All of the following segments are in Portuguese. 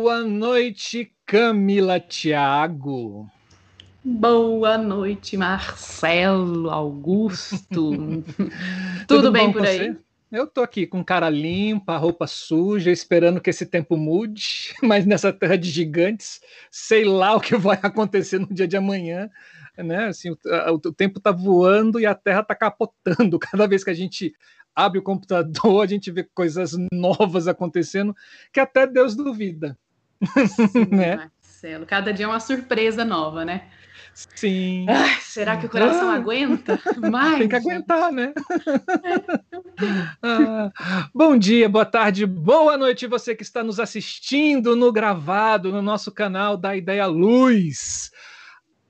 Boa noite, Camila Thiago. Boa noite, Marcelo Augusto. Tudo, Tudo bem por aí? Eu tô aqui com cara limpa, roupa suja, esperando que esse tempo mude, mas nessa terra de gigantes, sei lá o que vai acontecer no dia de amanhã, né? Assim, o, o tempo tá voando e a terra tá capotando. Cada vez que a gente abre o computador, a gente vê coisas novas acontecendo que até Deus duvida. Sim, né? Marcelo, cada dia é uma surpresa nova, né? Sim. Ai, será que o coração ah, aguenta? Mais, Tem que aguentar, né? ah, bom dia, boa tarde, boa noite, você que está nos assistindo no gravado no nosso canal da Ideia Luz.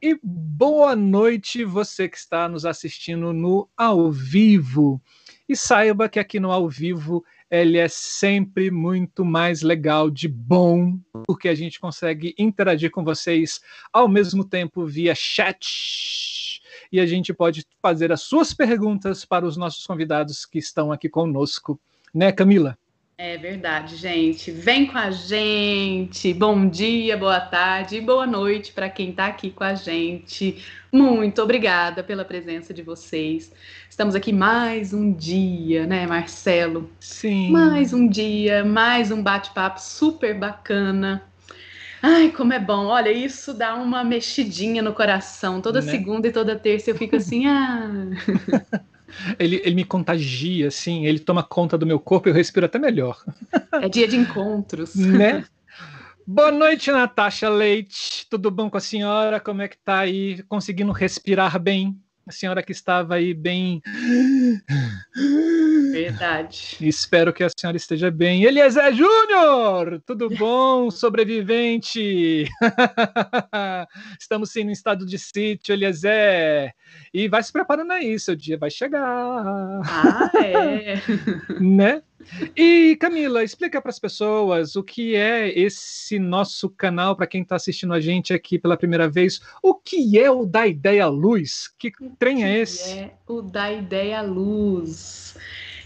E boa noite, você que está nos assistindo no ao vivo. E saiba que aqui no ao vivo ele é sempre muito mais legal de bom, porque a gente consegue interagir com vocês ao mesmo tempo via chat. E a gente pode fazer as suas perguntas para os nossos convidados que estão aqui conosco, né, Camila? É verdade, gente. Vem com a gente. Bom dia, boa tarde e boa noite para quem está aqui com a gente. Muito obrigada pela presença de vocês. Estamos aqui mais um dia, né, Marcelo? Sim. Mais um dia, mais um bate-papo super bacana. Ai, como é bom. Olha, isso dá uma mexidinha no coração. Toda né? segunda e toda terça eu fico assim, ah. Ele, ele me contagia, assim, ele toma conta do meu corpo e eu respiro até melhor. É dia de encontros. Né? Boa noite, Natasha Leite. Tudo bom com a senhora? Como é que tá aí? Conseguindo respirar bem? A senhora que estava aí bem. Verdade. Espero que a senhora esteja bem. Eliezer Júnior! Tudo bom, sobrevivente? Estamos sim no estado de sítio, Eliezer. E vai se preparando aí, seu dia vai chegar. Ah, é. né? E Camila, explica para as pessoas o que é esse nosso canal, para quem está assistindo a gente aqui pela primeira vez. O que é o Da Ideia Luz? Que trem é esse? É o Da Ideia Luz.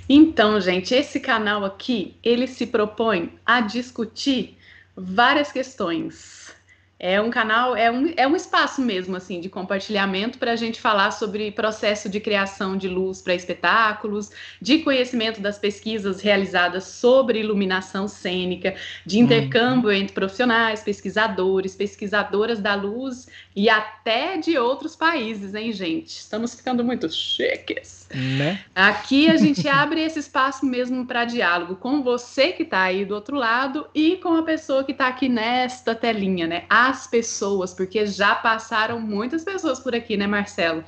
Então, gente, esse canal aqui, ele se propõe a discutir várias questões é um canal, é um, é um espaço mesmo, assim, de compartilhamento para a gente falar sobre processo de criação de luz para espetáculos, de conhecimento das pesquisas realizadas sobre iluminação cênica, de uhum. intercâmbio uhum. entre profissionais, pesquisadores, pesquisadoras da luz e até de outros países, hein, gente? Estamos ficando muito chiques. Né? Aqui a gente abre esse espaço mesmo para diálogo com você que está aí do outro lado e com a pessoa que está aqui nesta telinha, né? As pessoas, porque já passaram muitas pessoas por aqui, né, Marcelo?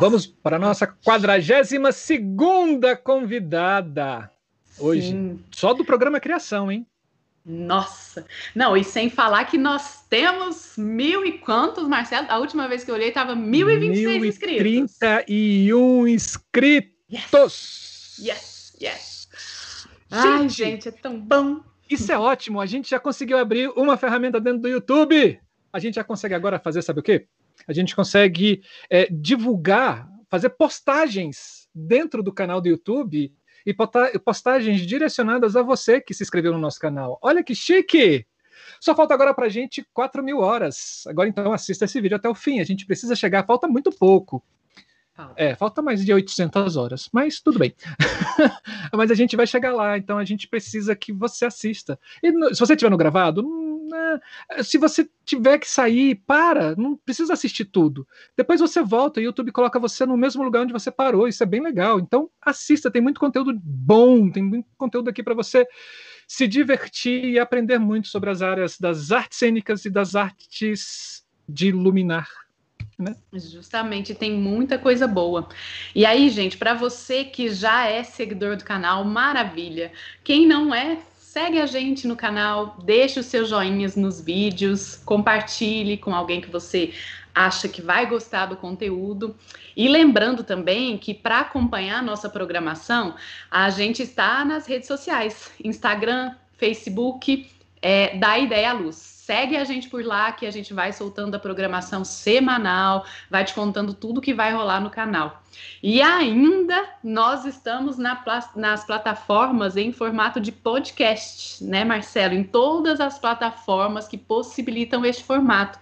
Vamos para a nossa 42 segunda convidada. Hoje, Sim. só do programa Criação, hein? Nossa! Não, e sem falar que nós temos mil e quantos, Marcelo? A última vez que eu olhei estava 1.026 inscritos. 31 inscritos! Yes, yes! Ai, gente, gente, é tão bom! Isso é ótimo! A gente já conseguiu abrir uma ferramenta dentro do YouTube. A gente já consegue agora fazer, sabe o quê? A gente consegue é, divulgar, fazer postagens dentro do canal do YouTube e postagens direcionadas a você que se inscreveu no nosso canal. Olha que chique! Só falta agora para a gente 4 mil horas. Agora então assista esse vídeo até o fim. A gente precisa chegar, falta muito pouco. É, falta mais de 800 horas, mas tudo bem. mas a gente vai chegar lá, então a gente precisa que você assista. E se você estiver no gravado, se você tiver que sair, para, não precisa assistir tudo. Depois você volta e o YouTube coloca você no mesmo lugar onde você parou, isso é bem legal. Então assista, tem muito conteúdo bom, tem muito conteúdo aqui para você se divertir e aprender muito sobre as áreas das artes cênicas e das artes de iluminar. Né? Justamente, tem muita coisa boa. E aí, gente, para você que já é seguidor do canal, maravilha. Quem não é, segue a gente no canal, deixe os seus joinhas nos vídeos, compartilhe com alguém que você acha que vai gostar do conteúdo. E lembrando também que para acompanhar nossa programação, a gente está nas redes sociais: Instagram, Facebook, é, da Ideia Luz segue a gente por lá que a gente vai soltando a programação semanal, vai te contando tudo que vai rolar no canal. E ainda nós estamos na, nas plataformas em formato de podcast, né, Marcelo? Em todas as plataformas que possibilitam este formato.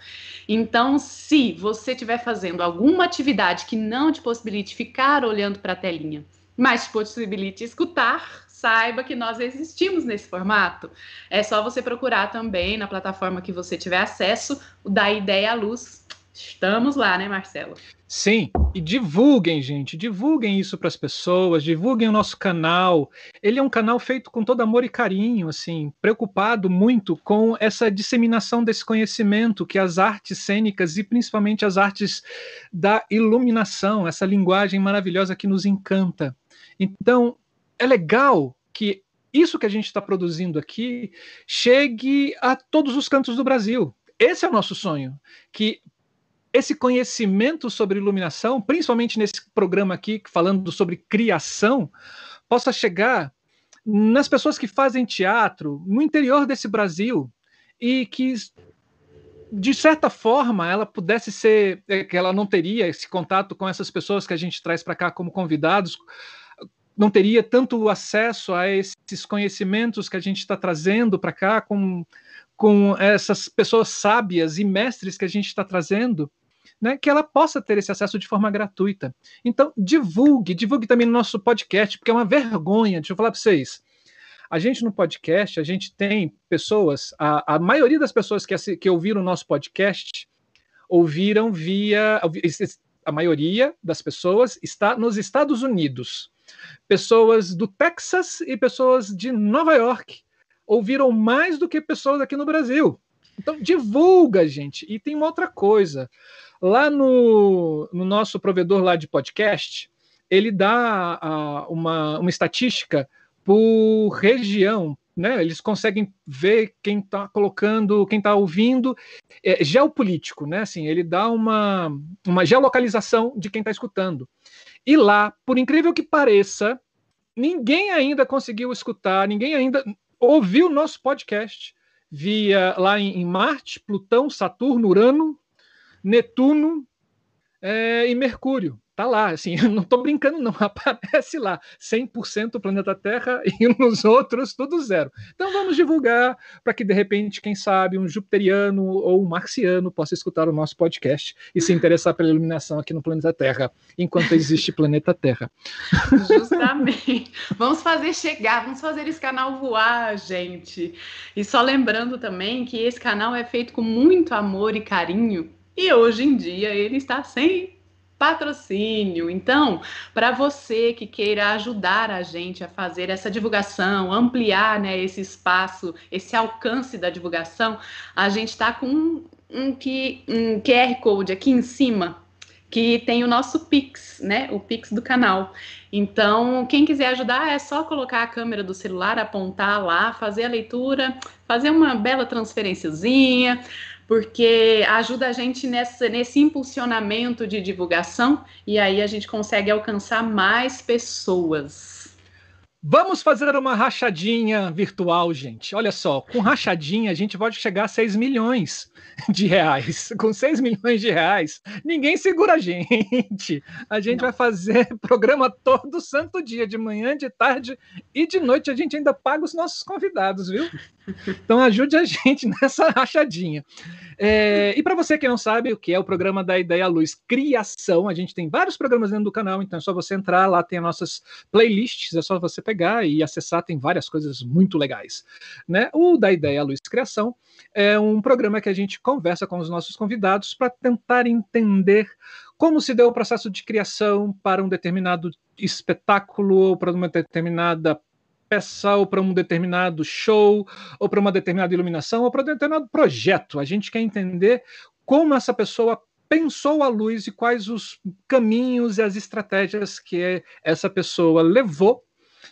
Então, se você estiver fazendo alguma atividade que não te possibilite ficar olhando para a telinha, mas te possibilite escutar, saiba que nós existimos nesse formato. É só você procurar também na plataforma que você tiver acesso, o da Ideia à Luz. Estamos lá, né, Marcelo? Sim, e divulguem, gente, divulguem isso para as pessoas, divulguem o nosso canal. Ele é um canal feito com todo amor e carinho, assim, preocupado muito com essa disseminação desse conhecimento que as artes cênicas e principalmente as artes da iluminação, essa linguagem maravilhosa que nos encanta. Então, é legal que isso que a gente está produzindo aqui chegue a todos os cantos do Brasil. Esse é o nosso sonho, que esse conhecimento sobre iluminação, principalmente nesse programa aqui falando sobre criação, possa chegar nas pessoas que fazem teatro no interior desse Brasil e que de certa forma ela pudesse ser é, que ela não teria esse contato com essas pessoas que a gente traz para cá como convidados não teria tanto acesso a esses conhecimentos que a gente está trazendo para cá, com, com essas pessoas sábias e mestres que a gente está trazendo, né, que ela possa ter esse acesso de forma gratuita. Então, divulgue, divulgue também no nosso podcast, porque é uma vergonha, deixa eu falar para vocês. A gente no podcast, a gente tem pessoas, a, a maioria das pessoas que, que ouviram o nosso podcast ouviram via. A maioria das pessoas está nos Estados Unidos pessoas do Texas e pessoas de Nova York ouviram mais do que pessoas aqui no Brasil. Então, divulga, gente. E tem uma outra coisa. Lá no, no nosso provedor lá de podcast, ele dá uh, uma, uma estatística por região, né? Eles conseguem ver quem está colocando, quem está ouvindo, é, geopolítico, né? Assim, ele dá uma, uma geolocalização de quem está escutando. E lá, por incrível que pareça, ninguém ainda conseguiu escutar, ninguém ainda ouviu nosso podcast via lá em, em Marte, Plutão, Saturno, Urano, Netuno é, e Mercúrio tá lá, assim, eu não estou brincando não, aparece lá, 100% planeta Terra e nos outros tudo zero. Então vamos divulgar para que de repente, quem sabe, um jupiteriano ou um marciano possa escutar o nosso podcast e se interessar pela iluminação aqui no planeta Terra, enquanto existe planeta Terra. Justamente. Vamos fazer chegar, vamos fazer esse canal voar, gente. E só lembrando também que esse canal é feito com muito amor e carinho e hoje em dia ele está sem patrocínio. Então, para você que queira ajudar a gente a fazer essa divulgação, ampliar né, esse espaço, esse alcance da divulgação, a gente está com um, um, um QR Code aqui em cima que tem o nosso Pix, né? O Pix do canal. Então, quem quiser ajudar é só colocar a câmera do celular, apontar lá, fazer a leitura, fazer uma bela transferênciazinha porque ajuda a gente nessa, nesse impulsionamento de divulgação e aí a gente consegue alcançar mais pessoas. Vamos fazer uma rachadinha virtual, gente. Olha só, com rachadinha a gente pode chegar a 6 milhões de reais. Com 6 milhões de reais, ninguém segura a gente. A gente Não. vai fazer programa todo santo dia, de manhã, de tarde e de noite. A gente ainda paga os nossos convidados, viu? Então ajude a gente nessa rachadinha. É, e para você que não sabe o que é o programa da Ideia Luz Criação, a gente tem vários programas dentro do canal, então é só você entrar lá, tem as nossas playlists, é só você pegar e acessar, tem várias coisas muito legais. Né? O da Ideia Luz Criação é um programa que a gente conversa com os nossos convidados para tentar entender como se deu o processo de criação para um determinado espetáculo ou para uma determinada peça ou para um determinado show, ou para uma determinada iluminação, ou para um determinado projeto. A gente quer entender como essa pessoa pensou a luz e quais os caminhos e as estratégias que essa pessoa levou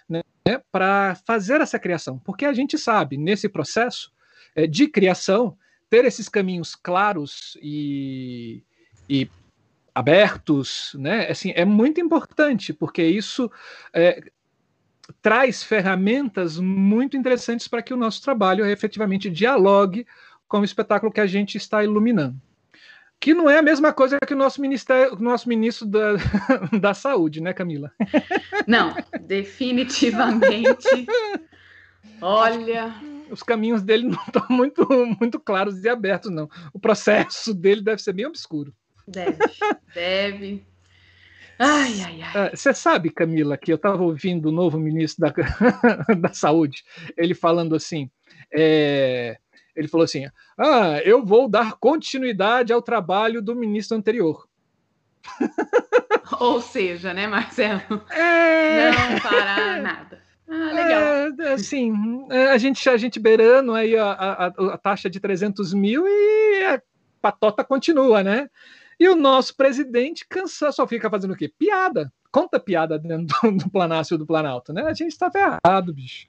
né, para fazer essa criação. Porque a gente sabe, nesse processo é, de criação, ter esses caminhos claros e, e abertos, né? Assim, é muito importante, porque isso é, traz ferramentas muito interessantes para que o nosso trabalho efetivamente dialogue com o espetáculo que a gente está iluminando. Que não é a mesma coisa que o nosso, ministério, nosso ministro da, da Saúde, né, Camila? Não, definitivamente. Olha. Os caminhos dele não estão muito, muito claros e abertos, não. O processo dele deve ser bem obscuro. Deve, deve. Ai, ai, ai. Você ah, sabe, Camila, que eu estava ouvindo o novo ministro da, da Saúde, ele falando assim: é, ele falou assim: Ah, eu vou dar continuidade ao trabalho do ministro anterior. Ou seja, né, Marcelo? É... Não parar nada. Ah, legal. É, assim, a gente, a gente beirando aí a, a, a taxa de 300 mil e a patota continua, né? E o nosso presidente cansa, só fica fazendo o quê? Piada. Conta piada dentro do, do Planácio do Planalto, né? A gente está ferrado, bicho.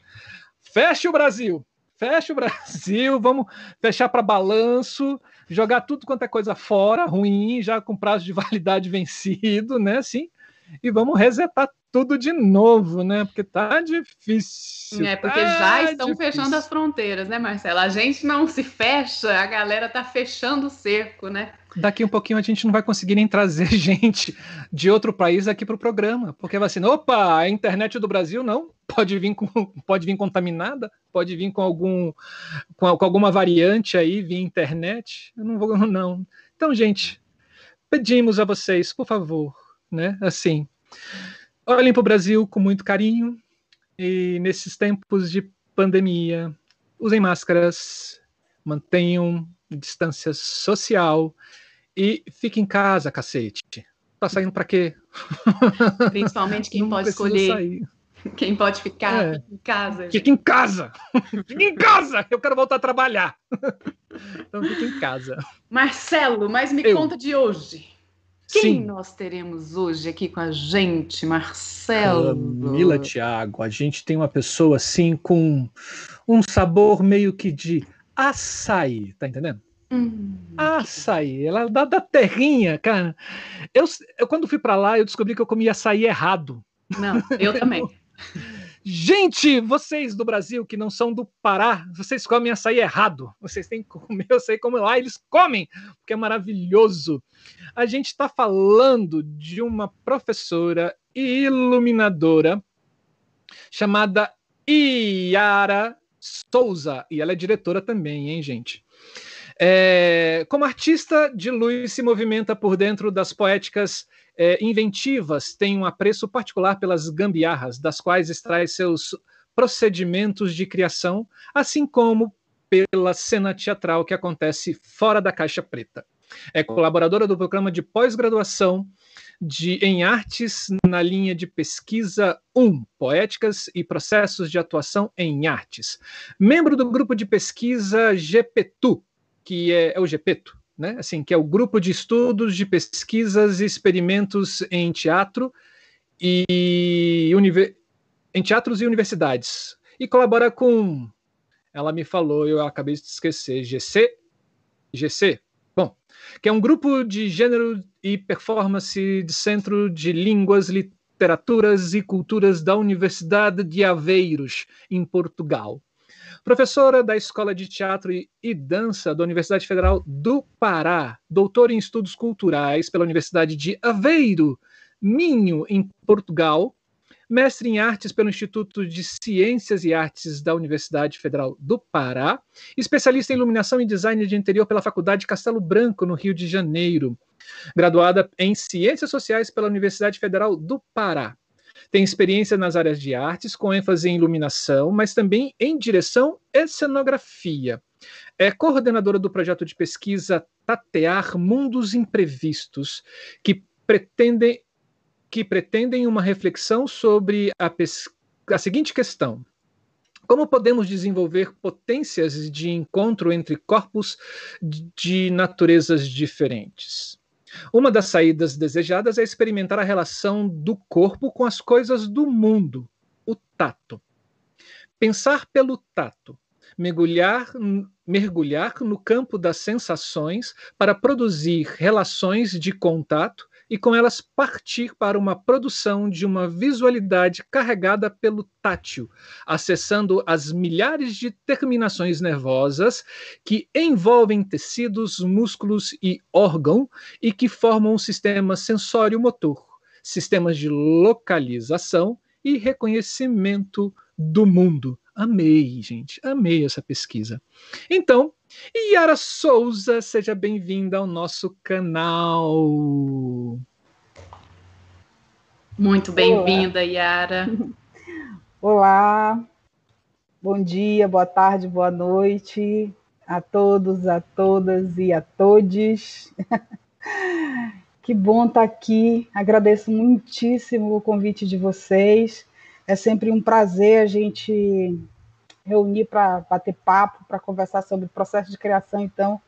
Fecha o Brasil fecha o Brasil, vamos fechar para balanço, jogar tudo quanto é coisa fora, ruim, já com prazo de validade vencido, né? Assim, e vamos resetar tudo de novo, né? Porque tá difícil. É, porque tá já estão difícil. fechando as fronteiras, né, Marcela? A gente não se fecha, a galera tá fechando o cerco, né? Daqui um pouquinho a gente não vai conseguir nem trazer gente de outro país aqui para o programa, porque vai assim, opa, a internet do Brasil não pode vir com, pode vir contaminada, pode vir com algum com, com alguma variante aí via internet. Eu não vou não. Então, gente, pedimos a vocês, por favor, né? Assim, olhem para o Brasil com muito carinho e nesses tempos de pandemia, usem máscaras, mantenham distância social e fiquem em casa, cacete. Tá saindo para quê? Principalmente quem pode escolher. Sair. Quem pode ficar, é. em casa. Fica em casa! fica em casa! Eu quero voltar a trabalhar. então fica em casa. Marcelo, mas me Eu. conta de hoje. Quem Sim. nós teremos hoje aqui com a gente, Marcelo? Camila Thiago, a gente tem uma pessoa assim com um sabor meio que de açaí, tá entendendo? Hum, açaí, ela da, da terrinha, cara. Eu, eu quando fui para lá, eu descobri que eu comia açaí errado. Não, eu também. Gente, vocês do Brasil que não são do Pará, vocês comem açaí errado. Vocês têm que comer, eu sei como lá eles comem, porque é maravilhoso. A gente está falando de uma professora iluminadora chamada Iara Souza, e ela é diretora também, hein, gente? É, como artista de luz, se movimenta por dentro das poéticas é, inventivas, tem um apreço particular pelas gambiarras, das quais extrai seus procedimentos de criação, assim como pela cena teatral que acontece fora da caixa preta. É colaboradora do programa de pós-graduação de, em artes na linha de pesquisa 1, Poéticas e Processos de Atuação em Artes. Membro do grupo de pesquisa GPTU, que é, é o GPETO, né? Assim, que é o grupo de estudos de pesquisas e experimentos em teatro e em teatros e universidades. E colabora com, ela me falou, eu acabei de esquecer, GC, GC, bom, que é um grupo de gênero e performance de Centro de Línguas, Literaturas e Culturas da Universidade de Aveiros, em Portugal professora da Escola de Teatro e Dança da Universidade Federal do Pará, doutora em Estudos Culturais pela Universidade de Aveiro, Minho, em Portugal, mestre em artes pelo Instituto de Ciências e Artes da Universidade Federal do Pará, especialista em iluminação e design de interior pela Faculdade Castelo Branco, no Rio de Janeiro, graduada em Ciências Sociais pela Universidade Federal do Pará. Tem experiência nas áreas de artes, com ênfase em iluminação, mas também em direção e cenografia. É coordenadora do projeto de pesquisa Tatear Mundos Imprevistos, que pretendem, que uma reflexão sobre a, a seguinte questão: como podemos desenvolver potências de encontro entre corpos de naturezas diferentes? Uma das saídas desejadas é experimentar a relação do corpo com as coisas do mundo, o tato. Pensar pelo tato, mergulhar, mergulhar no campo das sensações para produzir relações de contato e com elas partir para uma produção de uma visualidade carregada pelo tátil, acessando as milhares de terminações nervosas que envolvem tecidos, músculos e órgão e que formam um sistema sensório-motor, sistemas de localização e reconhecimento do mundo. Amei, gente, amei essa pesquisa. Então, Yara Souza, seja bem-vinda ao nosso canal. Muito bem-vinda, Yara. Olá, bom dia, boa tarde, boa noite a todos, a todas e a todos. Que bom estar aqui. Agradeço muitíssimo o convite de vocês. É sempre um prazer a gente reunir para bater papo, para conversar sobre o processo de criação. Então,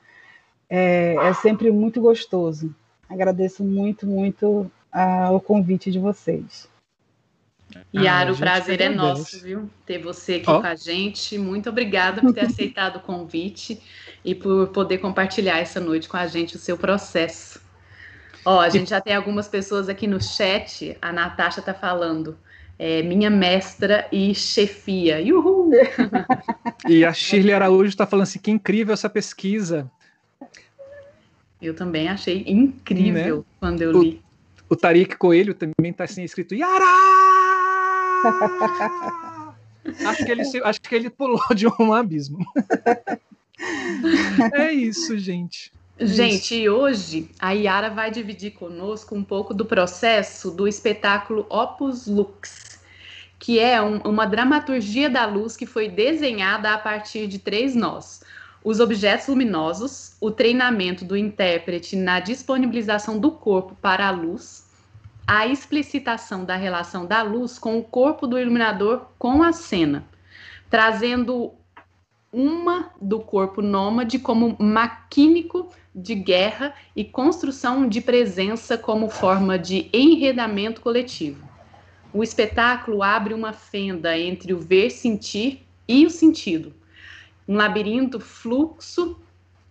é, é sempre muito gostoso. Agradeço muito, muito uh, o convite de vocês. Yara, ah, o prazer é nosso, viu? Ter você aqui oh. com a gente. Muito obrigada por ter aceitado o convite e por poder compartilhar essa noite com a gente o seu processo. Ó, a gente já tem algumas pessoas aqui no chat. A Natasha está falando é, minha mestra e chefia. Uhul! E a Shirley Araújo está falando assim: que incrível essa pesquisa. Eu também achei incrível né? quando eu li. O, o Tariq Coelho também está assim escrito: Yara! acho, que ele, acho que ele pulou de um abismo. é isso, gente. Gente, e hoje a Yara vai dividir conosco um pouco do processo do espetáculo Opus Lux, que é um, uma dramaturgia da luz que foi desenhada a partir de três nós: os objetos luminosos, o treinamento do intérprete na disponibilização do corpo para a luz, a explicitação da relação da luz com o corpo do iluminador com a cena, trazendo uma do corpo nômade como maquímico de guerra e construção de presença como forma de enredamento coletivo. O espetáculo abre uma fenda entre o ver, sentir e o sentido. Um labirinto fluxo,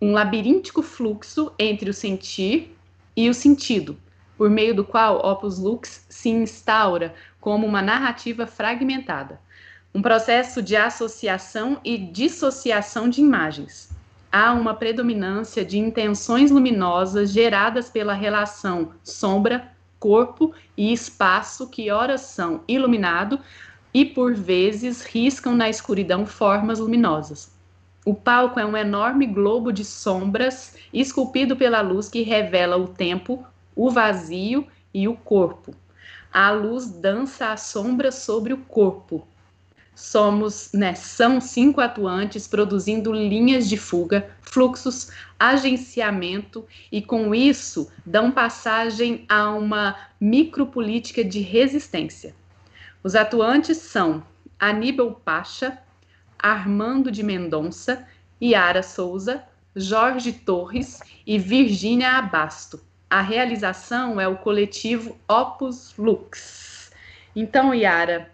um labiríntico fluxo entre o sentir e o sentido, por meio do qual Opus Lux se instaura como uma narrativa fragmentada, um processo de associação e dissociação de imagens há uma predominância de intenções luminosas geradas pela relação sombra, corpo e espaço, que ora são iluminado e por vezes riscam na escuridão formas luminosas. O palco é um enorme globo de sombras esculpido pela luz que revela o tempo, o vazio e o corpo. A luz dança a sombra sobre o corpo, somos, né, são cinco atuantes produzindo linhas de fuga, fluxos, agenciamento e com isso dão passagem a uma micropolítica de resistência. Os atuantes são Aníbal Pacha, Armando de Mendonça, Yara Souza, Jorge Torres e Virgínia Abasto. A realização é o coletivo Opus Lux. Então, Yara,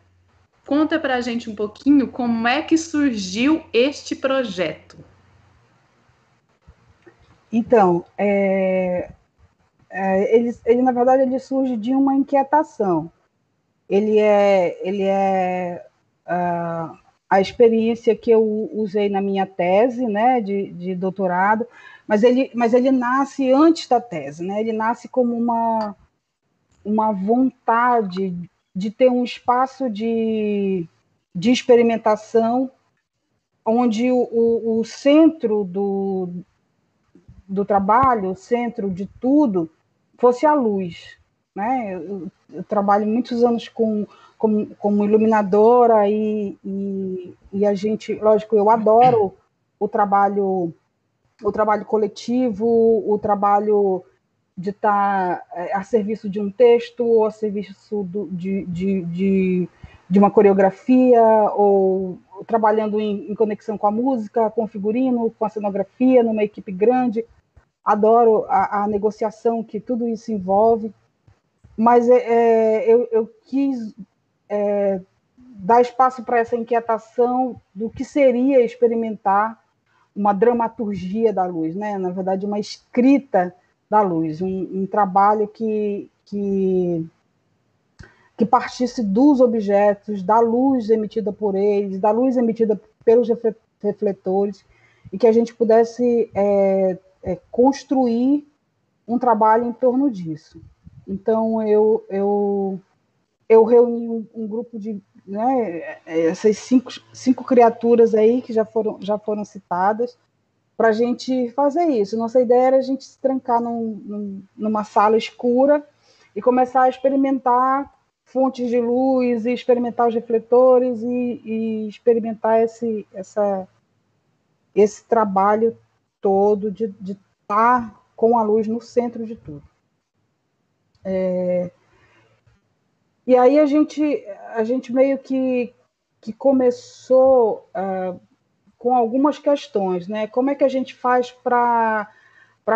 Conta para a gente um pouquinho como é que surgiu este projeto. Então, é, é, ele, ele, na verdade, ele surge de uma inquietação. Ele é, ele é uh, a experiência que eu usei na minha tese, né, de, de doutorado, mas ele, mas ele nasce antes da tese, né? Ele nasce como uma uma vontade de ter um espaço de, de experimentação onde o, o, centro do, do trabalho, o centro de tudo, fosse a luz. Né? Eu, eu trabalho muitos anos com, com, como iluminadora e, e, e, a gente, lógico, eu adoro o trabalho, o trabalho coletivo, o trabalho de estar tá, é, a serviço de um texto, ou a serviço do, de, de, de, de, uma coreografia, ou trabalhando em, em, conexão com a música, com o figurino, com a cenografia, numa equipe grande. Adoro a, a negociação que tudo isso envolve, mas é, é eu, eu, quis é, dar espaço para essa inquietação do que seria experimentar uma dramaturgia da luz, né? na verdade, uma escrita da luz, um, um trabalho que, que, que partisse dos objetos, da luz emitida por eles, da luz emitida pelos refletores, e que a gente pudesse é, é, construir um trabalho em torno disso. Então, eu, eu, eu reuni um, um grupo de né, essas cinco, cinco criaturas aí que já foram, já foram citadas, para a gente fazer isso. Nossa ideia era a gente se trancar num, num, numa sala escura e começar a experimentar fontes de luz e experimentar os refletores e, e experimentar esse, essa, esse trabalho todo de, estar com a luz no centro de tudo. É, e aí a gente, a gente meio que, que começou uh, com algumas questões, né? Como é que a gente faz para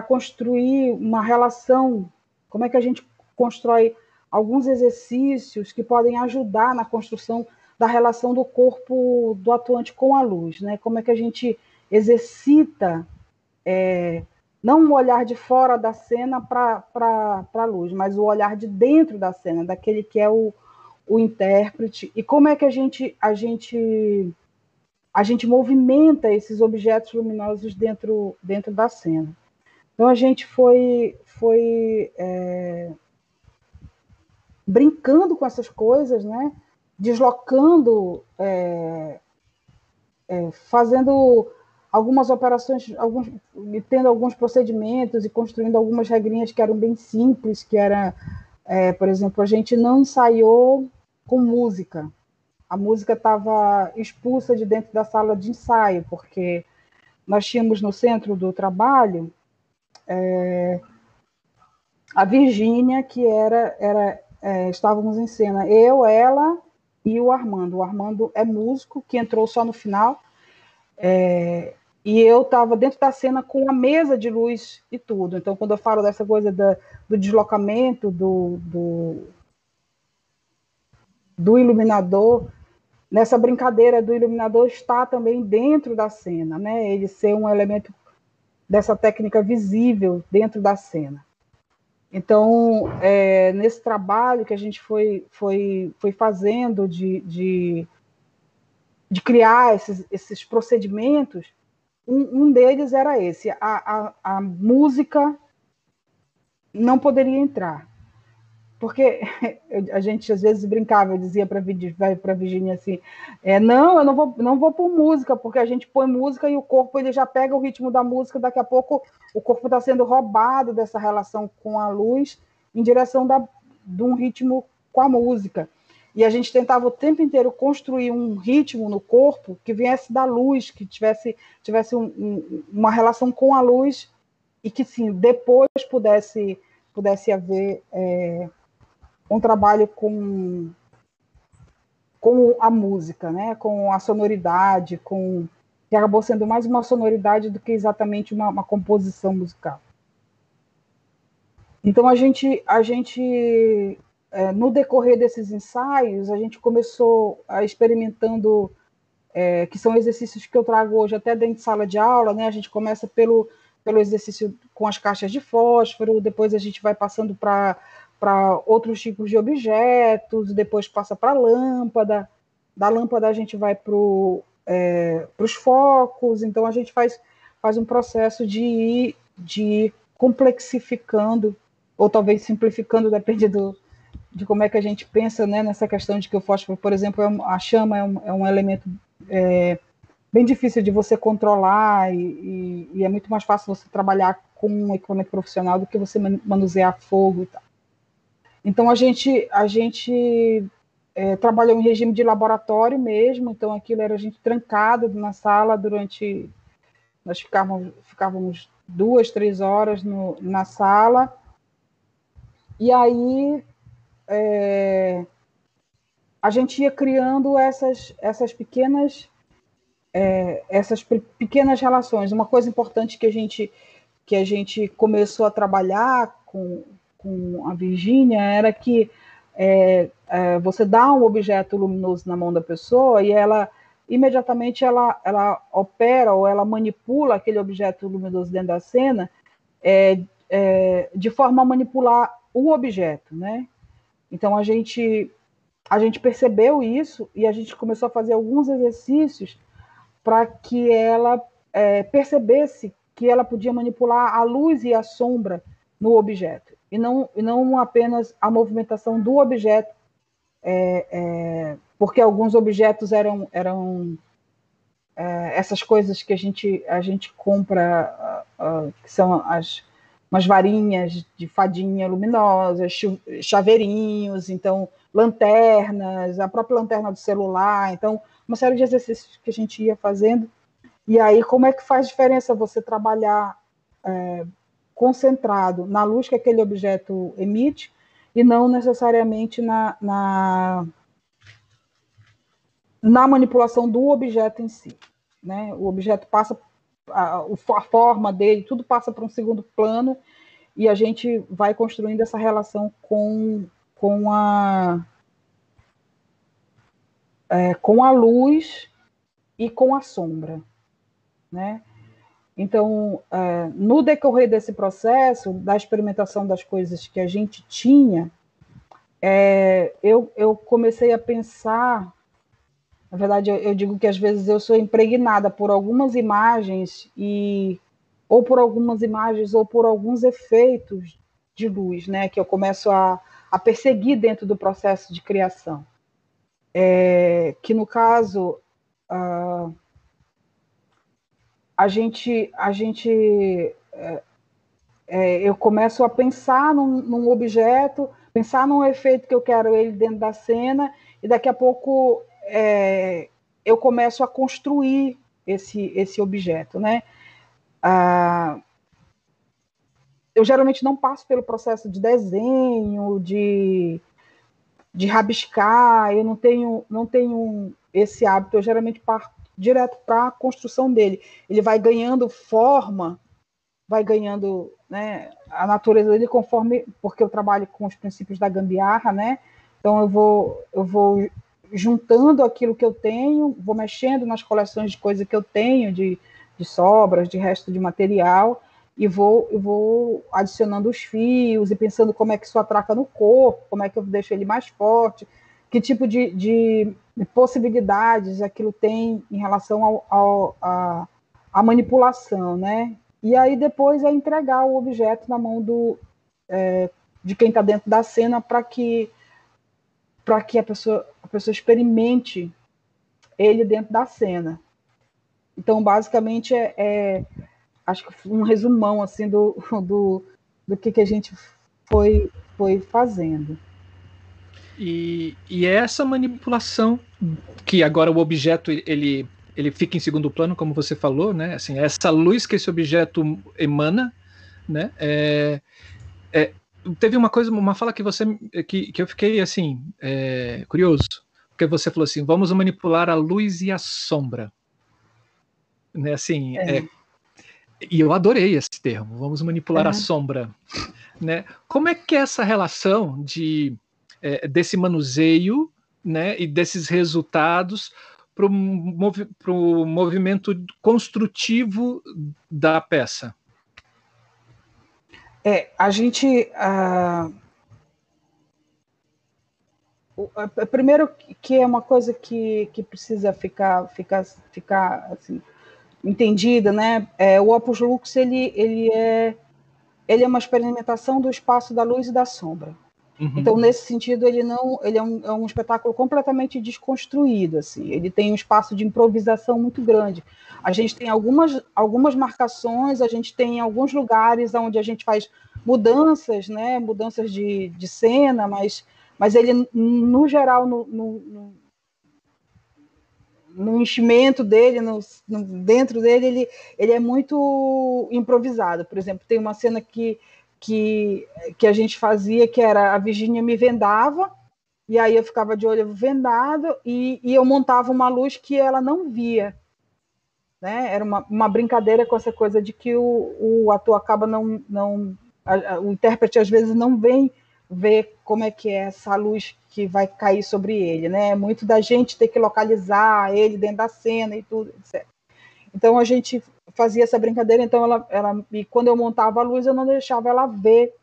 construir uma relação? Como é que a gente constrói alguns exercícios que podem ajudar na construção da relação do corpo do atuante com a luz, né? Como é que a gente exercita é, não o olhar de fora da cena para a luz, mas o olhar de dentro da cena, daquele que é o, o intérprete, e como é que a gente, a gente a gente movimenta esses objetos luminosos dentro, dentro da cena. Então a gente foi, foi é, brincando com essas coisas, né? deslocando, é, é, fazendo algumas operações, alguns, tendo alguns procedimentos e construindo algumas regrinhas que eram bem simples, que era, é, por exemplo, a gente não ensaiou com música. A música estava expulsa de dentro da sala de ensaio, porque nós tínhamos no centro do trabalho é, a Virgínia, que era, era é, estávamos em cena, eu, ela e o Armando. O Armando é músico, que entrou só no final. É, e eu estava dentro da cena com a mesa de luz e tudo. Então, quando eu falo dessa coisa da, do deslocamento do, do, do, iluminador, nessa brincadeira do iluminador está também dentro da cena, né? Ele ser um elemento dessa técnica visível dentro da cena. Então, é, nesse trabalho que a gente foi, foi, foi fazendo de, de, de criar esses, esses procedimentos, um, um deles era esse: a, a, a música não poderia entrar. Porque a gente às vezes brincava, eu dizia para a Virginia assim: é, não, eu não vou, não vou pôr música, porque a gente põe música e o corpo ele já pega o ritmo da música, daqui a pouco o corpo está sendo roubado dessa relação com a luz em direção da, de um ritmo com a música. E a gente tentava o tempo inteiro construir um ritmo no corpo que viesse da luz, que tivesse, tivesse um, um, uma relação com a luz e que, sim, depois pudesse, pudesse haver é, um trabalho com, com a música, né? com a sonoridade, com que acabou sendo mais uma sonoridade do que exatamente uma, uma composição musical. Então a gente, a gente é, no decorrer desses ensaios, a gente começou a experimentando, é, que são exercícios que eu trago hoje até dentro de sala de aula, né? A gente começa pelo, pelo exercício com as caixas de fósforo, depois a gente vai passando para outros tipos de objetos, depois passa para a lâmpada, da lâmpada a gente vai para é, os focos, então a gente faz, faz um processo de ir, de ir complexificando, ou talvez simplificando, depende do, de como é que a gente pensa né, nessa questão de que o fósforo, por exemplo, é um, a chama é um, é um elemento é, bem difícil de você controlar e, e, e, é muito mais fácil você trabalhar com um equipamento profissional do que você manusear fogo e tal. Então a gente a gente é, trabalhou em regime de laboratório mesmo, então aquilo era a gente trancado na sala durante nós ficávamos, ficávamos duas, três horas no, na sala e aí é, a gente ia criando essas, essas pequenas é, essas pequenas relações. Uma coisa importante que a gente que a gente começou a trabalhar com, com a Virgínia era que é, é, você dá um objeto luminoso na mão da pessoa e ela imediatamente ela, ela opera ou ela manipula aquele objeto luminoso dentro da cena é, é, de forma a manipular o objeto, né? Então a gente a gente percebeu isso e a gente começou a fazer alguns exercícios para que ela é, percebesse que ela podia manipular a luz e a sombra no objeto e não, e não apenas a movimentação do objeto, é, é, porque alguns objetos eram, eram é, essas coisas que a gente, a gente compra, uh, uh, que são as umas varinhas de fadinha luminosa, chaveirinhos, então lanternas, a própria lanterna do celular, então uma série de exercícios que a gente ia fazendo. E aí, como é que faz diferença você trabalhar é, concentrado na luz que aquele objeto emite e não necessariamente na, na, na manipulação do objeto em si. Né? O objeto passa, a, a forma dele, tudo passa para um segundo plano e a gente vai construindo essa relação com, com, a, é, com a luz e com a sombra. Né? Então, é, no decorrer desse processo, da experimentação das coisas que a gente tinha, é, eu, eu comecei a pensar. Na verdade, eu, eu, digo que às vezes eu sou impregnada por algumas imagens e ou por algumas imagens ou por alguns efeitos de luz, né, que eu começo a, a perseguir dentro do processo de criação. É, que no caso uh, a gente, a gente é, é, eu começo a pensar num, num, objeto, pensar num efeito que eu quero ele dentro da cena, e daqui a pouco é, eu começo a construir esse, esse objeto, né? Ah, eu geralmente não passo pelo processo de desenho, de, de rabiscar, eu não tenho, não tenho esse hábito, eu geralmente parto direto para a construção dele. Ele vai ganhando forma, vai ganhando né, a natureza dele conforme, porque eu trabalho com os princípios da gambiarra, né? Então eu vou, eu vou juntando aquilo que eu tenho, vou mexendo nas coleções de coisas que eu tenho, de, de sobras, de resto de material, e vou, eu vou adicionando os fios e pensando como é que isso atraca no corpo, como é que eu deixo ele mais forte, que tipo de, de possibilidades aquilo tem em relação ao, ao a, a, manipulação, né? E aí depois é entregar o objeto na mão do é, de quem está dentro da cena para que para que a pessoa a pessoa experimente ele dentro da cena. Então basicamente é, é acho que um resumão assim do, do, do que, que a gente foi foi fazendo. E, e é essa manipulação que agora o objeto ele, ele fica em segundo plano, como você falou, né? Assim, essa luz que esse objeto emana, né? É, é, teve uma coisa, uma fala que você que, que eu fiquei assim é, curioso, porque você falou assim, vamos manipular a luz e a sombra, né? Assim, é. é e eu adorei esse termo, vamos manipular a sombra, né? Como é que é essa relação de é, desse manuseio né, e desses resultados para o movi movimento construtivo da peça? É, a gente. Uh, primeiro que é uma coisa que, que precisa ficar, ficar, ficar assim, entendida, né? É, o Opus Lux ele, ele, é, ele é uma experimentação do espaço da luz e da sombra. Uhum. Então, nesse sentido, ele não, ele é um, é um, espetáculo completamente desconstruído, assim. Ele tem um espaço de improvisação muito grande. A gente tem algumas, algumas marcações, a gente tem alguns lugares onde a gente faz mudanças, né, mudanças de, de cena, mas, mas ele, no geral, no, no, no enchimento dele, no, no, dentro dele, ele, ele é muito improvisado. Por exemplo, tem uma cena que que, que a gente fazia, que era a Virgínia me vendava, e aí eu ficava de olho vendado, e, e eu montava uma luz que ela não via. Né? Era uma, uma brincadeira com essa coisa de que o, o ator acaba não. não a, a, o intérprete às vezes não vem ver como é que é essa luz que vai cair sobre ele, né? Muito da gente ter que localizar ele dentro da cena e tudo, etc. Então a gente fazia essa brincadeira, então ela, ela e quando eu montava a luz, eu não deixava ela ver,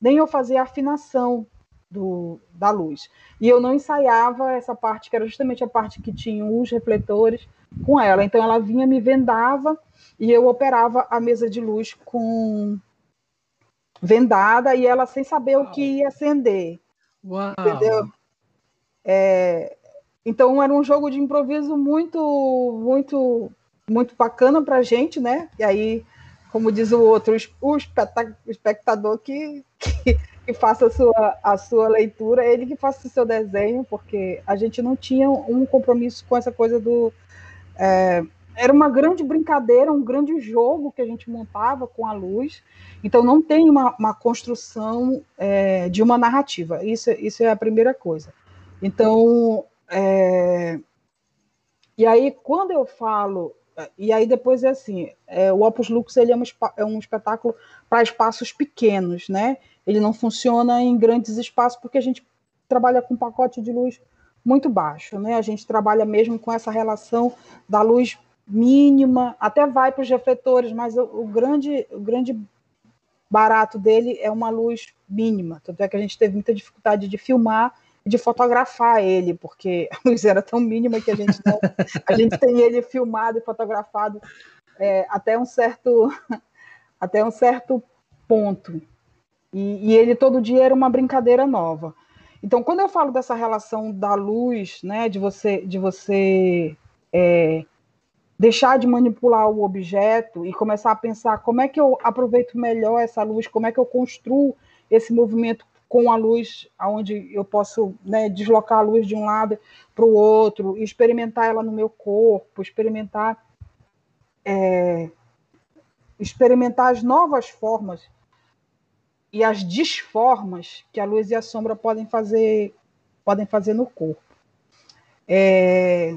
nem eu fazia a afinação do, da luz. E eu não ensaiava essa parte, que era justamente a parte que tinha os refletores, com ela. Então ela vinha, me vendava e eu operava a mesa de luz com vendada e ela sem saber Uau. o que ia acender. Uau. Entendeu? É, então era um jogo de improviso muito, muito, muito bacana para a gente, né? E aí, como diz o outro, o espectador que, que, que, faça a sua, a sua leitura, ele que faça o seu desenho, porque a gente não tinha um compromisso com essa coisa do. É, era uma grande brincadeira, um grande jogo que a gente montava com a luz. Então não tem uma, uma construção é, de uma narrativa. Isso, isso é a primeira coisa. Então é... E aí, quando eu falo. E aí, depois é assim: é, o Opus Lux ele é, um, é um espetáculo para espaços pequenos, né? Ele não funciona em grandes espaços, porque a gente trabalha com pacote de luz muito baixo, né? A gente trabalha mesmo com essa relação da luz mínima, até vai para os refletores, mas o, o, grande, o grande barato dele é uma luz mínima. Tanto é que a gente teve muita dificuldade de filmar de fotografar ele, porque a luz era tão mínima que a gente não, a gente tem ele filmado e fotografado é, até um certo até um certo ponto. E, e, ele todo dia era uma brincadeira nova. Então, quando eu falo dessa relação da luz, né, de você de você é, deixar de manipular o objeto e começar a pensar como é que eu aproveito melhor essa luz, como é que eu construo esse movimento com a luz, onde eu posso né, deslocar a luz de um lado para o outro, experimentar ela no meu corpo, experimentar é, experimentar as novas formas e as disformas que a luz e a sombra podem fazer podem fazer no corpo. É,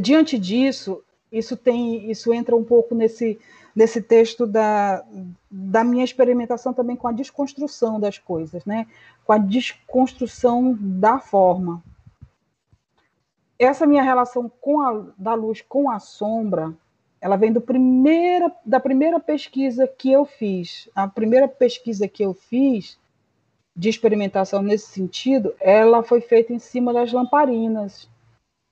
diante disso, isso tem isso entra um pouco nesse nesse texto da, da minha experimentação também com a desconstrução das coisas, né? com a desconstrução da forma. Essa minha relação com a, da luz com a sombra, ela vem do primeira, da primeira pesquisa que eu fiz. A primeira pesquisa que eu fiz de experimentação nesse sentido, ela foi feita em cima das lamparinas,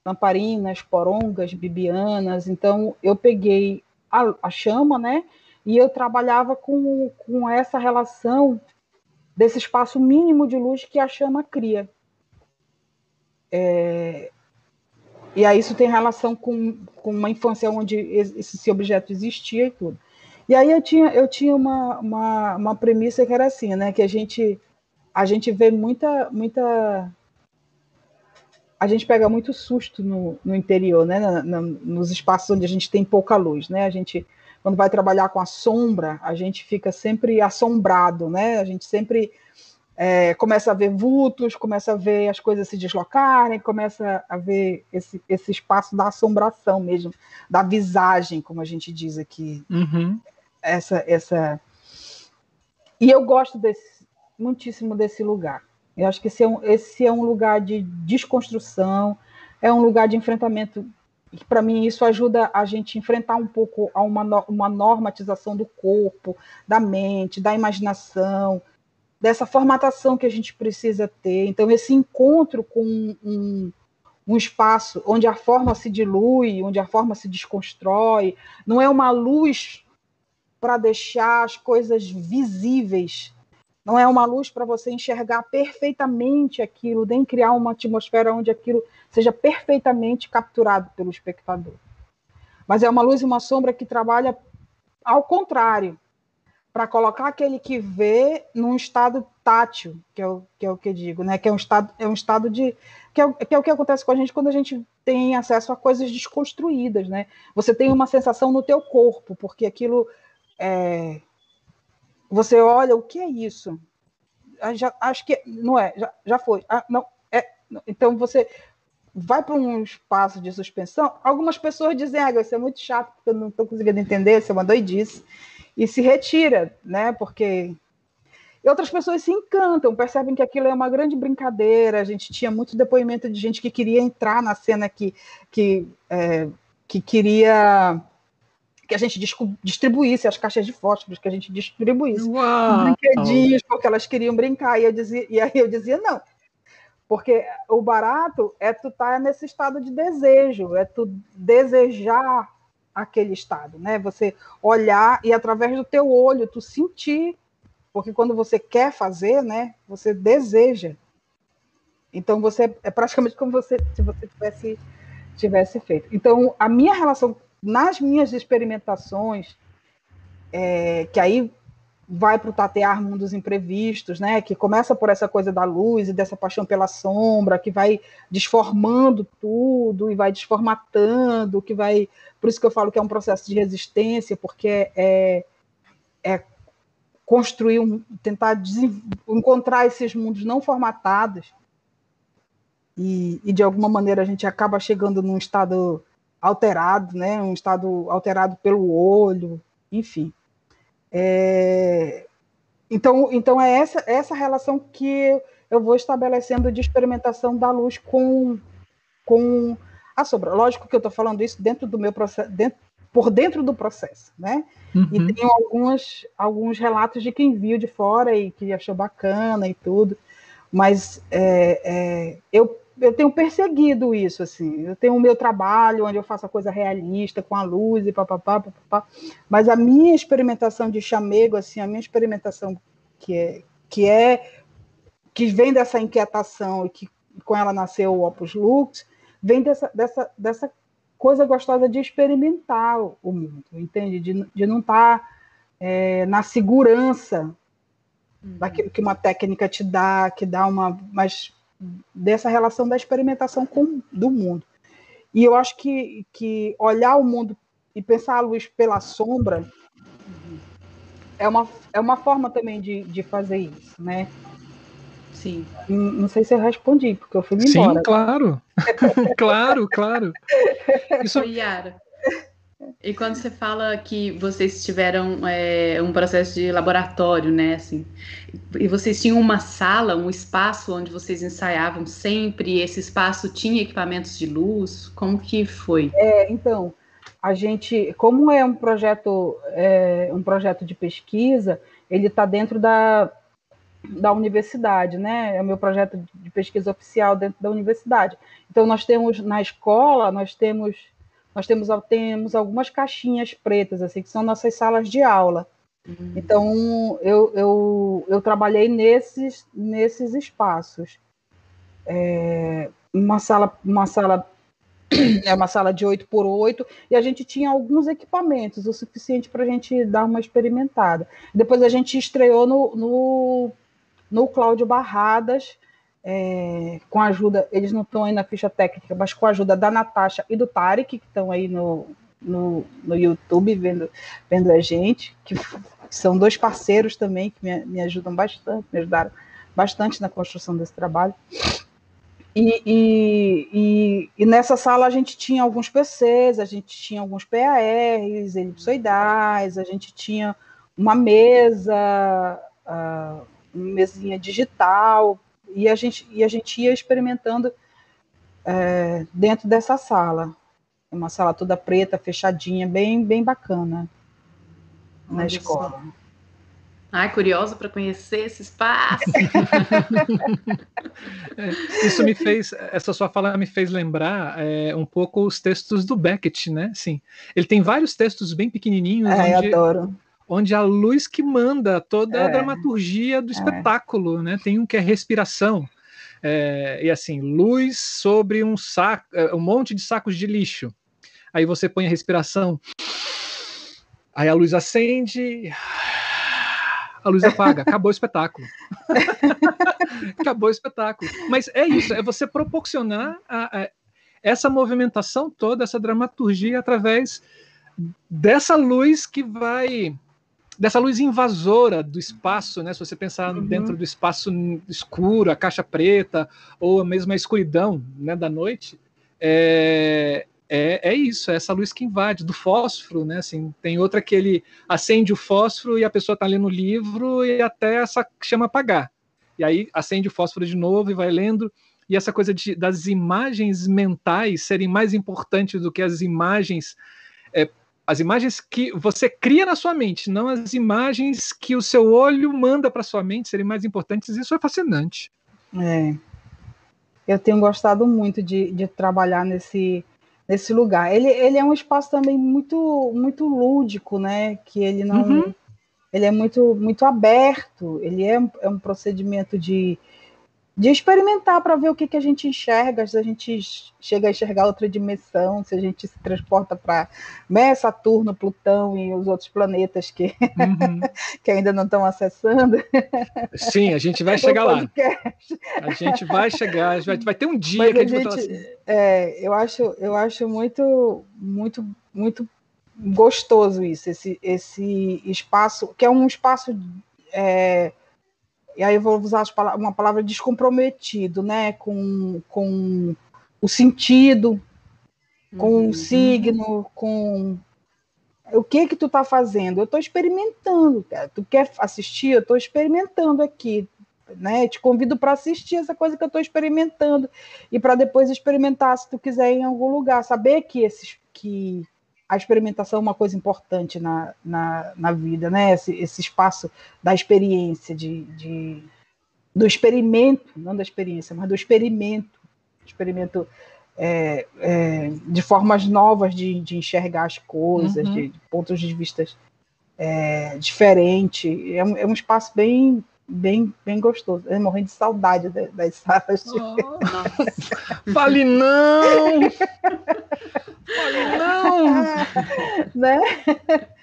lamparinas, porongas, bibianas. Então, eu peguei a, a chama, né? E eu trabalhava com, com essa relação desse espaço mínimo de luz que a chama cria. É, e aí isso tem relação com, com uma infância onde esse objeto existia e tudo. E aí eu tinha, eu tinha uma, uma, uma premissa que era assim, né? Que a gente, a gente vê muita, muita a gente pega muito susto no, no interior, né? Na, na, nos espaços onde a gente tem pouca luz, né? A gente, quando vai trabalhar com a sombra, a gente fica sempre assombrado, né? A gente sempre é, começa a ver vultos, começa a ver as coisas se deslocarem, começa a ver esse, esse espaço da assombração mesmo, da visagem, como a gente diz aqui. Uhum. Essa, essa. E eu gosto desse, muitíssimo desse lugar. Eu acho que esse é um, esse é um lugar de desconstrução, é um lugar de enfrentamento. E para mim isso ajuda a gente enfrentar um pouco a uma, uma normatização do corpo, da mente, da imaginação, dessa formatação que a gente precisa ter. Então esse encontro com um, um espaço onde a forma se dilui, onde a forma se desconstrói, não é uma luz para deixar as coisas visíveis não é uma luz para você enxergar perfeitamente aquilo, nem criar uma atmosfera onde aquilo seja perfeitamente capturado pelo espectador. Mas é uma luz e uma sombra que trabalha ao contrário, para colocar aquele que vê num estado tátil, que é o que, é o que eu digo, né? que é um estado, é um estado de. Que é, que é o que acontece com a gente quando a gente tem acesso a coisas desconstruídas. Né? Você tem uma sensação no teu corpo, porque aquilo é, você olha, o que é isso? Ah, já, acho que não é, já, já foi. Ah, não, é, então você vai para um espaço de suspensão. Algumas pessoas dizem, ah, isso é muito chato, porque eu não estou conseguindo entender, isso é uma doidice, e se retira, né? Porque. E outras pessoas se encantam, percebem que aquilo é uma grande brincadeira. A gente tinha muito depoimento de gente que queria entrar na cena que, que, é, que queria que a gente distribuísse as caixas de fósforos, que a gente distribuísse Uau. brinquedinhos, porque elas queriam brincar, e, eu dizia, e aí eu dizia, não, porque o barato é tu estar tá nesse estado de desejo, é tu desejar aquele estado, né? Você olhar e através do teu olho tu sentir, porque quando você quer fazer, né, você deseja. Então você é praticamente como você se você tivesse tivesse feito. Então a minha relação nas minhas experimentações, é, que aí vai para o tatear mundos imprevistos, né? Que começa por essa coisa da luz e dessa paixão pela sombra, que vai desformando tudo e vai desformatando, que vai, por isso que eu falo que é um processo de resistência, porque é, é construir, um, tentar encontrar esses mundos não formatados e, e de alguma maneira a gente acaba chegando num estado alterado, né? Um estado alterado pelo olho, enfim. É... Então, então é essa, essa relação que eu vou estabelecendo de experimentação da luz com, com a sombra. Lógico que eu estou falando isso dentro do meu processo, dentro, por dentro do processo, né? Uhum. E tenho algumas, alguns relatos de quem viu de fora e que achou bacana e tudo, mas é, é, eu eu tenho perseguido isso, assim. Eu tenho o meu trabalho, onde eu faço a coisa realista, com a luz e papapá, papapá. Mas a minha experimentação de chamego, assim, a minha experimentação que é, que é, que vem dessa inquietação e que com ela nasceu o Opus Lux, vem dessa, dessa, dessa coisa gostosa de experimentar o mundo, entende? De, de não estar tá, é, na segurança uhum. daquilo que uma técnica te dá, que dá uma. Mas dessa relação da experimentação com, do mundo. E eu acho que, que olhar o mundo e pensar a luz pela sombra é uma, é uma forma também de, de fazer isso, né? Sim. Não sei se eu respondi, porque eu fui embora. Sim, claro. claro, claro. Isso... Yara, e quando você fala que vocês tiveram é, um processo de laboratório, né, assim, e vocês tinham uma sala, um espaço onde vocês ensaiavam sempre, esse espaço tinha equipamentos de luz, como que foi? É, então, a gente, como é um projeto, é, um projeto de pesquisa, ele está dentro da, da universidade, né? É o meu projeto de pesquisa oficial dentro da universidade. Então, nós temos na escola, nós temos nós temos, temos algumas caixinhas pretas, assim, que são nossas salas de aula. Uhum. Então, eu, eu, eu trabalhei nesses, nesses espaços. É, uma sala, uma sala é uma sala de 8 por 8 e a gente tinha alguns equipamentos, o suficiente para a gente dar uma experimentada. Depois a gente estreou no, no, no Cláudio Barradas, é, com a ajuda, eles não estão aí na ficha técnica, mas com a ajuda da Natasha e do Tarek, que estão aí no, no, no YouTube vendo, vendo a gente, que são dois parceiros também que me, me ajudam bastante, me ajudaram bastante na construção desse trabalho. E, e, e, e, nessa sala a gente tinha alguns PCs, a gente tinha alguns PARs, elipsoidais, a gente tinha uma mesa, uh, uma mesinha digital e a gente, e a gente ia experimentando é, dentro dessa sala. Uma sala toda preta, fechadinha, bem, bem bacana na Olha escola. Só. Ai, curiosa para conhecer esse espaço. é, isso me fez, essa sua fala me fez lembrar é, um pouco os textos do Beckett, né? Sim, ele tem vários textos bem pequenininhos. É, onde... eu adoro onde a luz que manda toda é, a dramaturgia do é. espetáculo, né? Tem um que é respiração. É, e assim, luz sobre um saco, é, um monte de sacos de lixo. Aí você põe a respiração, aí a luz acende, a luz apaga, acabou o espetáculo. acabou o espetáculo. Mas é isso, é você proporcionar a, a, essa movimentação toda, essa dramaturgia através dessa luz que vai dessa luz invasora do espaço, né? Se você pensar uhum. dentro do espaço escuro, a caixa preta, ou mesmo a escuridão né, da noite, é, é, é, isso, é essa luz que invade, do fósforo, né? Assim, tem outra que ele acende o fósforo e a pessoa está lendo o livro e até essa chama apagar. E aí acende o fósforo de novo e vai lendo. E essa coisa de, das imagens mentais serem mais importantes do que as imagens é, as imagens que você cria na sua mente, não as imagens que o seu olho manda para sua mente serem mais importantes. Isso é fascinante. É. Eu tenho gostado muito de, de trabalhar nesse, nesse lugar. Ele, ele é um espaço também muito muito lúdico, né? Que ele não uhum. ele é muito muito aberto. Ele é, é um procedimento de de experimentar para ver o que, que a gente enxerga, se a gente chega a enxergar outra dimensão, se a gente se transporta para né, Saturno, Plutão e os outros planetas que, uhum. que ainda não estão acessando. Sim, a gente vai chegar lá. A gente vai chegar, vai, vai ter um dia Mas que a gente, a gente assim. é, eu acho, eu acho muito, muito, muito gostoso isso, esse, esse espaço, que é um espaço é, e aí eu vou usar uma palavra descomprometido, né? Com, com o sentido, com uhum. o signo, com o que que tu tá fazendo? Eu estou experimentando, cara. Tu quer assistir? Eu estou experimentando aqui, né? Te convido para assistir essa coisa que eu estou experimentando e para depois experimentar se tu quiser em algum lugar, saber que esses que a experimentação é uma coisa importante na, na, na vida, né? Esse, esse espaço da experiência, de, de, do experimento, não da experiência, mas do experimento, experimento é, é, de formas novas de, de enxergar as coisas, uhum. de, de, pontos de vista é, diferentes. É, um, é um espaço bem, bem, bem gostoso. Eu morrendo de saudade das salas. De... Oh, Fale não! Olha, não! né?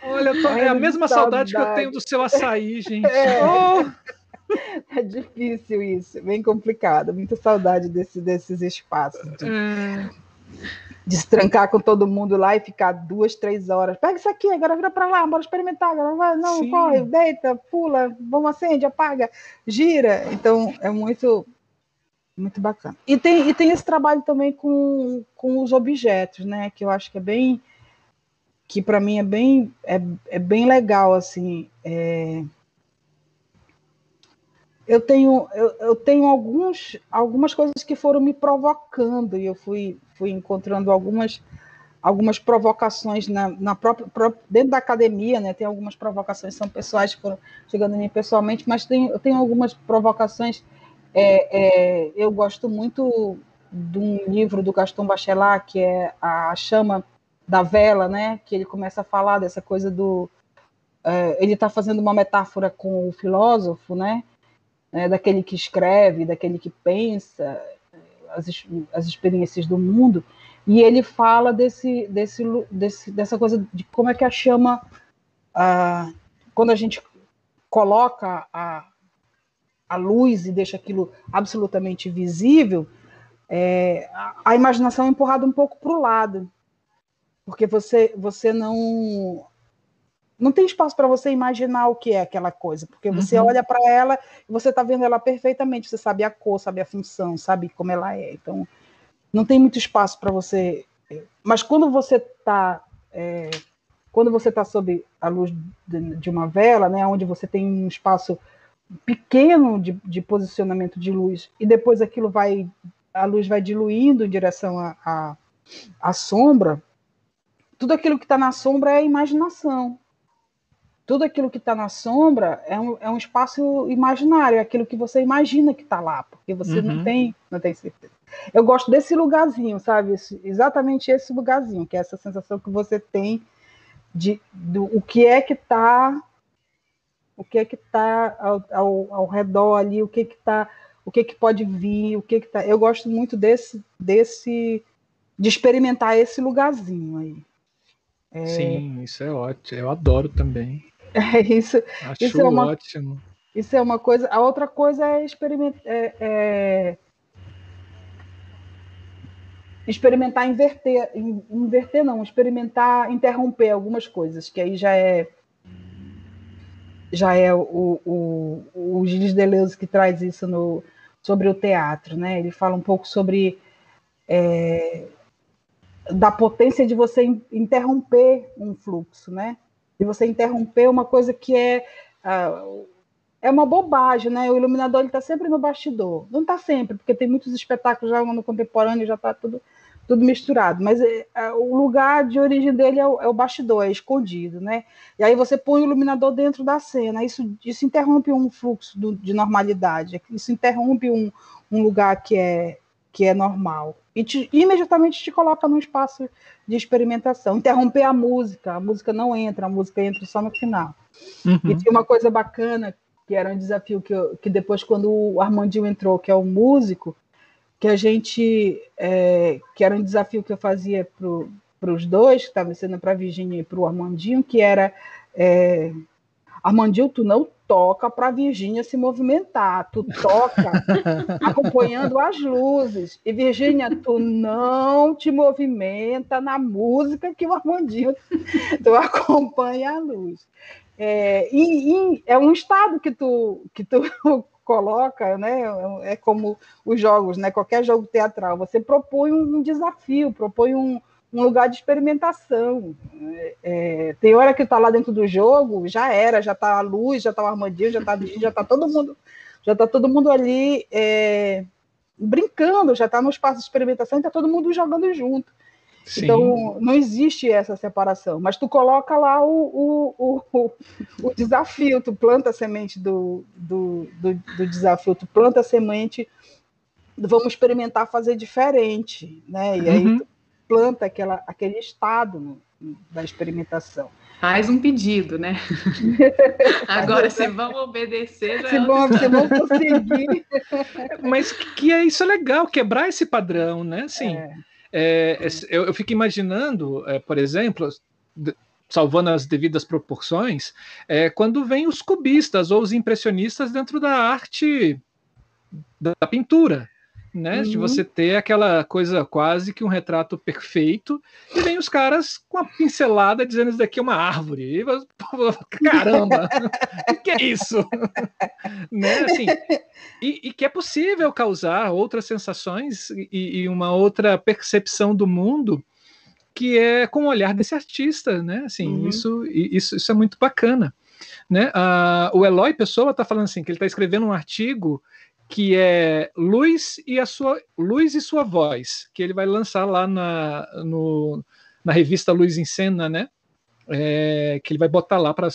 Olha, tô, é a mesma saudade. saudade. que eu tenho do seu açaí, gente. É. Oh. é difícil isso, bem complicado. Muita saudade desse, desses espaços. De, é. De se trancar com todo mundo lá e ficar duas, três horas. Pega isso aqui, agora vira para lá, bora experimentar. Agora vai, não, Sim. corre, deita, pula, vamos acende, apaga, gira. Então é muito muito bacana. E tem, e tem esse trabalho também com, com os objetos, né? Que eu acho que é bem. Que para mim é bem, é, é bem legal, assim. É... Eu tenho, eu, eu tenho alguns, algumas coisas que foram me provocando, e eu fui, fui encontrando algumas, algumas provocações na, na própria, dentro da academia, né? Tem algumas provocações, são pessoais que foram chegando em mim pessoalmente, mas tem, eu tenho algumas provocações é, é, eu gosto muito de um livro do Gaston Bachelard, que é A Chama da Vela, né? que ele começa a falar dessa coisa do. É, ele está fazendo uma metáfora com o filósofo, né? É, daquele que escreve, daquele que pensa, as, as experiências do mundo, e ele fala desse, desse, desse, dessa coisa de como é que a chama, quando a gente coloca a, a luz e deixa aquilo absolutamente visível, é, a, imaginação é empurrada um pouco para o lado, porque você você não não tem espaço para você imaginar o que é aquela coisa, porque você uhum. olha para ela e você está vendo ela perfeitamente, você sabe a cor, sabe a função, sabe como ela é. Então, não tem muito espaço para você. Mas quando você está é, quando você está sob a luz de, uma vela, né, onde você tem um espaço pequeno de, de, posicionamento de luz e depois aquilo vai a luz vai diluindo em direção à sombra tudo aquilo que está na sombra é imaginação tudo aquilo que está na sombra é um, é um espaço imaginário é aquilo que você imagina que está lá porque você uhum. não tem não tem certeza eu gosto desse lugarzinho sabe esse, exatamente esse lugarzinho que é essa sensação que você tem de do o que é que está o que é que está ao, ao, ao, redor ali, o que que está, o que que pode vir, o que que tá. Eu gosto muito desse, desse, de experimentar esse lugarzinho aí. É... Sim, isso é ótimo. Eu adoro também. É isso. Acho isso é uma, ótimo. Isso é uma coisa. A outra coisa é experimentar. É, é... experimentar inverter, inverter não, experimentar interromper algumas coisas, que aí já é já é o, o, o Gilles Deleuze que traz isso no, sobre o teatro, né? Ele fala um pouco sobre é, da potência de você interromper um fluxo, né? De você interromper uma coisa que é uh, é uma bobagem, né? O iluminador está sempre no bastidor, não está sempre, porque tem muitos espetáculos já no contemporâneo já está tudo tudo misturado. Mas é, o lugar de origem dele é o, é o, bastidor, é escondido, né? E aí você põe o iluminador dentro da cena. Isso, isso interrompe um fluxo do, de normalidade. Isso interrompe um, um lugar que é que é normal. E te, imediatamente te coloca num espaço de experimentação. Interromper a música, a música não entra, a música entra só no final. Uhum. E tinha uma coisa bacana, que era um desafio que, eu, que depois, quando o Armandinho entrou, que é o músico, que a gente. É, que era um desafio que eu fazia para os dois, que estava sendo para a Virginia e para o Armandinho, que era. É, Armandinho, tu não toca para a Virgínia se movimentar, tu toca acompanhando as luzes. E Virgínia, tu não te movimenta na música que o Armandinho, tu acompanha a luz. É, e, e, é um estado que tu, que tu coloca, né? É como os jogos, né? Qualquer jogo teatral, você propõe um desafio, propõe um, um lugar de experimentação. É, tem hora que está lá dentro do jogo, já era, já está a luz, já está o Armandinho, já está já está todo mundo, já está todo mundo ali é, brincando, já está no espaço de experimentação, está todo mundo jogando junto. Sim. Então não existe essa separação, mas tu coloca lá o, o, o, o desafio, tu planta a semente do, do, do, do desafio, tu planta a semente, vamos experimentar fazer diferente, né? E aí uhum. Planta aquela, aquele estado no, da experimentação. Faz um pedido, né? Agora, se vão obedecer, já se, vão, se vão conseguir. Mas que é isso é legal, quebrar esse padrão, né? Assim, é. É, eu, eu, fico imaginando, é, por exemplo, salvando as devidas proporções, é, quando vem os cubistas ou os impressionistas dentro da arte da pintura né? Uhum. De você ter aquela coisa quase que um retrato perfeito, e vem os caras com a pincelada dizendo isso daqui é uma árvore. E você, caramba, o que é isso? né? Assim, e, e, que é possível causar outras sensações e, e, uma outra percepção do mundo que é com o olhar desse artista, né? Assim, uhum. isso, isso, isso é muito bacana. Né? Uh, o Eloy Pessoa está falando assim que ele está escrevendo um artigo que é Luz e a sua Luz e sua voz, que ele vai lançar lá na, no, na revista Luz em Cena, né? É, que ele vai botar lá para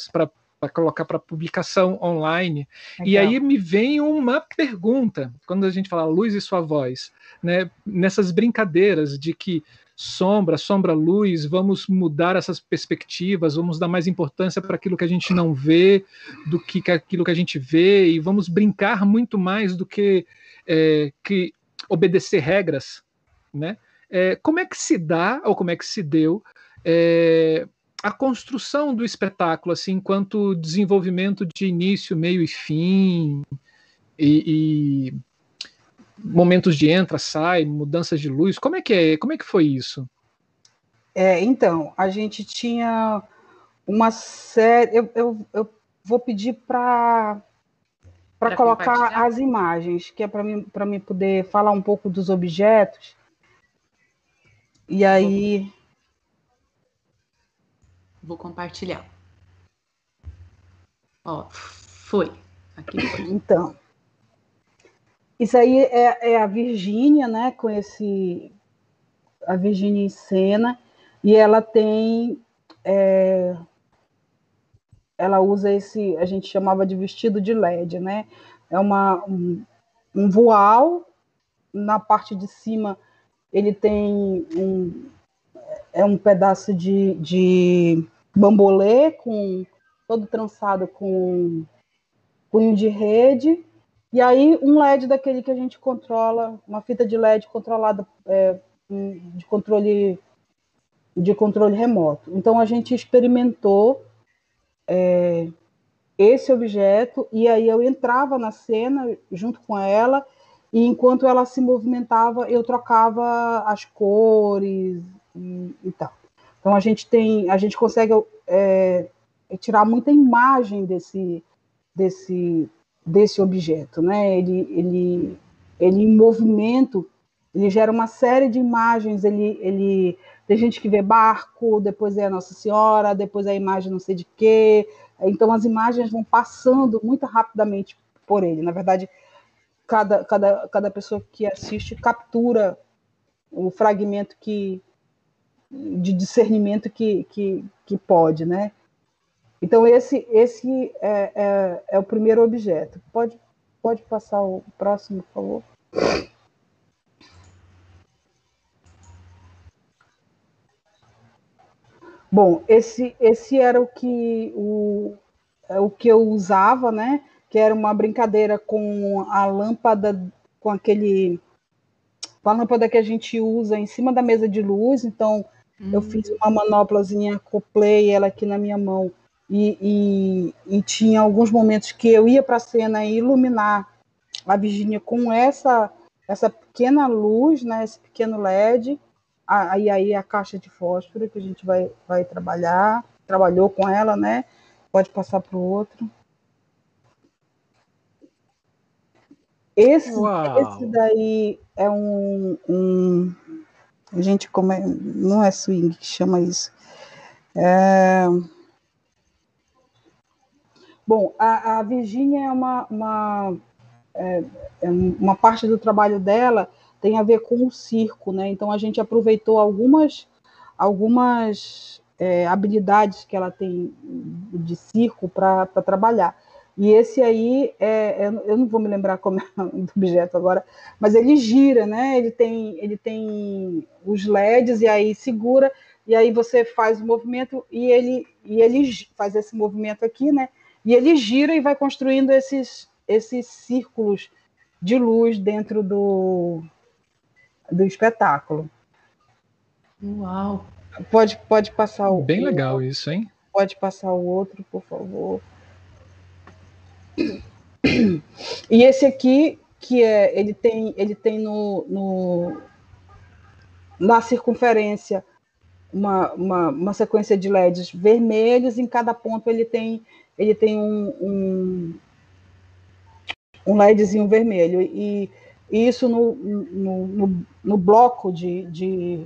colocar para publicação online. Legal. E aí me vem uma pergunta quando a gente fala Luz e sua voz, né? Nessas brincadeiras de que sombra, sombra, luz, vamos mudar essas perspectivas, vamos dar mais importância para aquilo que a gente não vê do que aquilo que a gente vê, e vamos brincar muito mais do que, é, que obedecer regras, né? É, como é que se dá, ou como é que se deu, é, a construção do espetáculo, assim, enquanto desenvolvimento de início, meio e fim, e, e momentos de entra, sai, mudanças de luz. Como é que é? Como é que foi isso? É, então, a gente tinha uma série. Eu, eu, eu vou pedir para para colocar as imagens, que é para mim para mim poder falar um pouco dos objetos. E aí vou compartilhar. Ó, foi. Aqui foi. Então, isso aí é, é a Virgínia, né? Com esse a Virgínia em cena e ela tem é, ela usa esse a gente chamava de vestido de LED, né? É uma um, um voal na parte de cima ele tem um é um pedaço de, de bambolê com todo trançado com punho de rede e aí, um LED daquele que a gente controla, uma fita de LED controlada é, de controle de controle remoto. Então, a gente experimentou é, esse objeto e aí eu entrava na cena junto com ela e enquanto ela se movimentava, eu trocava as cores e, e tal. Então, a gente tem, a gente consegue é, tirar muita imagem desse, desse desse objeto, né? Ele, ele, ele em movimento, ele gera uma série de imagens. Ele, ele tem gente que vê barco, depois é a Nossa Senhora, depois é a imagem não sei de quê. Então as imagens vão passando muito rapidamente por ele. Na verdade, cada, cada, cada pessoa que assiste captura o fragmento que de discernimento que, que, que pode, né? Então esse esse é, é, é o primeiro objeto. Pode pode passar o próximo, por favor. Bom, esse, esse era o que, o, é o que eu usava, né? Que era uma brincadeira com a lâmpada, com aquele. Com a lâmpada que a gente usa em cima da mesa de luz. Então, hum. eu fiz uma manoplazinha, acoplei ela aqui na minha mão. E, e, e tinha alguns momentos que eu ia para a cena e iluminar a Virgínia com essa, essa pequena luz, né? Esse pequeno LED aí aí a caixa de fósforo que a gente vai, vai trabalhar, trabalhou com ela, né? Pode passar para o outro. Esse, esse daí é um, um gente como é, não é swing que chama isso. É... Bom, a, a Virginia é uma, uma, é, é uma parte do trabalho dela tem a ver com o circo, né? Então a gente aproveitou algumas algumas é, habilidades que ela tem de circo para trabalhar. E esse aí, é, é, eu não vou me lembrar como é o objeto agora, mas ele gira, né? Ele tem, ele tem os LEDs e aí segura e aí você faz o movimento e ele e ele faz esse movimento aqui, né? E ele gira e vai construindo esses esses círculos de luz dentro do do espetáculo. Uau! Pode, pode passar o. Bem legal isso, hein? Pode passar o outro, por favor. E esse aqui, que é, ele tem, ele tem no, no na circunferência uma, uma, uma, sequência de LEDs vermelhos, em cada ponto ele tem, ele tem um, um, um LEDzinho vermelho. E e isso no, no, no, no bloco de, de,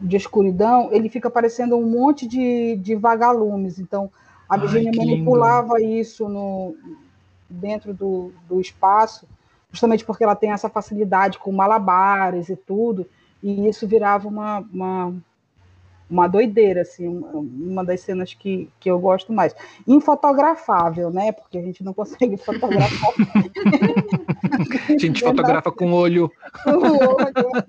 de, escuridão, ele fica parecendo um monte de, de vagalumes. Então, a Virginia manipulava lindo. isso no, dentro do, do espaço, justamente porque ela tem essa facilidade com malabares e tudo, e isso virava uma, uma, uma doideira, assim, uma das cenas que, que eu gosto mais. Infotografável, né? Porque a gente não consegue fotografar. a gente fotografa com o olho. Com o olho.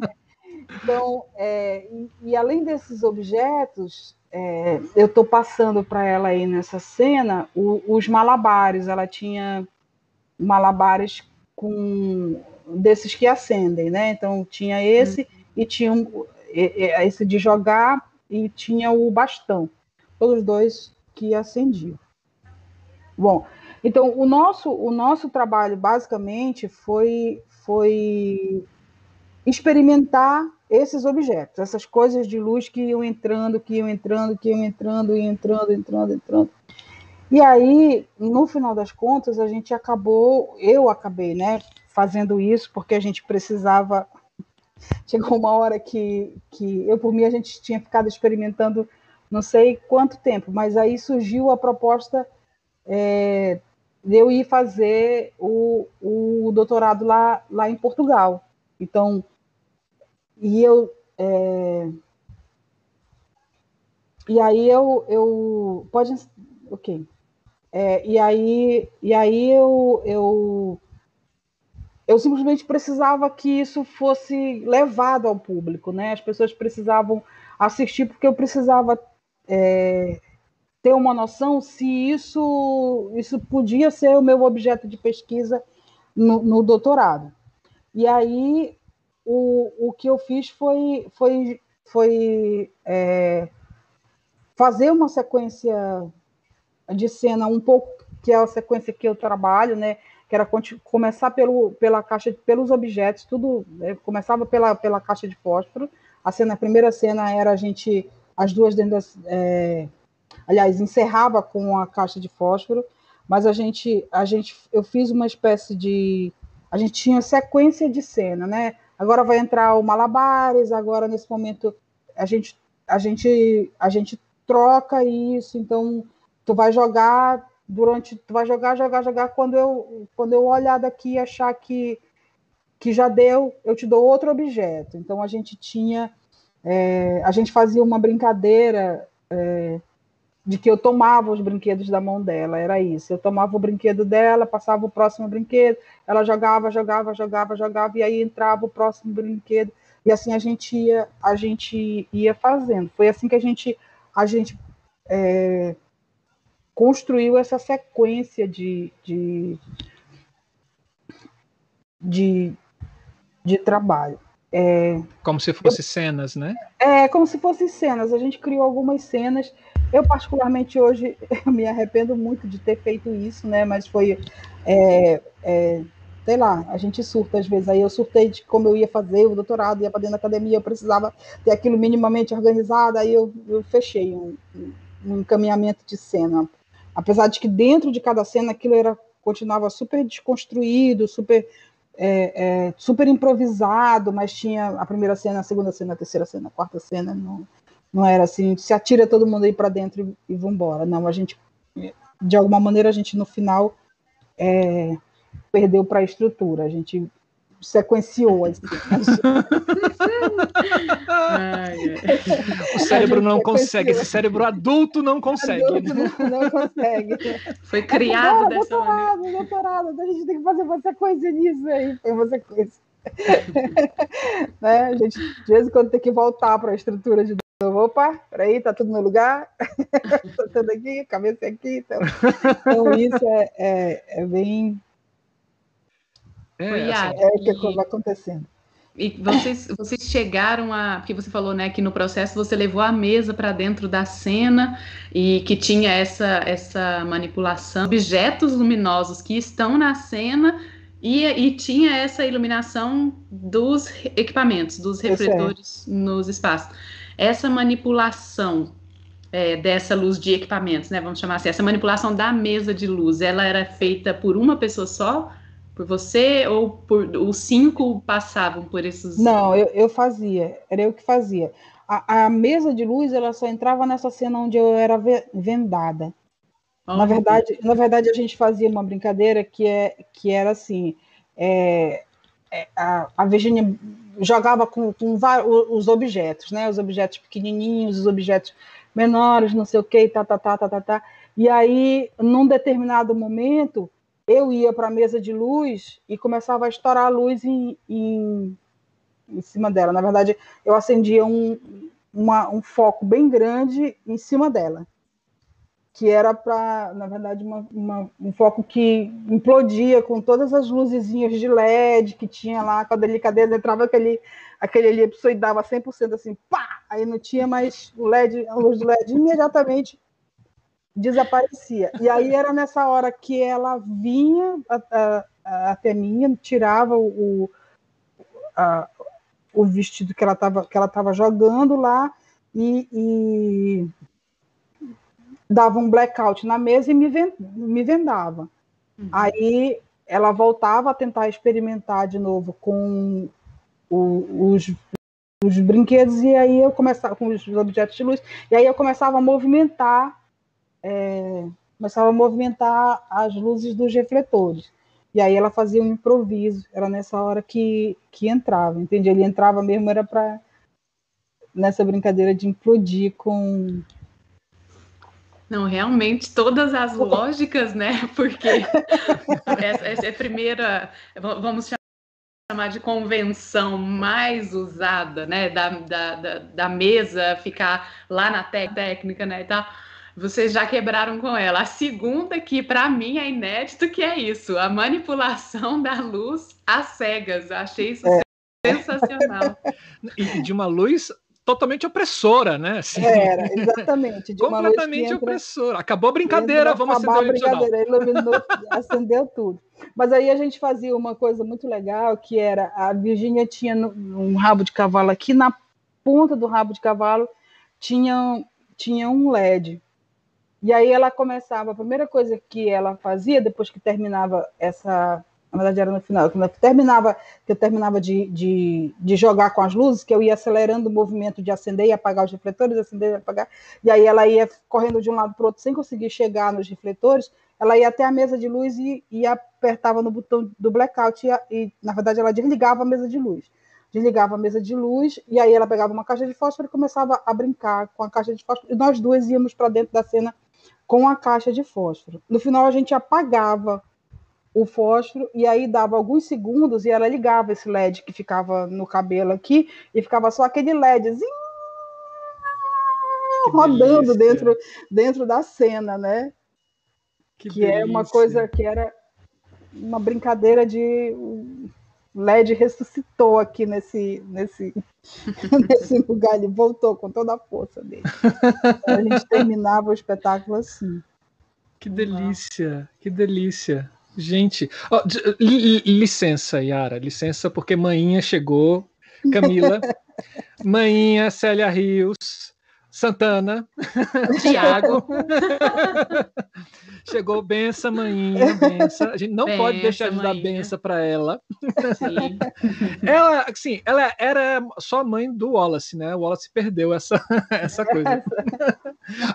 Então, é, e, e, além desses objetos, é, eu estou passando para ela aí nessa cena o, os malabares. Ela tinha malabares com desses que acendem, né? Então tinha esse hum. e tinha um, esse de jogar e tinha o bastão, todos dois que acendiam. Bom, então o nosso o nosso trabalho basicamente foi foi experimentar esses objetos, essas coisas de luz que iam entrando, que iam entrando, que iam entrando, entrando, entrando, entrando. E aí, no final das contas, a gente acabou, eu acabei, né, fazendo isso porque a gente precisava chegou uma hora que, que eu, por mim, a gente tinha ficado experimentando não sei quanto tempo, mas aí surgiu a proposta é, de eu ir fazer o, o doutorado lá, lá em Portugal. Então, e eu. É, e aí eu, eu pode ok é, e aí e aí eu, eu eu simplesmente precisava que isso fosse levado ao público, né? As pessoas precisavam assistir porque eu precisava é, ter uma noção se isso isso podia ser o meu objeto de pesquisa no, no doutorado. E aí o, o que eu fiz foi foi foi é, fazer uma sequência de cena um pouco que é a sequência que eu trabalho, né? Que era começar pelo, pela caixa, pelos objetos, tudo né, começava pela, pela caixa de fósforo. A cena, a primeira cena era a gente, as duas dentro das, é, aliás, encerrava com a caixa de fósforo, mas a gente, a gente, eu fiz uma espécie de, a gente tinha sequência de cena, né? Agora vai entrar o Malabares, agora nesse momento a gente, a gente, a gente troca isso, então tu vai jogar durante tu vai jogar, jogar, jogar quando eu quando eu olhar daqui e achar que que já deu, eu te dou outro objeto. Então a gente tinha, é, a gente fazia uma brincadeira é, de que eu tomava os brinquedos da mão dela, era isso. Eu tomava o brinquedo dela, passava o próximo brinquedo, ela jogava, jogava, jogava, jogava, e aí entrava o próximo brinquedo, e assim a gente ia, a gente ia fazendo. Foi assim que a gente, a gente é, construiu essa sequência de, de, de, de trabalho. É, como se fossem cenas, né? É, como se fossem cenas. A gente criou algumas cenas. Eu, particularmente, hoje, eu me arrependo muito de ter feito isso, né? Mas foi. É, é, sei lá, a gente surta às vezes. Aí eu surtei de como eu ia fazer o doutorado, ia para dentro da academia, eu precisava ter aquilo minimamente organizado, aí eu, eu fechei um, um encaminhamento de cena. Apesar de que dentro de cada cena aquilo era continuava super desconstruído, super é, é, super improvisado, mas tinha a primeira cena, a segunda cena, a terceira cena, a quarta cena, não, não era assim, se atira todo mundo aí para dentro e, e vambora. Não, a gente, de alguma maneira, a gente no final é, perdeu para a estrutura, a gente sequenciou as O cérebro não consegue, esse cérebro adulto não consegue. Adulto né? não, consegue. Foi criado Agora, dessa doutorado, maneira. Doutorado, a gente tem que fazer uma sequência nisso aí. Foi uma sequência. né? A gente, de vez em quando, tem que voltar para a estrutura de novo. Opa, peraí, tá tudo no lugar? tá tudo aqui, cabeça aqui. Então, então isso é, é, é bem é, assim, é o que vai acontecendo. E vocês, vocês chegaram a. Porque você falou né, que no processo você levou a mesa para dentro da cena e que tinha essa, essa manipulação, objetos luminosos que estão na cena e, e tinha essa iluminação dos equipamentos, dos refletores nos espaços. Essa manipulação é, dessa luz de equipamentos, né? Vamos chamar assim, essa manipulação da mesa de luz, ela era feita por uma pessoa só? Por você ou por os cinco passavam por esses? Não, eu, eu fazia, era eu que fazia. A, a, mesa de luz ela só entrava nessa cena onde eu era vendada. Oh, na verdade, na verdade a gente fazia uma brincadeira que é que era assim, é, é, a, a Virginia jogava com, com os objetos, né? Os objetos pequenininhos, os objetos menores, não sei o que, tá, tá, tá, tá, tá, tá. E aí, num determinado momento, eu ia para a mesa de luz e começava a estourar a luz em, em, em cima dela. Na verdade, eu acendia um, uma, um foco bem grande em cima dela, que era para, na verdade, uma, uma, um foco que implodia com todas as luzezinhas de LED que tinha lá, com a delicadeza, entrava aquele, aquele elipso e dava 100% assim, pá! Aí não tinha mais o LED, a luz do LED, imediatamente desaparecia. E aí era nessa hora que ela vinha até mim, tirava o, a, o vestido que ela estava que ela tava jogando lá e, e, dava um blackout na mesa e me, me vendava. Uhum. Aí ela voltava a tentar experimentar de novo com o, os, os brinquedos e aí eu começava com os objetos de luz e aí eu começava a movimentar é, começava a movimentar as luzes dos refletores. E aí ela fazia um improviso, era nessa hora que, que entrava, entende? Ele entrava mesmo, era para nessa brincadeira de implodir com. Não, realmente todas as lógicas, né? Porque essa, essa é a primeira, vamos chamar de convenção mais usada, né? Da, da, da, da mesa ficar lá na técnica, né? E tal vocês já quebraram com ela. A segunda, que para mim é inédito, que é isso: a manipulação da luz às cegas. Achei isso é. sensacional. E de uma luz totalmente opressora, né? Assim, Era, exatamente. completamente entra, opressora. Acabou a brincadeira, vamos acender a brincadeira, iluminou, acendeu tudo. Mas aí a gente fazia uma coisa muito legal, que era a Virgínia tinha um rabo de cavalo aqui na ponta do rabo de cavalo tinha, tinha um LED. E aí ela começava, a primeira coisa que ela fazia, depois que terminava essa, Na verdade, era no final. Quando eu terminava, que eu terminava de, de, de, jogar com as luzes, que eu ia acelerando o movimento de acender e apagar os refletores, acender e apagar, e aí ela ia correndo de um lado para o outro sem conseguir chegar nos refletores, ela ia até a mesa de luz e, e apertava no botão do blackout, e, e, na verdade ela desligava a mesa de luz. Desligava a mesa de luz, e aí ela pegava uma caixa de fósforo e começava a brincar com a caixa de fósforo, e nós duas íamos para dentro da cena com a caixa de fósforo. No final, a gente apagava o fósforo e aí dava alguns segundos e ela ligava esse LED que ficava no cabelo aqui e ficava só aquele LEDzinho rodando dentro, dentro da cena, né? Que, que é uma coisa que era uma brincadeira de LED ressuscitou aqui nesse, nesse, nesse lugar, ele voltou com toda a força dele. a gente terminava o espetáculo assim. Que delícia, que delícia. Gente, oh, licença, Yara, licença, porque manhinha chegou, Camila, manhinha, Célia Rios, Santana, Tiago. Chegou benção, manhinha, benção. A gente não pode deixar de dar benção para ela. Sim. Ela, assim, ela era só mãe do Wallace, né? O Wallace perdeu essa, essa coisa.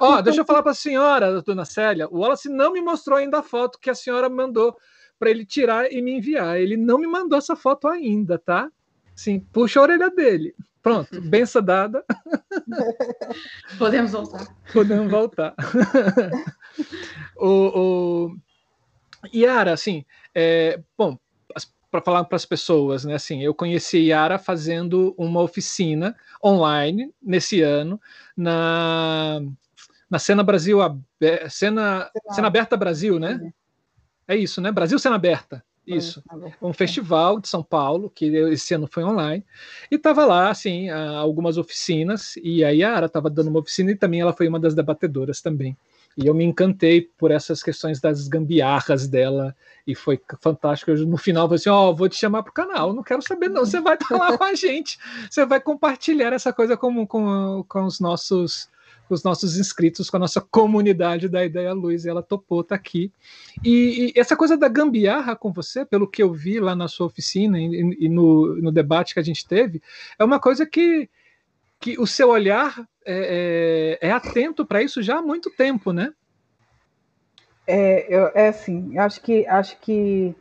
Ó, oh, deixa eu falar para a senhora, dona Célia. O Wallace não me mostrou ainda a foto que a senhora mandou para ele tirar e me enviar. Ele não me mandou essa foto ainda, tá? Sim, puxa a orelha dele. Pronto, benção dada. Podemos voltar. Podemos voltar. o, o... Yara, assim, é, bom, para falar para as pessoas, né? Assim, eu conheci Yara fazendo uma oficina online nesse ano na na Cena Brasil, Cena, Cena Aberta Brasil, né? É isso, né? Brasil Cena Aberta. Isso, um festival de São Paulo, que esse ano foi online, e estava lá, assim, algumas oficinas, e aí a Ara estava dando uma oficina e também ela foi uma das debatedoras também. E eu me encantei por essas questões das gambiarras dela, e foi fantástico. Eu, no final, eu falei assim: Ó, oh, vou te chamar para o canal, não quero saber, não. Você vai estar lá com a gente, você vai compartilhar essa coisa com, com, com os nossos os nossos inscritos, com a nossa comunidade da Ideia Luz, e ela topou tá aqui. E, e, essa coisa da gambiarra com você, pelo que eu vi lá na sua oficina e, e no, no, debate que a gente teve, é uma coisa que, que o seu olhar é, é, é atento para isso já há muito tempo, né? É, eu, é assim, acho que acho que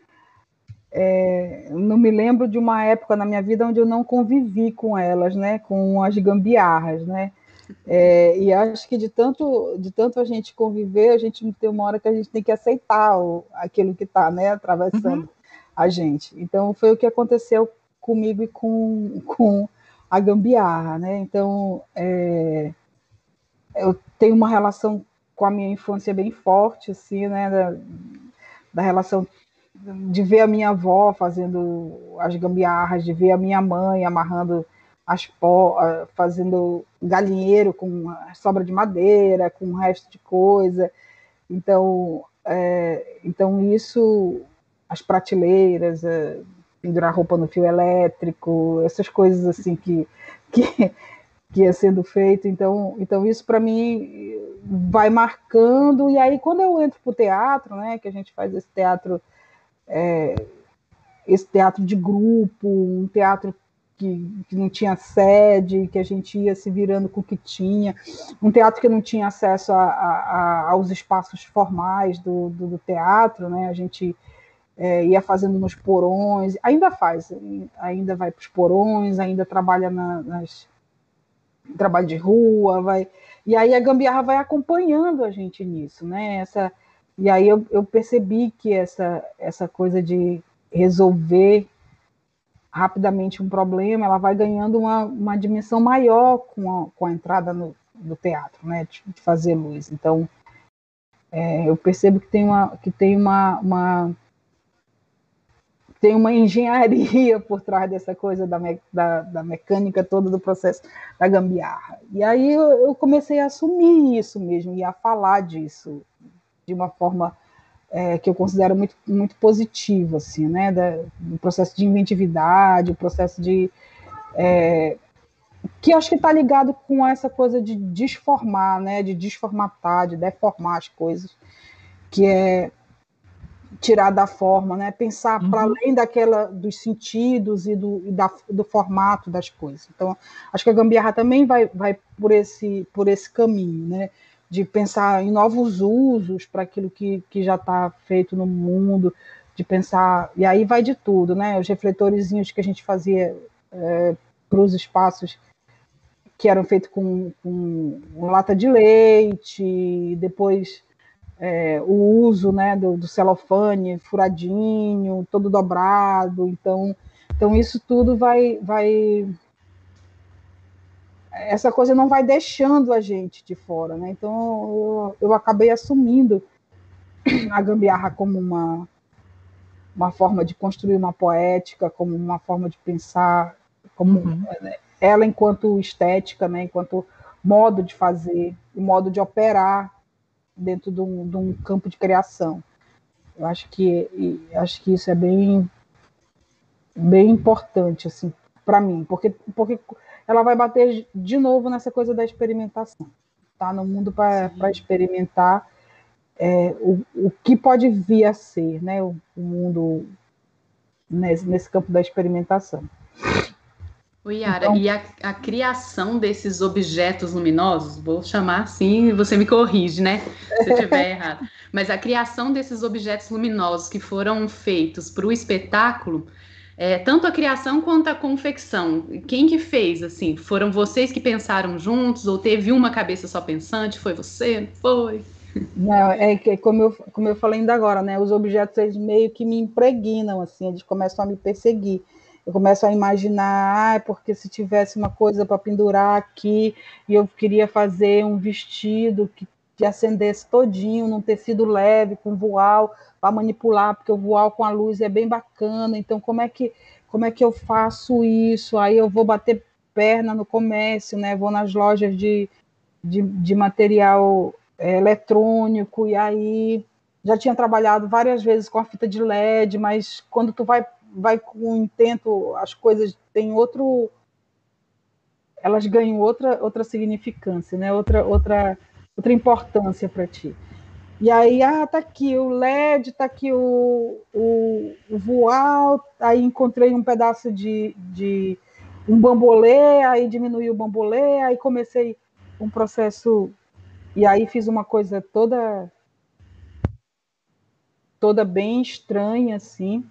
é, não me lembro de uma época na minha vida onde eu não convivi com elas, né, com as gambiarras, né. É, e acho que de tanto, de tanto a gente conviver, a gente tem uma hora que a gente tem que aceitar o, aquilo que está né, atravessando uhum. a gente. Então, foi o que aconteceu comigo e com, com a gambiarra. Né? Então, é, eu tenho uma relação com a minha infância bem forte, assim, né, da, da relação de ver a minha avó fazendo as gambiarras, de ver a minha mãe amarrando as fazendo galinheiro com sobra de madeira, com resto de coisa. Então, é, então isso, as prateleiras, é, pendurar roupa no fio elétrico, essas coisas assim que, que, que ia sendo feito. Então, então isso para mim vai marcando. E aí, quando eu entro para o teatro, né, que a gente faz esse teatro. É, esse teatro de grupo, um teatro que, que, não tinha sede, que a gente ia se virando com o que tinha, um teatro que não tinha acesso a, a, aos espaços formais do, do, do, teatro, né? A gente é, ia fazendo nos porões, ainda faz, ainda vai para os porões, ainda trabalha na, nas trabalho de rua, vai e aí a gambiarra vai acompanhando a gente nisso, né? Essa e aí eu, eu percebi que essa essa coisa de resolver rapidamente um problema, ela vai ganhando uma, uma dimensão maior com a, com a entrada no, do teatro, né, de, de fazer luz. Então, é, eu percebo que tem uma, que tem uma, uma tem uma engenharia por trás dessa coisa da, me, da, da, mecânica toda do processo da gambiarra. E aí eu, eu, comecei a assumir isso mesmo e a falar disso de uma forma é, que eu considero muito, muito positivo, assim, né, da, do processo de inventividade, o processo de... É, que acho que está ligado com essa coisa de desformar, né, de desformatar, de deformar as coisas, que é tirar da forma, né? Pensar uhum. para além daquela dos sentidos e do, e da, do formato das coisas. Então, acho que a gambiarra também vai, vai por esse por esse caminho, né? De pensar em novos usos para aquilo que, que já está feito no mundo, de pensar e aí vai de tudo, né? Os refletorzinhos que a gente fazia é, para os espaços que eram feitos com, com lata de leite, depois é, o uso né, do, do, celofane furadinho, todo dobrado. Então, então isso tudo vai, vai. Essa coisa não vai deixando a gente de fora. Né? Então, eu, eu acabei assumindo a gambiarra como uma, uma forma de construir uma poética, como uma forma de pensar, como uhum. ela enquanto estética, né, enquanto modo de fazer, modo de operar dentro de um, de um campo de criação. Eu acho que acho que isso é bem bem importante assim para mim, porque porque ela vai bater de novo nessa coisa da experimentação. Tá no mundo para experimentar é, o, o que pode vir a ser, né? O, o mundo nesse, nesse campo da experimentação. O Yara, então, e a, a, criação desses objetos luminosos, vou chamar assim você me corrige, né? Se eu estiver errado. Mas a criação desses objetos luminosos que foram feitos para o espetáculo, é, tanto a criação quanto a confecção, quem que fez, assim? Foram vocês que pensaram juntos ou teve uma cabeça só pensante? Foi você? Foi? Não, é que como eu, como eu falei ainda agora, né? Os objetos eles meio que me impregnam, assim, eles começam a me perseguir eu começo a imaginar, ah, porque se tivesse uma coisa para pendurar aqui e eu queria fazer um vestido que, que acendesse todinho num tecido leve, com voal, para manipular, porque o voal com a luz é bem bacana, então como é que como é que eu faço isso? Aí eu vou bater perna no comércio, né? Vou nas lojas de, de, de material é, eletrônico, e aí já tinha trabalhado várias vezes com a fita de LED, mas quando tu vai vai com intento, as coisas têm outro elas ganham outra outra significância, né? Outra outra outra importância para ti. E aí, ah, tá aqui o LED, tá aqui o, o, o voal, aí encontrei um pedaço de, de um bambolê, aí diminui o bambolê, aí comecei um processo e aí fiz uma coisa toda toda bem estranha assim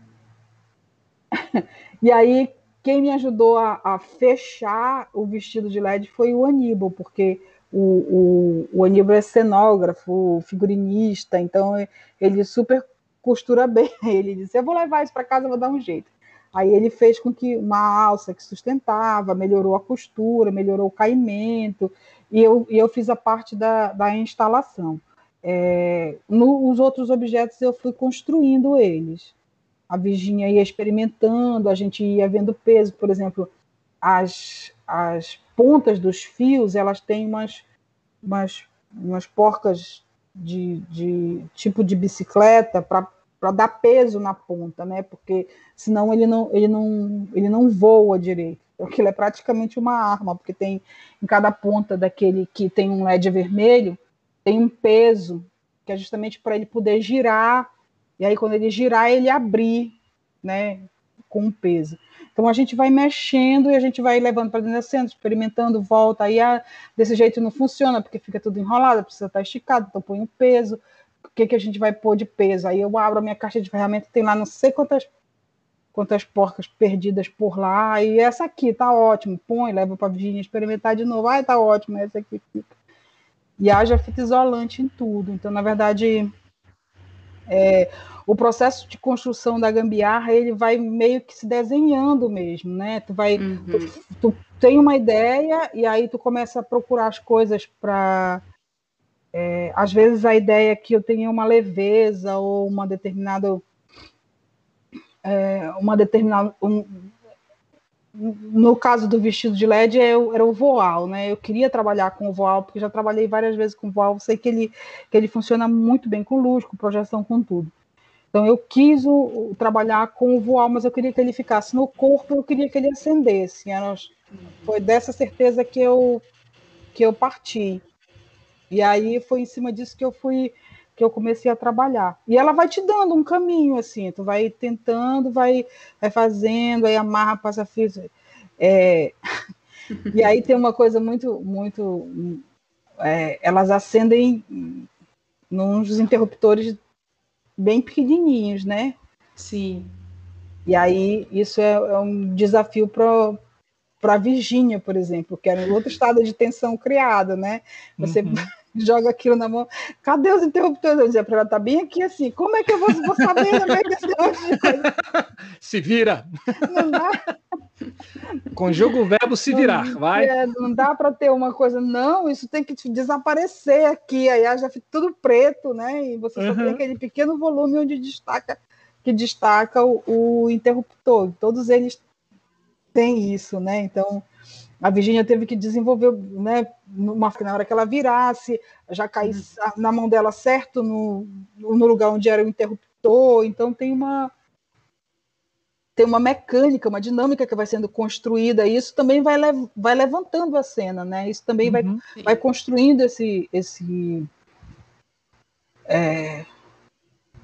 e aí, quem me ajudou a, a, fechar o vestido de LED foi o Aníbal, porque o, o, o Aníbal é cenógrafo, figurinista, então ele super costura bem. Ele disse: Eu vou levar isso para casa, vou dar um jeito. Aí ele fez com que uma alça que sustentava, melhorou a costura, melhorou o caimento, e eu, e eu fiz a parte da, da instalação. É, nos outros objetos eu fui construindo eles a Virginia ia experimentando, a gente ia vendo peso, por exemplo, as, as pontas dos fios, elas têm umas, umas, umas porcas de, de tipo de bicicleta para dar peso na ponta, né? Porque senão ele não, ele não, ele não voa direito. Aquilo é praticamente uma arma, porque tem em cada ponta daquele que tem um LED vermelho, tem um peso, que é justamente para ele poder girar e aí quando ele girar, ele abrir, né, com o peso. Então a gente vai mexendo e a gente vai levando para dentro da cena, experimentando, volta, aí desse jeito não funciona, porque fica tudo enrolado, precisa estar esticado, então põe um peso, o que, que a gente vai pôr de peso? Aí eu abro a minha caixa de ferramentas, tem lá não sei quantas quantas porcas perdidas por lá, e essa aqui tá ótimo, põe, leva para a Virginia experimentar de novo, ai, tá ótimo, essa aqui fica. E haja fita isolante em tudo. Então, na verdade, é, o processo de construção da gambiarra ele vai meio que se desenhando mesmo, né? Tu vai, uhum. tu, tu, tem uma ideia e aí tu começa a procurar as coisas para é, às vezes a ideia é que eu tenha uma leveza ou uma determinada é, uma determinada um, no caso do vestido de LED é era o voal, né? Eu queria trabalhar com o voal porque já trabalhei várias vezes com o voal, sei que ele que ele funciona muito bem com luz, com projeção, com tudo. Então eu quis o, trabalhar com o voal, mas eu queria que ele ficasse no corpo, eu queria que ele acendesse. Era, foi dessa certeza que eu que eu parti. E aí foi em cima disso que eu fui que eu comecei a trabalhar. E ela vai te dando um caminho, assim, tu vai tentando, vai, vai fazendo, aí amarra, passa fio. É... e aí tem uma coisa muito, muito. É, elas acendem nos interruptores bem pequenininhos, né? Sim. E aí isso é, é um desafio para para a Virgínia, por exemplo, que era um outro estado de tensão criado, né? Você uhum. Joga aquilo na mão. Cadê os interruptores? Eu dizia para ela, tá bem aqui assim. Como é que eu vou, vou saber no meio desse monte de coisa? Se vira. Não dá. Conjuga o verbo se virar, não, vai. É, não dá para ter uma coisa, não, isso tem que desaparecer aqui, aí já fica tudo preto, né? E você uhum. só tem uhum. aquele pequeno volume onde destaca que destaca o, o interruptor. Todos eles têm isso, né? Então, a Virginia teve que desenvolver, né, numa, na hora que ela virasse, já caísse uhum. na mão dela certo no, no lugar onde era o interruptor. Então tem uma tem uma mecânica, uma dinâmica que vai sendo construída. E isso também vai, lev vai levantando a cena, né? Isso também uhum. vai, vai construindo esse esse é,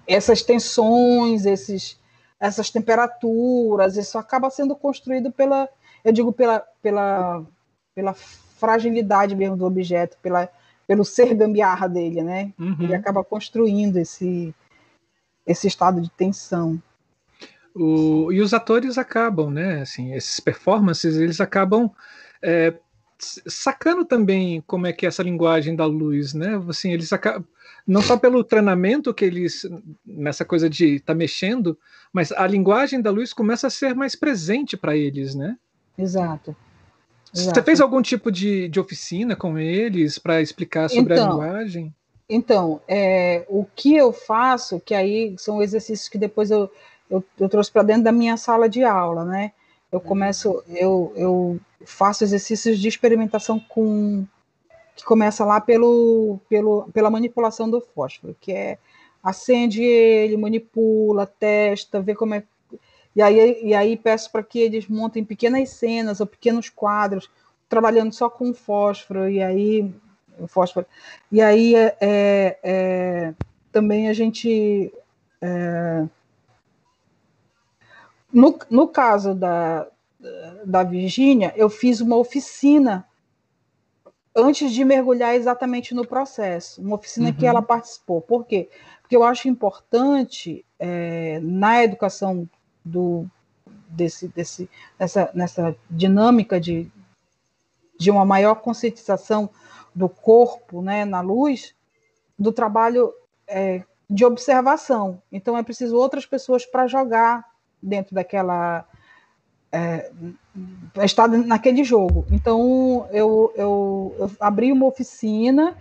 essas tensões, esses essas temperaturas. Isso acaba sendo construído pela eu digo pela, pela, pela fragilidade mesmo do objeto, pela, pelo ser gambiarra dele, né? Uhum. Ele acaba construindo esse, esse estado de tensão. O, e os atores acabam, né? Assim, esses performances, eles acabam é, sacando também como é que é essa linguagem da luz, né? Assim, eles acabam, não só pelo treinamento que eles nessa coisa de estar tá mexendo, mas a linguagem da luz começa a ser mais presente para eles, né? Exato. Exato. Você fez algum tipo de, de oficina com eles para explicar sobre então, a linguagem? Então, é, o que eu faço, que aí são exercícios que depois eu, eu, eu trouxe para dentro da minha sala de aula, né? Eu começo, eu, eu faço exercícios de experimentação com que começa lá pelo, pelo, pela manipulação do fósforo, que é acende ele, manipula, testa, vê como é e aí, e aí peço para que eles montem pequenas cenas ou pequenos quadros, trabalhando só com fósforo, e aí fósforo. E aí é, é, é também a gente. É, no, no caso da, da Virgínia, eu fiz uma oficina antes de mergulhar exatamente no processo, uma oficina uhum. que ela participou. Por quê? Porque eu acho importante é, na educação do, desse, desse, nessa, nessa dinâmica de, de uma maior conscientização do corpo né, na luz, do trabalho é, de observação. Então, é preciso outras pessoas para jogar dentro daquela. É, estar naquele jogo. Então, eu, eu, eu abri uma oficina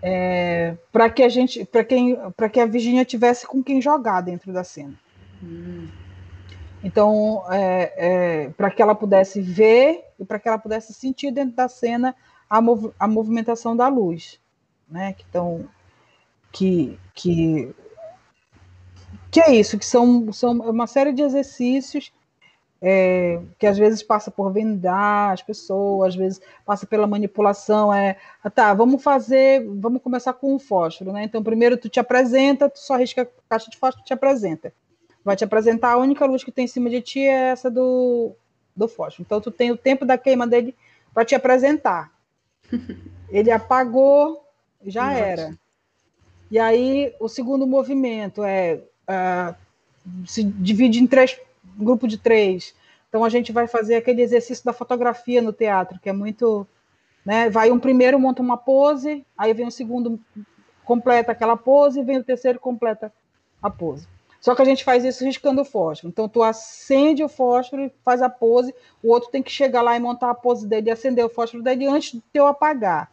é, para que a gente, para quem, para que a Virginia tivesse com quem jogar dentro da cena. Hum. Então, é, é, para que ela pudesse ver e para que ela pudesse sentir dentro da cena a, mov a movimentação da luz, né? Que, então, que, que, que é isso, que são, são uma série de exercícios é, que às vezes passa por vendar as pessoas, às vezes passa pela manipulação, é, ah, tá, vamos fazer, vamos começar com o fósforo, né? Então, primeiro tu te apresenta, tu só risca a caixa de fósforo, te apresenta vai te apresentar, a única luz que tem em cima de ti é essa do, do fósforo. Então, tu tem o tempo da queima dele para te apresentar. Ele apagou, já Nossa. era. E aí, o segundo movimento é uh, se divide em três grupos de três. Então, a gente vai fazer aquele exercício da fotografia no teatro, que é muito. Né? Vai um primeiro, monta uma pose, aí vem o segundo, completa aquela pose, e vem o terceiro, completa a pose. Só que a gente faz isso riscando o fósforo. Então, tu acende o fósforo e faz a pose, o outro tem que chegar lá e montar a pose dele e acender o fósforo dele antes de eu apagar.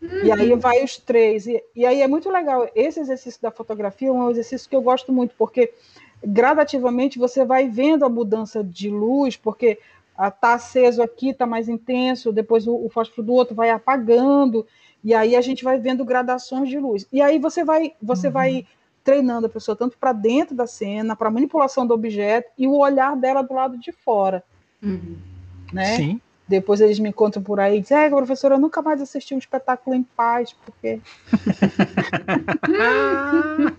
Uhum. E aí vai os três. E, e aí é muito legal. Esse exercício da fotografia é um exercício que eu gosto muito, porque gradativamente você vai vendo a mudança de luz, porque está aceso aqui, está mais intenso, depois o, o, fósforo do outro vai apagando, e aí a gente vai vendo gradações de luz. E aí você vai, você uhum. vai treinando a pessoa tanto para dentro da cena, para manipulação do objeto e o olhar dela do lado de fora. Uhum. Né? Sim. depois eles me encontram por aí e dizem, é, professora, eu nunca mais assisti um espetáculo em paz, porque. ah,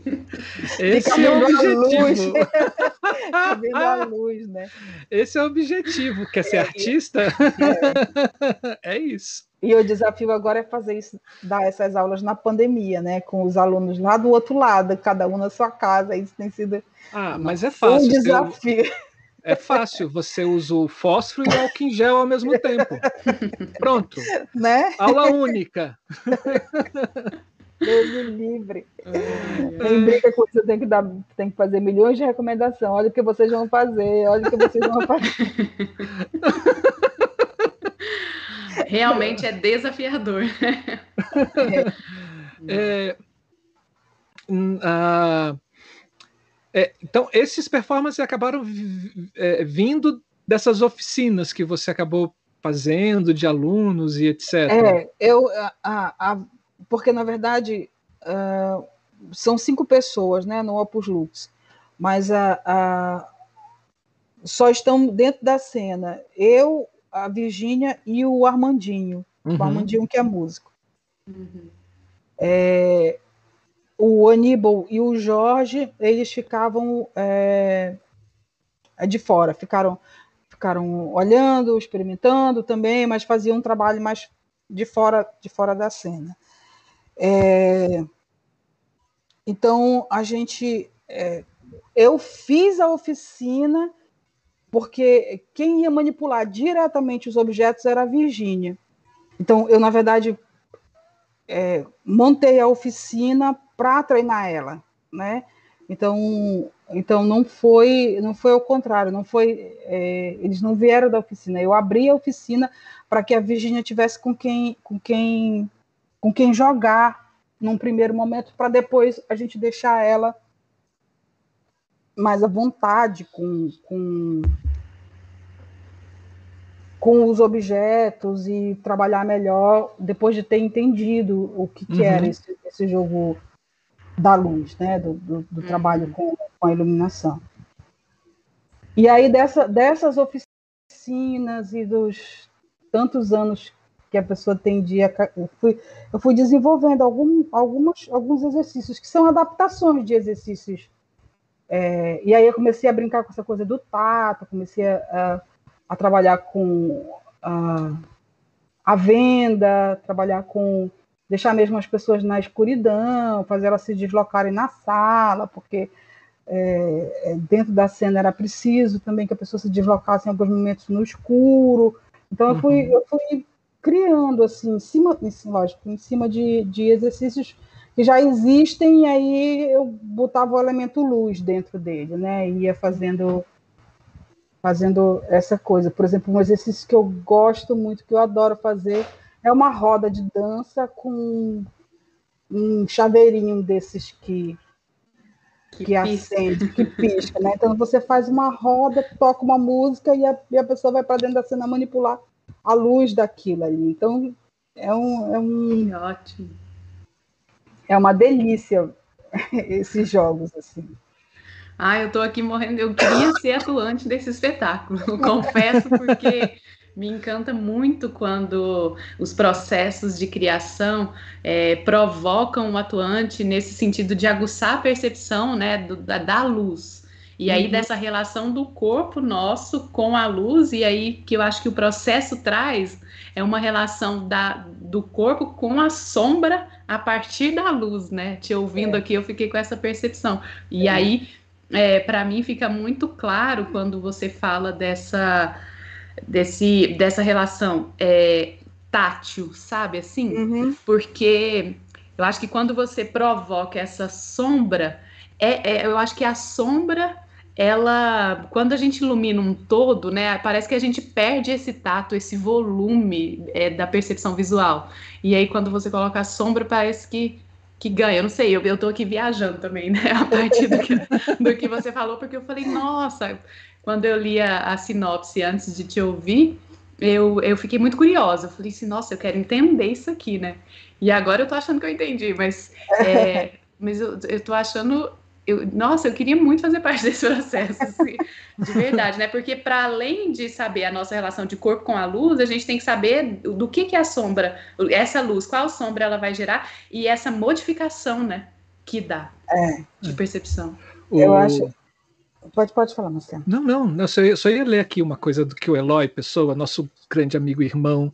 esse é o objetivo. A luz, né? Esse é o objetivo. Quer ser é, artista? É. é isso. E o desafio agora é fazer isso, dar essas aulas na pandemia, né? Com os alunos lá do outro lado, cada um na sua casa. Isso tem sido ah, mas é fácil. um desafio. É fácil, você usa o fósforo e o álcool em gel ao mesmo tempo. Pronto. Né? Aula única. Deus me livre. Tem briga com isso, tem que, dar, tem que fazer milhões de recomendações. Olha o que vocês vão fazer, olha o que vocês vão fazer. Realmente é desafiador. É, uh, é, então, esses performances acabaram é, vindo dessas oficinas que você acabou fazendo, de alunos e etc. É, eu, a, a, porque na verdade uh, são cinco pessoas né, no Opus Lux, mas a, a, só estão dentro da cena eu, a Virgínia e o Armandinho, uhum. o Armandinho que é músico. Uhum. É, o Aníbal e o Jorge, eles ficavam é, de fora, ficaram, ficaram olhando, experimentando também, mas faziam um trabalho mais de fora, de fora da cena. É, então, a gente. É, eu fiz a oficina porque quem ia manipular diretamente os objetos era a Virgínia. Então, eu, na verdade, é, montei a oficina para treinar ela, né? Então, então não foi, não foi ao contrário, não foi, é, eles não vieram da oficina. Eu abri a oficina para que a Virgínia tivesse com quem, com quem, com quem jogar num primeiro momento, para depois a gente deixar ela mais à vontade com, com, com os objetos e trabalhar melhor depois de ter entendido o que, que uhum. era esse, esse jogo da luz, né, do, do, do uhum. trabalho com, com, a iluminação. E aí dessa, dessas oficinas e dos tantos anos que a pessoa tem de eu fui, eu fui desenvolvendo algum, algumas, alguns exercícios que são adaptações de exercícios. É, e aí eu comecei a brincar com essa coisa do tato, comecei a, a trabalhar com a, a venda, trabalhar com deixar mesmo as pessoas na escuridão, fazer elas se deslocarem na sala, porque é, é, dentro da cena era preciso também que a pessoa se deslocasse em alguns momentos no escuro. Então eu fui, uhum. eu fui criando assim, em cima, lógico, em cima de, de exercícios que já existem, e aí eu botava o elemento luz dentro dele, né? E ia fazendo fazendo essa coisa. Por exemplo, um exercício que eu gosto muito, que eu adoro fazer, é uma roda de dança com um chaveirinho desses que que, que acende, que pisca, né? Então você faz uma roda, toca uma música e a, e a pessoa vai para dentro da cena manipular a luz daquilo ali. Então é um, é um que ótimo. É uma delícia esses jogos assim. Ah, eu estou aqui morrendo. Eu queria ser atuante desse espetáculo, confesso, porque me encanta muito quando os processos de criação é, provocam o atuante nesse sentido de aguçar a percepção né, do, da, da, luz. E aí, uhum. dessa relação do corpo nosso com a luz, e aí que eu acho que o processo traz é uma relação da, do corpo com a sombra a partir da luz, né? Te ouvindo é. aqui, eu fiquei com essa percepção. E é. aí, é, para mim, fica muito claro quando você fala dessa desse, dessa relação é, tátil, sabe assim? Uhum. Porque eu acho que quando você provoca essa sombra, é, é, eu acho que a sombra, ela, quando a gente ilumina um todo, né, parece que a gente perde esse tato, esse volume é, da percepção visual. E aí, quando você coloca a sombra, parece que que ganha. Eu não sei, eu, eu tô aqui viajando também, né? A partir do que, do que você falou, porque eu falei, nossa, quando eu li a, a sinopse antes de te ouvir, eu, eu fiquei muito curiosa. Eu falei assim, nossa, eu quero entender isso aqui, né? E agora eu tô achando que eu entendi, mas, é, mas eu, eu tô achando eu, nossa, eu queria muito fazer parte desse processo, assim, de verdade, né? Porque para além de saber a nossa relação de corpo com a luz, a gente tem que saber do que, que é a sombra, essa luz, qual sombra ela vai gerar e essa modificação, né, que dá É. de percepção. Eu O- acho. Pode, pode falar, Marcelo. Não, não, eu só, ia, só ia ler aqui uma coisa do que o Eloy Pessoa, nosso grande amigo e irmão,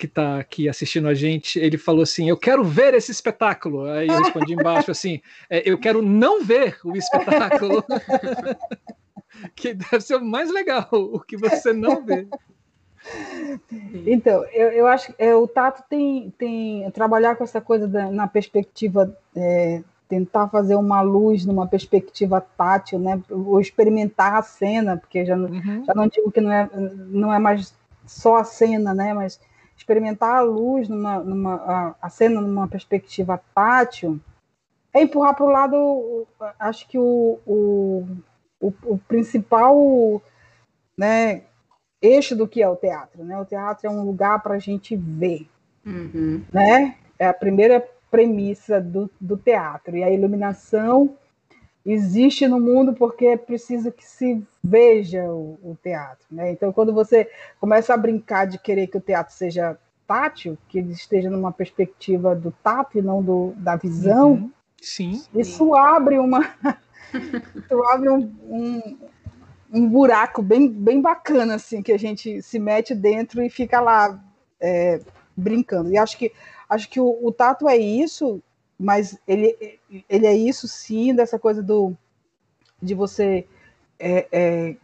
que está aqui assistindo a gente, ele falou assim: Eu quero ver esse espetáculo. Aí eu respondi embaixo assim: "É, Eu quero não ver o espetáculo. que deve ser o mais legal, o que você não vê. Então, eu, eu acho que é, o Tato tem, tem trabalhar com essa coisa da- na perspectiva, é, tentar fazer uma luz numa perspectiva tátil, né? Ou experimentar a cena, porque já, não- Uhum. já não digo que não é, não é mais só a cena, né? Mas experimentar a luz numa, numa a, a cena numa perspectiva tátil é empurrar para o lado, acho que o, o, o, o principal, né? eixo do que é o teatro, né? O teatro é um lugar para a gente ver, Uhum. né? É a primeira premissa do, do teatro. E a iluminação existe no mundo porque é preciso que se veja o, o teatro, né? Então, quando você começa a brincar de querer que o teatro seja tátil, que ele esteja numa perspectiva do tato e não do, da visão, Uhum. Sim. isso abre uma isso abre um, um, um buraco bem, bem bacana assim que a gente se mete dentro e fica lá é, brincando e acho que acho que o, o tato é isso mas ele ele é isso sim dessa coisa do de você é, é,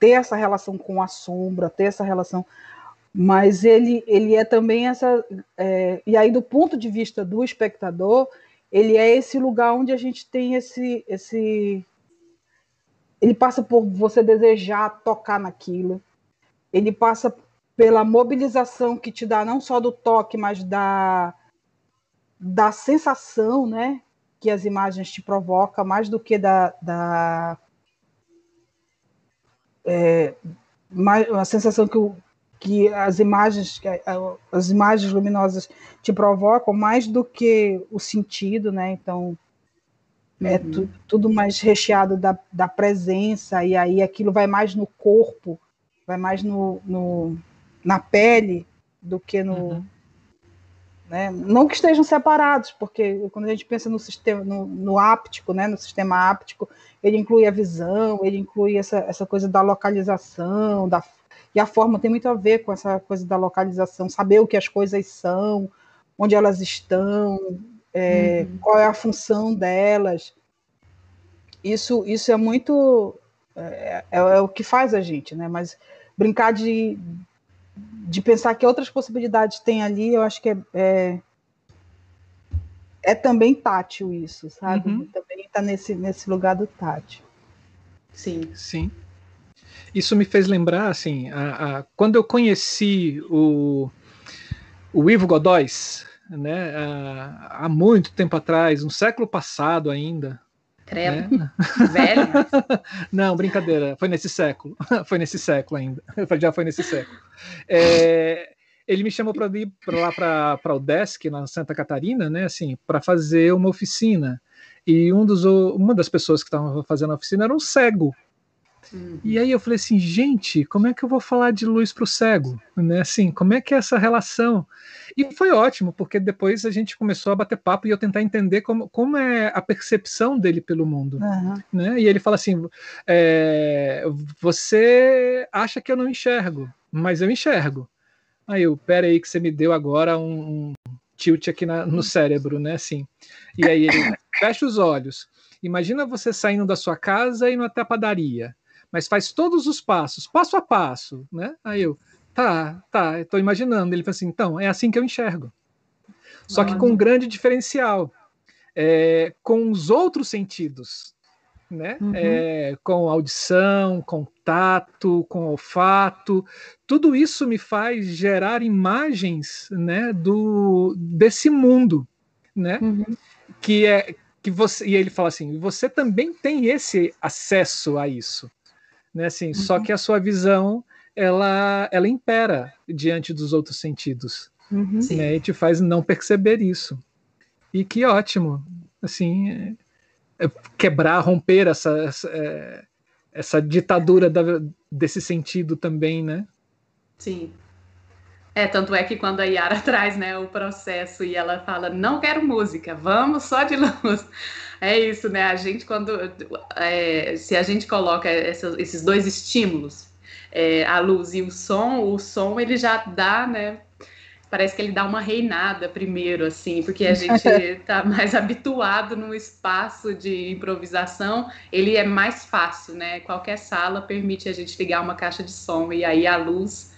ter essa relação com a sombra ter essa relação. Mas ele ele é também essa é, e aí do ponto de vista do espectador ele é esse lugar onde a gente tem esse esse ele passa por você desejar tocar naquilo. Ele passa pela mobilização que te dá não só do toque mas da da sensação né que as imagens te provocam mais do que da, da é, mais, a sensação que, o, que as imagens que as imagens luminosas te provocam mais do que o sentido, né? Então é Uhum. tu- tudo mais recheado da, da presença e aí aquilo vai mais no corpo, vai mais no, no na pele do que no Uhum. Né? Não que estejam separados, porque quando a gente pensa no sistema, no, no áptico, né? No sistema áptico, ele inclui a visão, ele inclui essa, essa coisa da localização, da, e a forma tem muito a ver com essa coisa da localização, saber o que as coisas são, onde elas estão, é, Uhum. qual é a função delas. Isso, isso é muito é, é- é o que faz a gente, né? Mas brincar de, de pensar que outras possibilidades tem ali, eu acho que é, é, é também tátil isso, sabe? Uhum. Também está nesse, nesse lugar do tátil. Sim. Sim. Isso me fez lembrar, assim, a, a- quando eu conheci o, o Ivo Godóis, né, a- há muito tempo atrás, no século passado ainda. Credo. né? Velho. Não, brincadeira, foi nesse século, foi nesse século ainda, já foi nesse século. É, ele me chamou para ir pra lá para o Desk, na Santa Catarina, né, assim, para fazer uma oficina. E um dos, uma das pessoas que estavam fazendo a oficina era um cego. Uhum. E aí eu falei assim, gente, como é que eu vou falar de luz para o cego? Né? Assim, como é que é essa relação? E foi ótimo, porque depois a gente começou a bater papo e eu tentar entender como, como é a percepção dele pelo mundo. Uhum. Né? E ele fala assim: é, você acha que eu não enxergo, mas eu enxergo. Aí eu, pera aí que você me deu agora um, um tilt aqui na- no cérebro, né? Assim. E aí ele fecha os olhos. Imagina você saindo da sua casa e indo até a padaria, mas faz todos os passos, passo a passo, né? Aí eu, tá, tá, estou imaginando. Ele fala assim, então, é assim que eu enxergo. Só que com um grande diferencial, é, com os outros sentidos, né? Uhum. É, com audição, com tato, com olfato, tudo isso me faz gerar imagens, né, do desse mundo, né? Uhum. Que é que você e ele fala assim, você também tem esse acesso a isso, né? Assim, só que a sua visão ela ela impera diante dos outros sentidos, Uhum. Sim. né? E te faz não perceber isso. E que ótimo, assim, é, é, quebrar, romper essa, essa, é, essa ditadura da, desse sentido também, né? Sim. É, tanto é que quando a Yara traz né, o processo e ela fala, não quero música, vamos só de luz. É isso, né? A gente, quando. É, se a gente coloca essa, esses dois estímulos, é, a luz e o som, o som ele já dá, né? Parece que ele dá uma reinada primeiro, assim, porque a gente está mais habituado no espaço de improvisação, ele é mais fácil, né? Qualquer sala permite a gente ligar uma caixa de som e aí a luz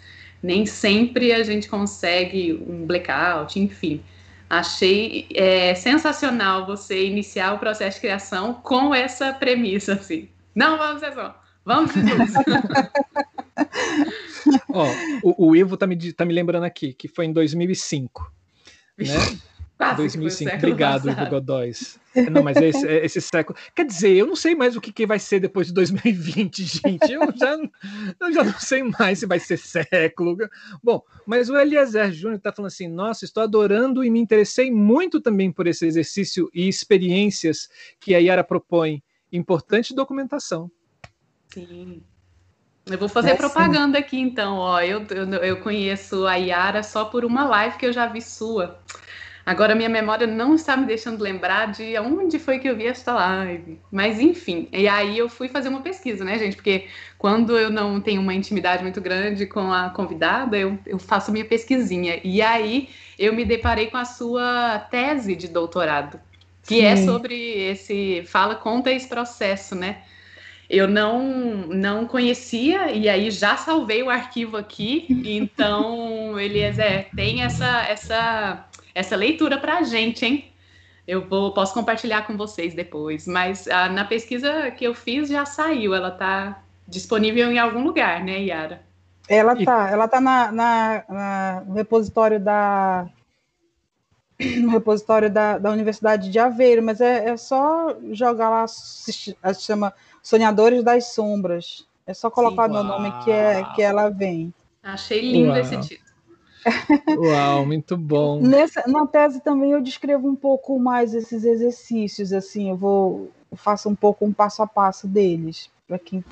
nem sempre a gente consegue um blackout, enfim. Achei é, sensacional você iniciar o processo de criação com essa premissa, assim. Não vamos ser só, vamos Ó, o, o, Ivo tá me, tá me lembrando aqui que foi em 2005, né? Quase 2005. Obrigado, passado. Ivo Godóis. Não, mas é esse, é esse, século. Quer dizer, eu não sei mais o que, que vai ser depois de 2020, gente. Eu já, eu já não sei mais se vai ser século. Bom, mas o Eliezer Júnior está falando assim: nossa, estou adorando e me interessei muito também por esse exercício e experiências que a Yara propõe. Importante documentação. Sim. Eu vou fazer é propaganda sim. aqui então, ó. Eu, eu, eu conheço a Yara só por uma live que eu já vi sua. Agora minha memória não está me deixando lembrar de onde foi que eu vi esta live. Mas enfim, e aí eu fui fazer uma pesquisa, né, gente? Porque quando eu não tenho uma intimidade muito grande com a convidada, eu, eu faço minha pesquisinha. E aí eu me deparei com a sua tese de doutorado, que é Sim. é sobre esse. Fala, conta esse processo, né? eu não não conhecia e aí já salvei o arquivo aqui então Eliezer tem essa essa essa leitura para a gente, hein? Eu vou, posso compartilhar com vocês depois, mas ah, na pesquisa que eu fiz já saiu, ela está disponível em algum lugar, né, Yara? Ela tá, ela tá na, na, na, no repositório da no repositório da, da Universidade de Aveiro, mas é, é só jogar lá, se, se chama Sonhadores das Sombras. É só colocar Sim, meu nome que, é, que ela vem. Achei lindo Uau. esse título. Uau, muito bom. Nessa, na tese também eu descrevo um pouco mais esses exercícios, assim, eu vou eu faço um pouco um passo a passo deles, para quem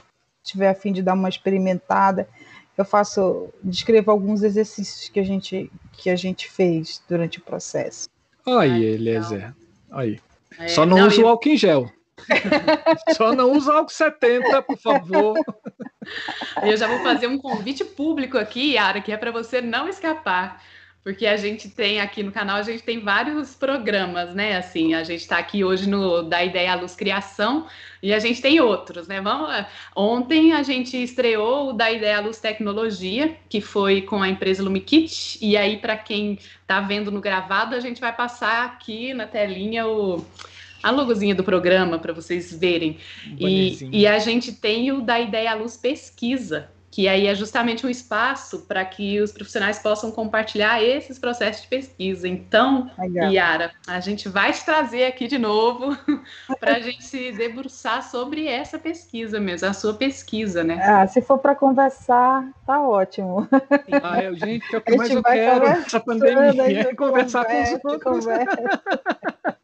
tiver a fim de dar uma experimentada, eu faço descrevo alguns exercícios que a gente que a gente fez durante o processo. Aí, Eliezer. Aí. É, Só não, não usa eu... o álcool em gel. Só não usa álcool 70, por favor. Eu já vou fazer um convite público aqui, Yara, que é para você não escapar. Porque a gente tem aqui no canal, a gente tem vários programas, né? Assim, a gente está aqui hoje no da Ideia à Luz Criação e a gente tem outros, né? Vamos. Ontem a gente estreou o da Ideia à Luz Tecnologia, que foi com a empresa Lumikit. E aí, para quem está vendo no gravado, a gente vai passar aqui na telinha o a logozinha do programa para vocês verem. E, e, a gente tem o da Ideia à Luz Pesquisa, que aí é justamente um espaço para que os profissionais possam compartilhar esses processos de pesquisa. Então, Legal. Yara, a gente vai te trazer aqui de novo para a gente se debruçar sobre essa pesquisa mesmo, a sua pesquisa, né? Ah, se for para conversar, tá ótimo. Ah, eu, gente, é o que mais eu quero nessa pandemia é conversar conversa, com os outros.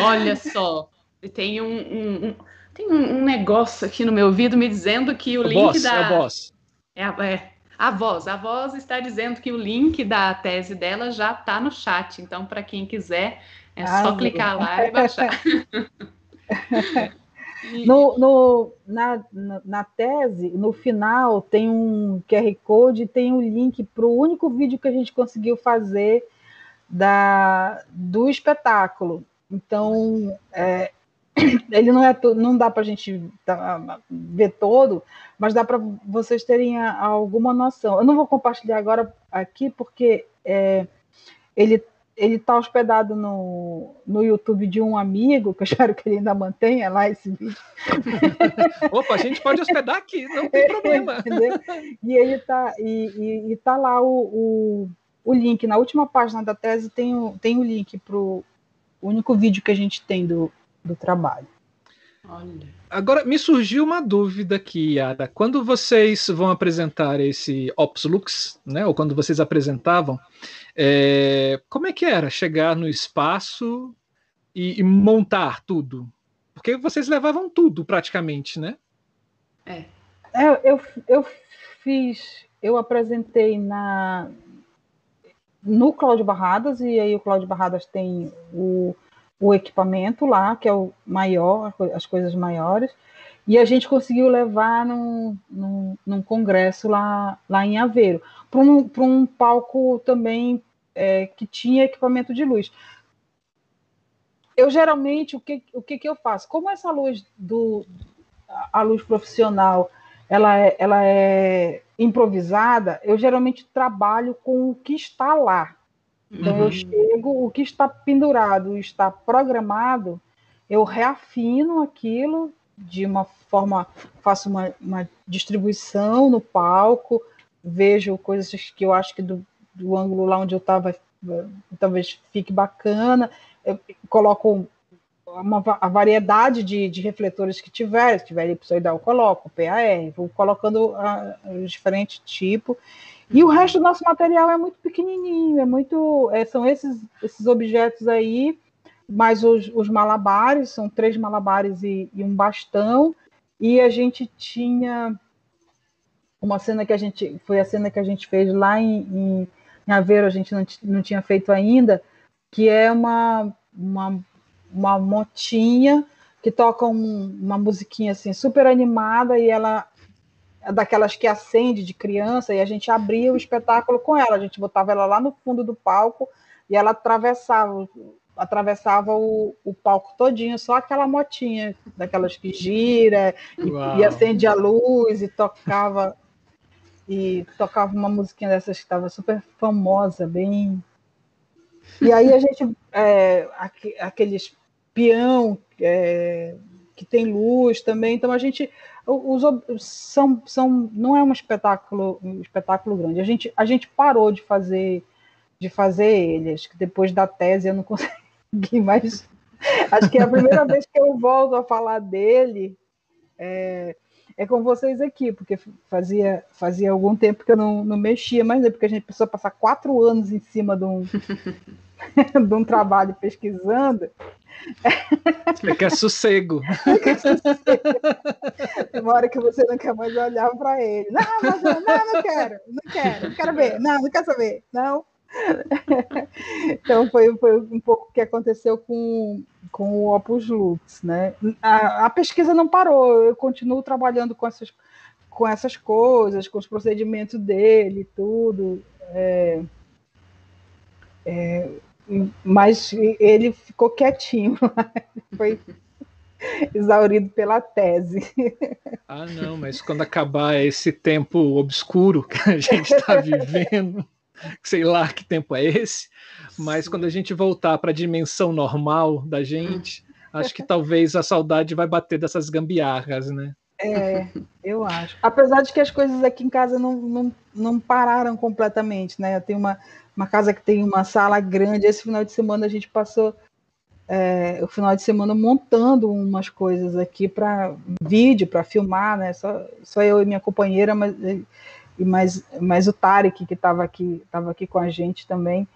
Olha só, tem um, um, um tem um, negócio aqui no meu ouvido me dizendo que o, o link boss, da. É, o boss. É, a, é a voz. A voz está dizendo que o link da tese dela já está no chat. Então, para quem quiser, é Ai, só clicar lá e baixar. No, no, na, na tese, no final, tem um QR Code, tem um link para o único vídeo que a gente conseguiu fazer da, do espetáculo. Então, é, ele não é não dá para a gente ver todo, mas dá para vocês terem alguma noção. Eu não vou compartilhar agora aqui porque é, ele ele está hospedado no, no YouTube de um amigo, que eu espero que ele ainda mantenha lá esse vídeo. Opa, a gente pode hospedar aqui, não tem problema. e ele tá, e, e, e tá lá o, o, o, link, na última página da tese tem o, tem o link para o o único vídeo que a gente tem do, do trabalho. Olha. Agora, me surgiu uma dúvida aqui, Yara. Quando vocês vão apresentar esse Ops Lux, né, ou quando vocês apresentavam, é, como é que era chegar no espaço e, e montar tudo? Porque vocês levavam tudo praticamente, né? É. é eu, eu fiz, eu apresentei na no Cláudio Barradas, e aí o Cláudio Barradas tem o, o equipamento lá, que é o maior, as coisas maiores, e a gente conseguiu levar num, num, num congresso lá, lá em Aveiro, para um, um palco também é, que tinha equipamento de luz. Eu geralmente, o que, o que, que eu faço? Como essa luz do a luz profissional ela é, ela é improvisada, eu geralmente trabalho com o que está lá. Então, uhum. eu chego, o que está pendurado, está programado, eu reafino aquilo de uma forma, faço uma, uma distribuição no palco, vejo coisas que eu acho que do, do ângulo lá onde eu estava talvez fique bacana, eu coloco uma, a variedade de, de refletores que tiver, se tiver elipsoidal, eu coloco, PAR, vou colocando a, os diferentes tipos. E o resto do nosso material é muito pequenininho, é muito, é, são esses, esses objetos aí, mais os, os malabares, são três malabares e, e, um bastão, e a gente tinha uma cena que a gente, foi a cena que a gente fez lá em, em, em Aveiro, a gente não, não tinha feito ainda, que é uma, uma uma motinha que toca um, uma musiquinha assim super animada e ela é daquelas que acende de criança e a gente abria o espetáculo com ela, a gente botava ela lá no fundo do palco e ela atravessava atravessava o, o palco todinho, só aquela motinha daquelas que gira e, e acende a luz e tocava e tocava uma musiquinha dessas que estava super famosa, bem. E aí a gente é, aqueles peão é, que tem luz também. Então a gente os, são, são não é um espetáculo um espetáculo grande. A gente a gente parou de fazer de fazer ele. Acho que depois da tese eu não consegui mais. Acho que é a primeira vez que eu volto a falar dele é, é com vocês aqui, porque fazia, fazia algum tempo que eu não, não mexia, mas é porque a gente precisou passar quatro anos em cima de um, de um trabalho pesquisando, ele quer sossego. Tem uma hora que você não quer mais olhar para ele. Não, mas, não, não quero, não quero, não quero ver, não, não quero saber, não. Então foi, foi um pouco o que aconteceu com, com o Opus Lux, né? A, a pesquisa não parou, eu continuo trabalhando com essas, com essas coisas, com os procedimentos dele, tudo. É, é, mas ele ficou quietinho, foi exaurido pela tese. Ah, não, mas quando acabar esse tempo obscuro que a gente está vivendo, sei lá que tempo é esse, mas Sim. quando a gente voltar para a dimensão normal da gente, acho que talvez a saudade vai bater dessas gambiarras, né? É, eu acho. Apesar de que as coisas aqui em casa não, não, não pararam completamente, né? Eu tenho uma, uma casa que tem uma sala grande. Esse final de semana a gente passou é, o final de semana montando umas coisas aqui para vídeo, para filmar, né? Só, só eu e minha companheira, mas, e mais, mais o Tarek que estava aqui, tava aqui com a gente também.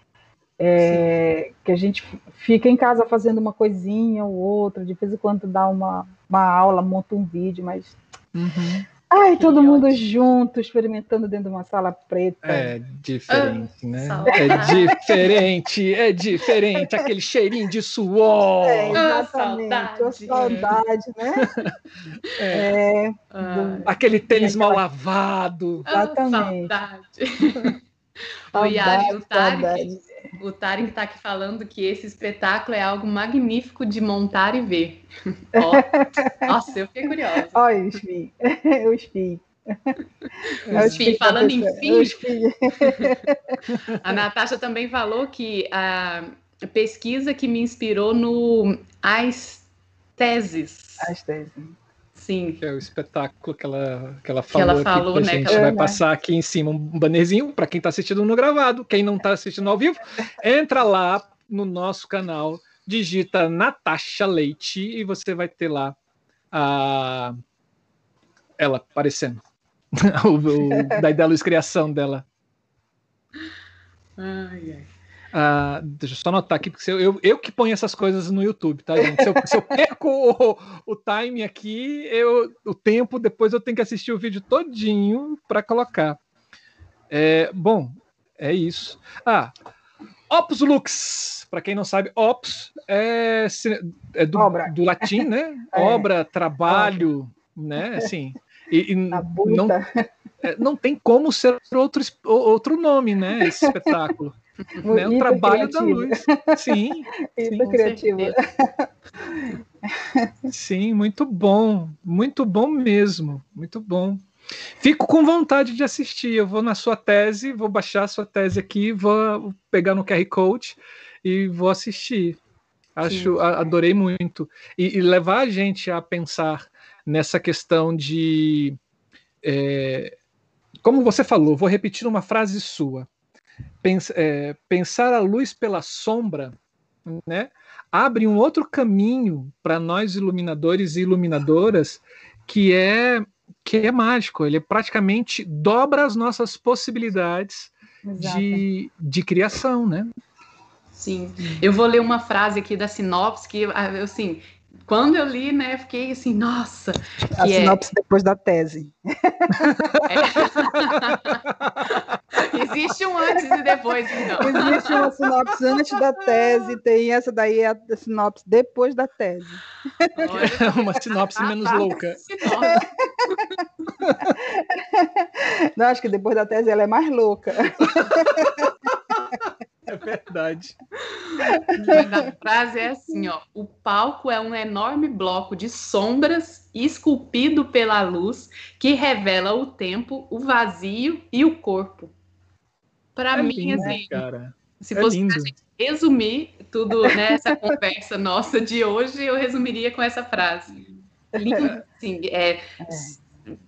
É, que a gente fica em casa fazendo uma coisinha ou outra, de vez em quando dá uma, uma aula, monta um vídeo, mas uhum. Ai, que todo mundo junto, experimentando dentro de uma sala preta. É diferente, ah, né? Saudade. É diferente, é diferente. Aquele cheirinho de suor. É, exatamente. Ah, saudade. saudade, né? É. é ah, aquele tênis mal lavado. Exatamente. Ah, saudade. o Yari, o Tarek, o Tarek está aqui falando que esse espetáculo é algo magnífico de montar e ver. oh, nossa, eu fiquei curiosa. Olha os FII. Os FII. Os FII, falando em FII. a Natasha também falou que a pesquisa que me inspirou no As Teses. As Teses. Sim. Que é o espetáculo que ela, que ela falou. Que ela falou, aqui, né? A gente vai passar aqui em cima um bannerzinho para quem está assistindo no gravado. Quem não está assistindo ao vivo, entra lá no nosso canal, digita Natasha Leite e você vai ter lá a ela aparecendo. o, o, da Luz Criação dela. Ai, ai. Uh, deixa eu só anotar aqui, porque eu, eu, eu, que ponho essas coisas no YouTube, tá, gente? Se eu, se eu perco o, o time aqui, eu, o tempo, depois eu tenho que assistir o vídeo todinho para colocar. É, bom, é isso. Ah, Opus Lux, para quem não sabe, Opus é, é do, do, latim, né? É. Obra, trabalho, né? Assim, e, e não, é, não tem como ser outro, outro nome, né? Esse espetáculo. né? O trabalho da luz. Sim. Isso criativo. Sim, muito bom. Muito bom mesmo. Muito bom. Fico com vontade de assistir. Eu vou na sua tese, vou baixar a sua tese aqui, vou pegar no QR Code e vou assistir. Acho, Sim. adorei muito. E, e, levar a gente a pensar nessa questão de. É, como você falou, vou repetir uma frase sua. Pens, é, pensar a luz pela sombra, né? Abre um outro caminho para nós iluminadores e iluminadoras que é que é mágico, ele praticamente dobra as nossas possibilidades de, de criação, né? Sim. Eu vou ler uma frase aqui da sinopse que, assim, quando eu li, né, fiquei assim, nossa. A é sinopse é... depois da tese. É. Existe um antes e depois, então. Existe uma sinopse antes da tese, tem essa daí, é a sinopse depois da tese. Olha, uma sinopse menos louca. Não, acho que depois da tese ela é mais louca. É verdade. A frase é assim, ó: o palco é um enorme bloco de sombras esculpido pela luz que revela o tempo, o vazio e o corpo. Para é mim, lindo, assim, cara. se é fosse resumir tudo nessa né, conversa nossa de hoje, eu resumiria com essa frase. Lindo, assim, é,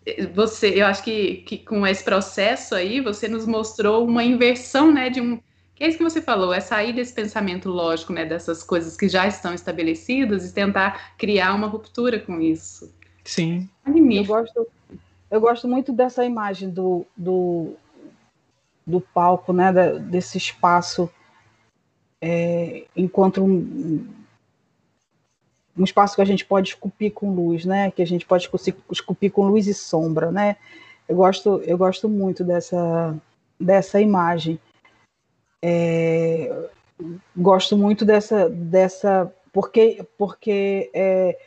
é. você, eu acho que, que com esse processo aí, você nos mostrou uma inversão, né, de um é isso que você falou, é sair desse pensamento lógico, né, dessas coisas que já estão estabelecidas e tentar criar uma ruptura com isso. Sim. Eu gosto, eu gosto muito dessa imagem do, do, do palco, né, da, desse espaço é, enquanto um, um espaço que a gente pode esculpir com luz, né, que a gente pode esculpir com luz e sombra, né. Eu gosto, eu gosto muito dessa, dessa imagem. É, gosto muito dessa, dessa porque, porque é,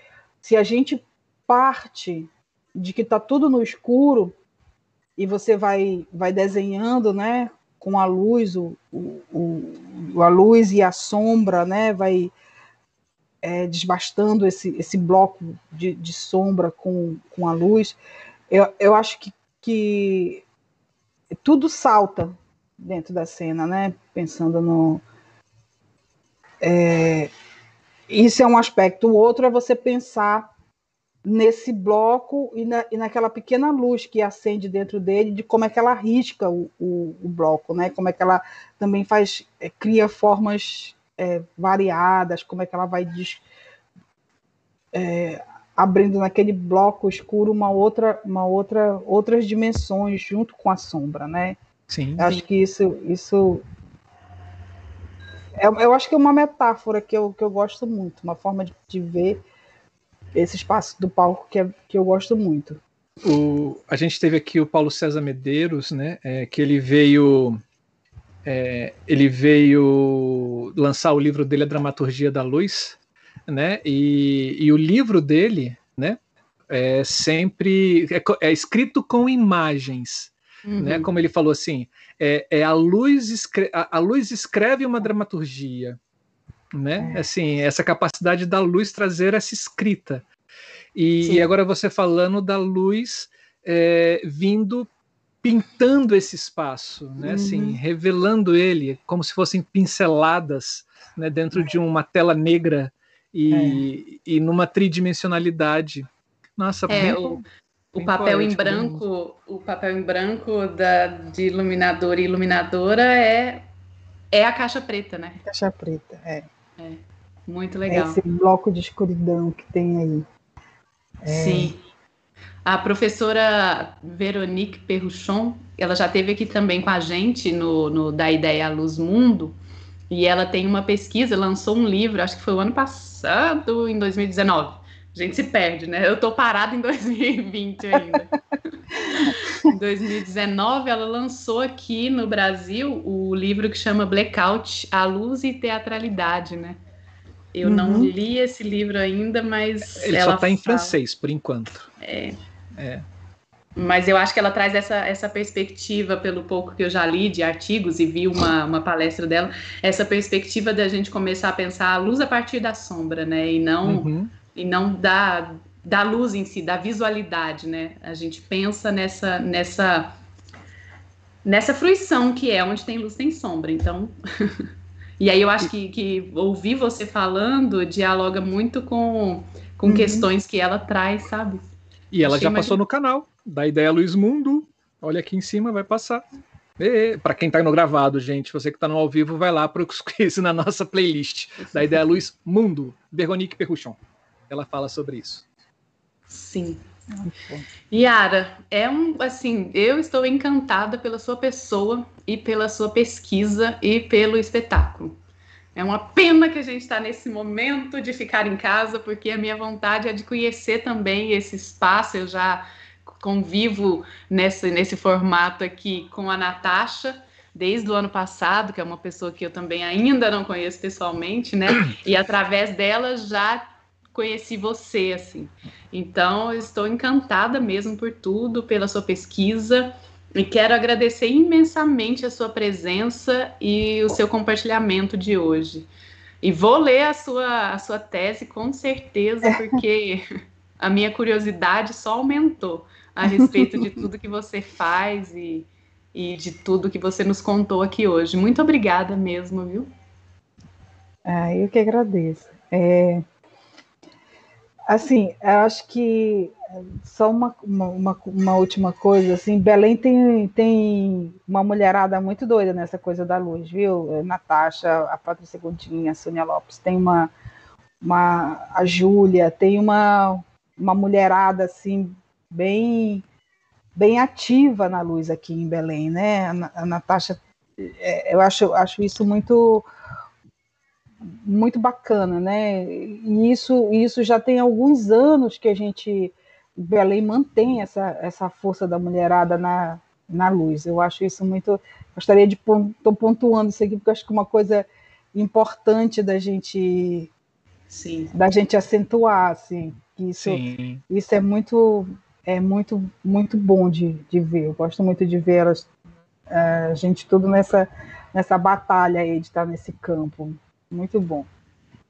se a gente parte de que está tudo no escuro e você vai, vai desenhando, né, com a luz, o, o, o a luz e a sombra, né, vai é, desbastando esse, esse bloco de, de sombra com, com a luz. Eu, eu acho que, que tudo salta dentro da cena, né? Pensando no. É, isso é um aspecto. O outro é você pensar nesse bloco e, na, e naquela pequena luz que acende dentro dele, de como é que ela risca o, o, o bloco, né? Como é que ela também faz, é, cria formas é, variadas, como é que ela vai des, é, abrindo naquele bloco escuro uma outra, uma outra, outras dimensões junto com a sombra, né? Sim. Acho que isso, isso é, eu acho que é uma metáfora que eu, que eu gosto muito, uma forma de, de ver esse espaço do palco que, é, que eu gosto muito. O, a gente teve aqui o Paulo César Medeiros, né? É, que ele veio é, ele veio lançar o livro dele, A Dramaturgia da Luz, né? E, e o livro dele, né? É sempre é, é escrito com imagens? Uhum. Né? Como ele falou assim, é, é a, luz escreve, a, a, luz escreve uma dramaturgia, né? É. Assim, essa capacidade da luz trazer essa escrita. E, e agora você falando da luz é, vindo pintando esse espaço, né? Assim, uhum. Assim, revelando ele como se fossem pinceladas, né? Dentro é. de uma tela negra e, é. e numa tridimensionalidade. Nossa, é, o, o papel em branco, o papel em branco da, de iluminador e iluminadora é, é a caixa preta, né? Caixa preta, é. é muito legal. É esse bloco de escuridão que tem aí. É... Sim. A professora Veronique Perruchon, ela já esteve aqui também com a gente no, no Da Ideia à Luz Mundo, E ela tem uma pesquisa, lançou um livro, acho que foi o ano passado, em 2019. A gente se perde, né? Eu tô parada em 2020 ainda. em 2019, ela lançou aqui no Brasil o livro que chama Blackout, A Luz e Teatralidade, né? Eu uhum. não li esse livro ainda, mas. Ele só está em francês, por enquanto. É. é. Mas eu acho que ela traz essa, essa perspectiva, pelo pouco que eu já li de artigos e vi uma, uma palestra dela, essa perspectiva da gente começar a pensar a luz a partir da sombra, né? E não, uhum. E não da, da luz em si, da visualidade, né? A gente pensa nessa, nessa, nessa fruição que é onde tem luz tem sombra. Então. e aí eu acho que, que ouvir você falando dialoga muito com, com uhum. questões que ela traz, sabe? E ela Achei já passou no canal da ideia Luiz Mundo. Olha aqui em cima, vai passar. Para quem está no gravado, gente, você que está no ao vivo, vai lá para o na nossa playlist da ideia Luiz Mundo, Veronique Perruchon. Ela fala sobre isso. Sim. Yara, é um assim, eu estou encantada pela sua pessoa e pela sua pesquisa e pelo espetáculo. É uma pena que a gente está nesse momento de ficar em casa, porque a minha vontade é de conhecer também esse espaço. Eu já convivo nesse, nesse formato aqui com a Natasha desde o ano passado, que é uma pessoa que eu também ainda não conheço pessoalmente, né? E através dela já conheci você, assim. Então, estou encantada mesmo por tudo, pela sua pesquisa. E quero agradecer imensamente a sua presença e o seu compartilhamento de hoje. E vou ler a sua, a sua tese com certeza, porque a minha curiosidade só aumentou a respeito de tudo que você faz e, e de tudo que você nos contou aqui hoje. Muito obrigada mesmo, viu? Ah, eu que agradeço. É, assim, eu acho que só uma, uma, uma, última coisa, assim, Belém tem, tem uma mulherada muito doida nessa coisa da luz, viu? Natasha, a Patrícia Continha, a Sônia Lopes, tem uma, uma a Júlia, tem uma, uma mulherada, assim, bem bem ativa na luz aqui em Belém, né? A, Natasha, é, eu acho, acho isso muito muito bacana, né? E isso, isso já tem alguns anos que a gente Belém mantém essa, essa força da mulherada na, na luz. Eu acho isso muito. Gostaria de estou pontuando isso aqui porque acho que uma coisa importante da gente Sim. da gente acentuar, assim, que isso, Sim. isso é muito é muito, muito bom de, de ver. Eu gosto muito de ver elas, é, a gente tudo nessa, nessa batalha aí de estar nesse campo. Muito bom.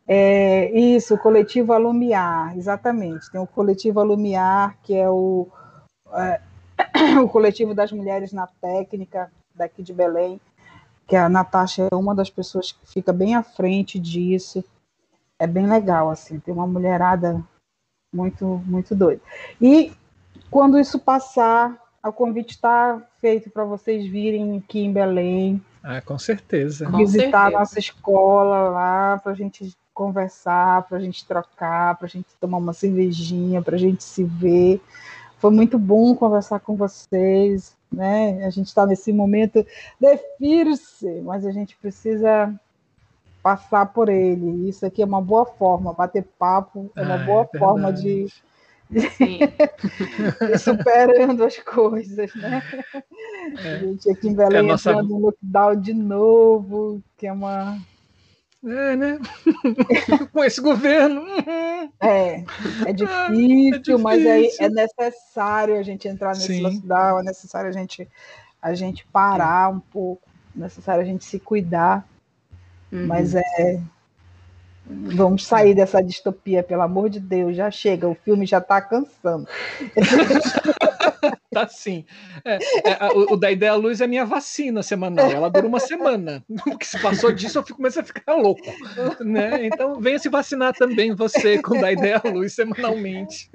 É, isso, coletivo Alumiar, exatamente. Tem o coletivo Alumiar, que é o, é, o coletivo das mulheres na técnica daqui de Belém, que a Natasha é uma das pessoas que fica bem à frente disso. É bem legal, assim, tem uma mulherada muito, muito doida. E quando isso passar, o convite está feito para vocês virem aqui em Belém. Ah, com certeza. Visitar a nossa escola lá, para a gente conversar, para a gente trocar, para a gente tomar uma cervejinha, para a gente se ver. Foi muito bom conversar com vocês, né? A gente está nesse momento de mas a gente precisa passar por ele. Isso aqui é uma boa forma, bater papo é uma ah, boa é forma de superando as coisas, né? É. A gente aqui em Belém é nossa... entrando no lockdown de novo, que é uma. É, né? Com esse governo. É, é difícil, é difícil, mas aí é necessário a gente entrar nesse Sim. lockdown, é necessário a gente, a gente parar um pouco, é necessário a gente se cuidar. Uhum. Mas é, Vamos sair dessa distopia, pelo amor de Deus, já chega, o filme já está cansando. tá sim. É, é, o, o, da ideia luz é minha vacina semanal, ela dura uma semana. O que se passou disso, eu fico, começo a ficar louco. Né? Então venha se vacinar também você com da ideia luz semanalmente.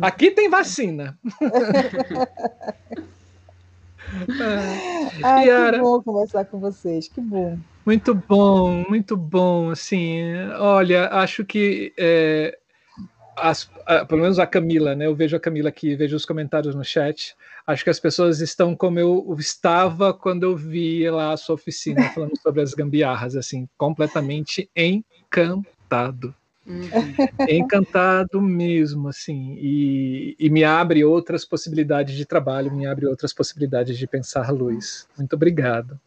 Aqui tem vacina. Ai, Yara, que bom conversar com vocês, que bom. Muito bom, muito bom. Assim, olha, acho que é, as, a, pelo menos a Camila, né? Eu vejo a Camila aqui, vejo os comentários no chat. Acho que as pessoas estão como eu estava quando eu vi lá a sua oficina falando sobre as gambiarras, assim, completamente encantado. Uhum. Encantado mesmo, assim, e, e, me abre outras possibilidades de trabalho, me abre outras possibilidades de pensar luz. Muito obrigado.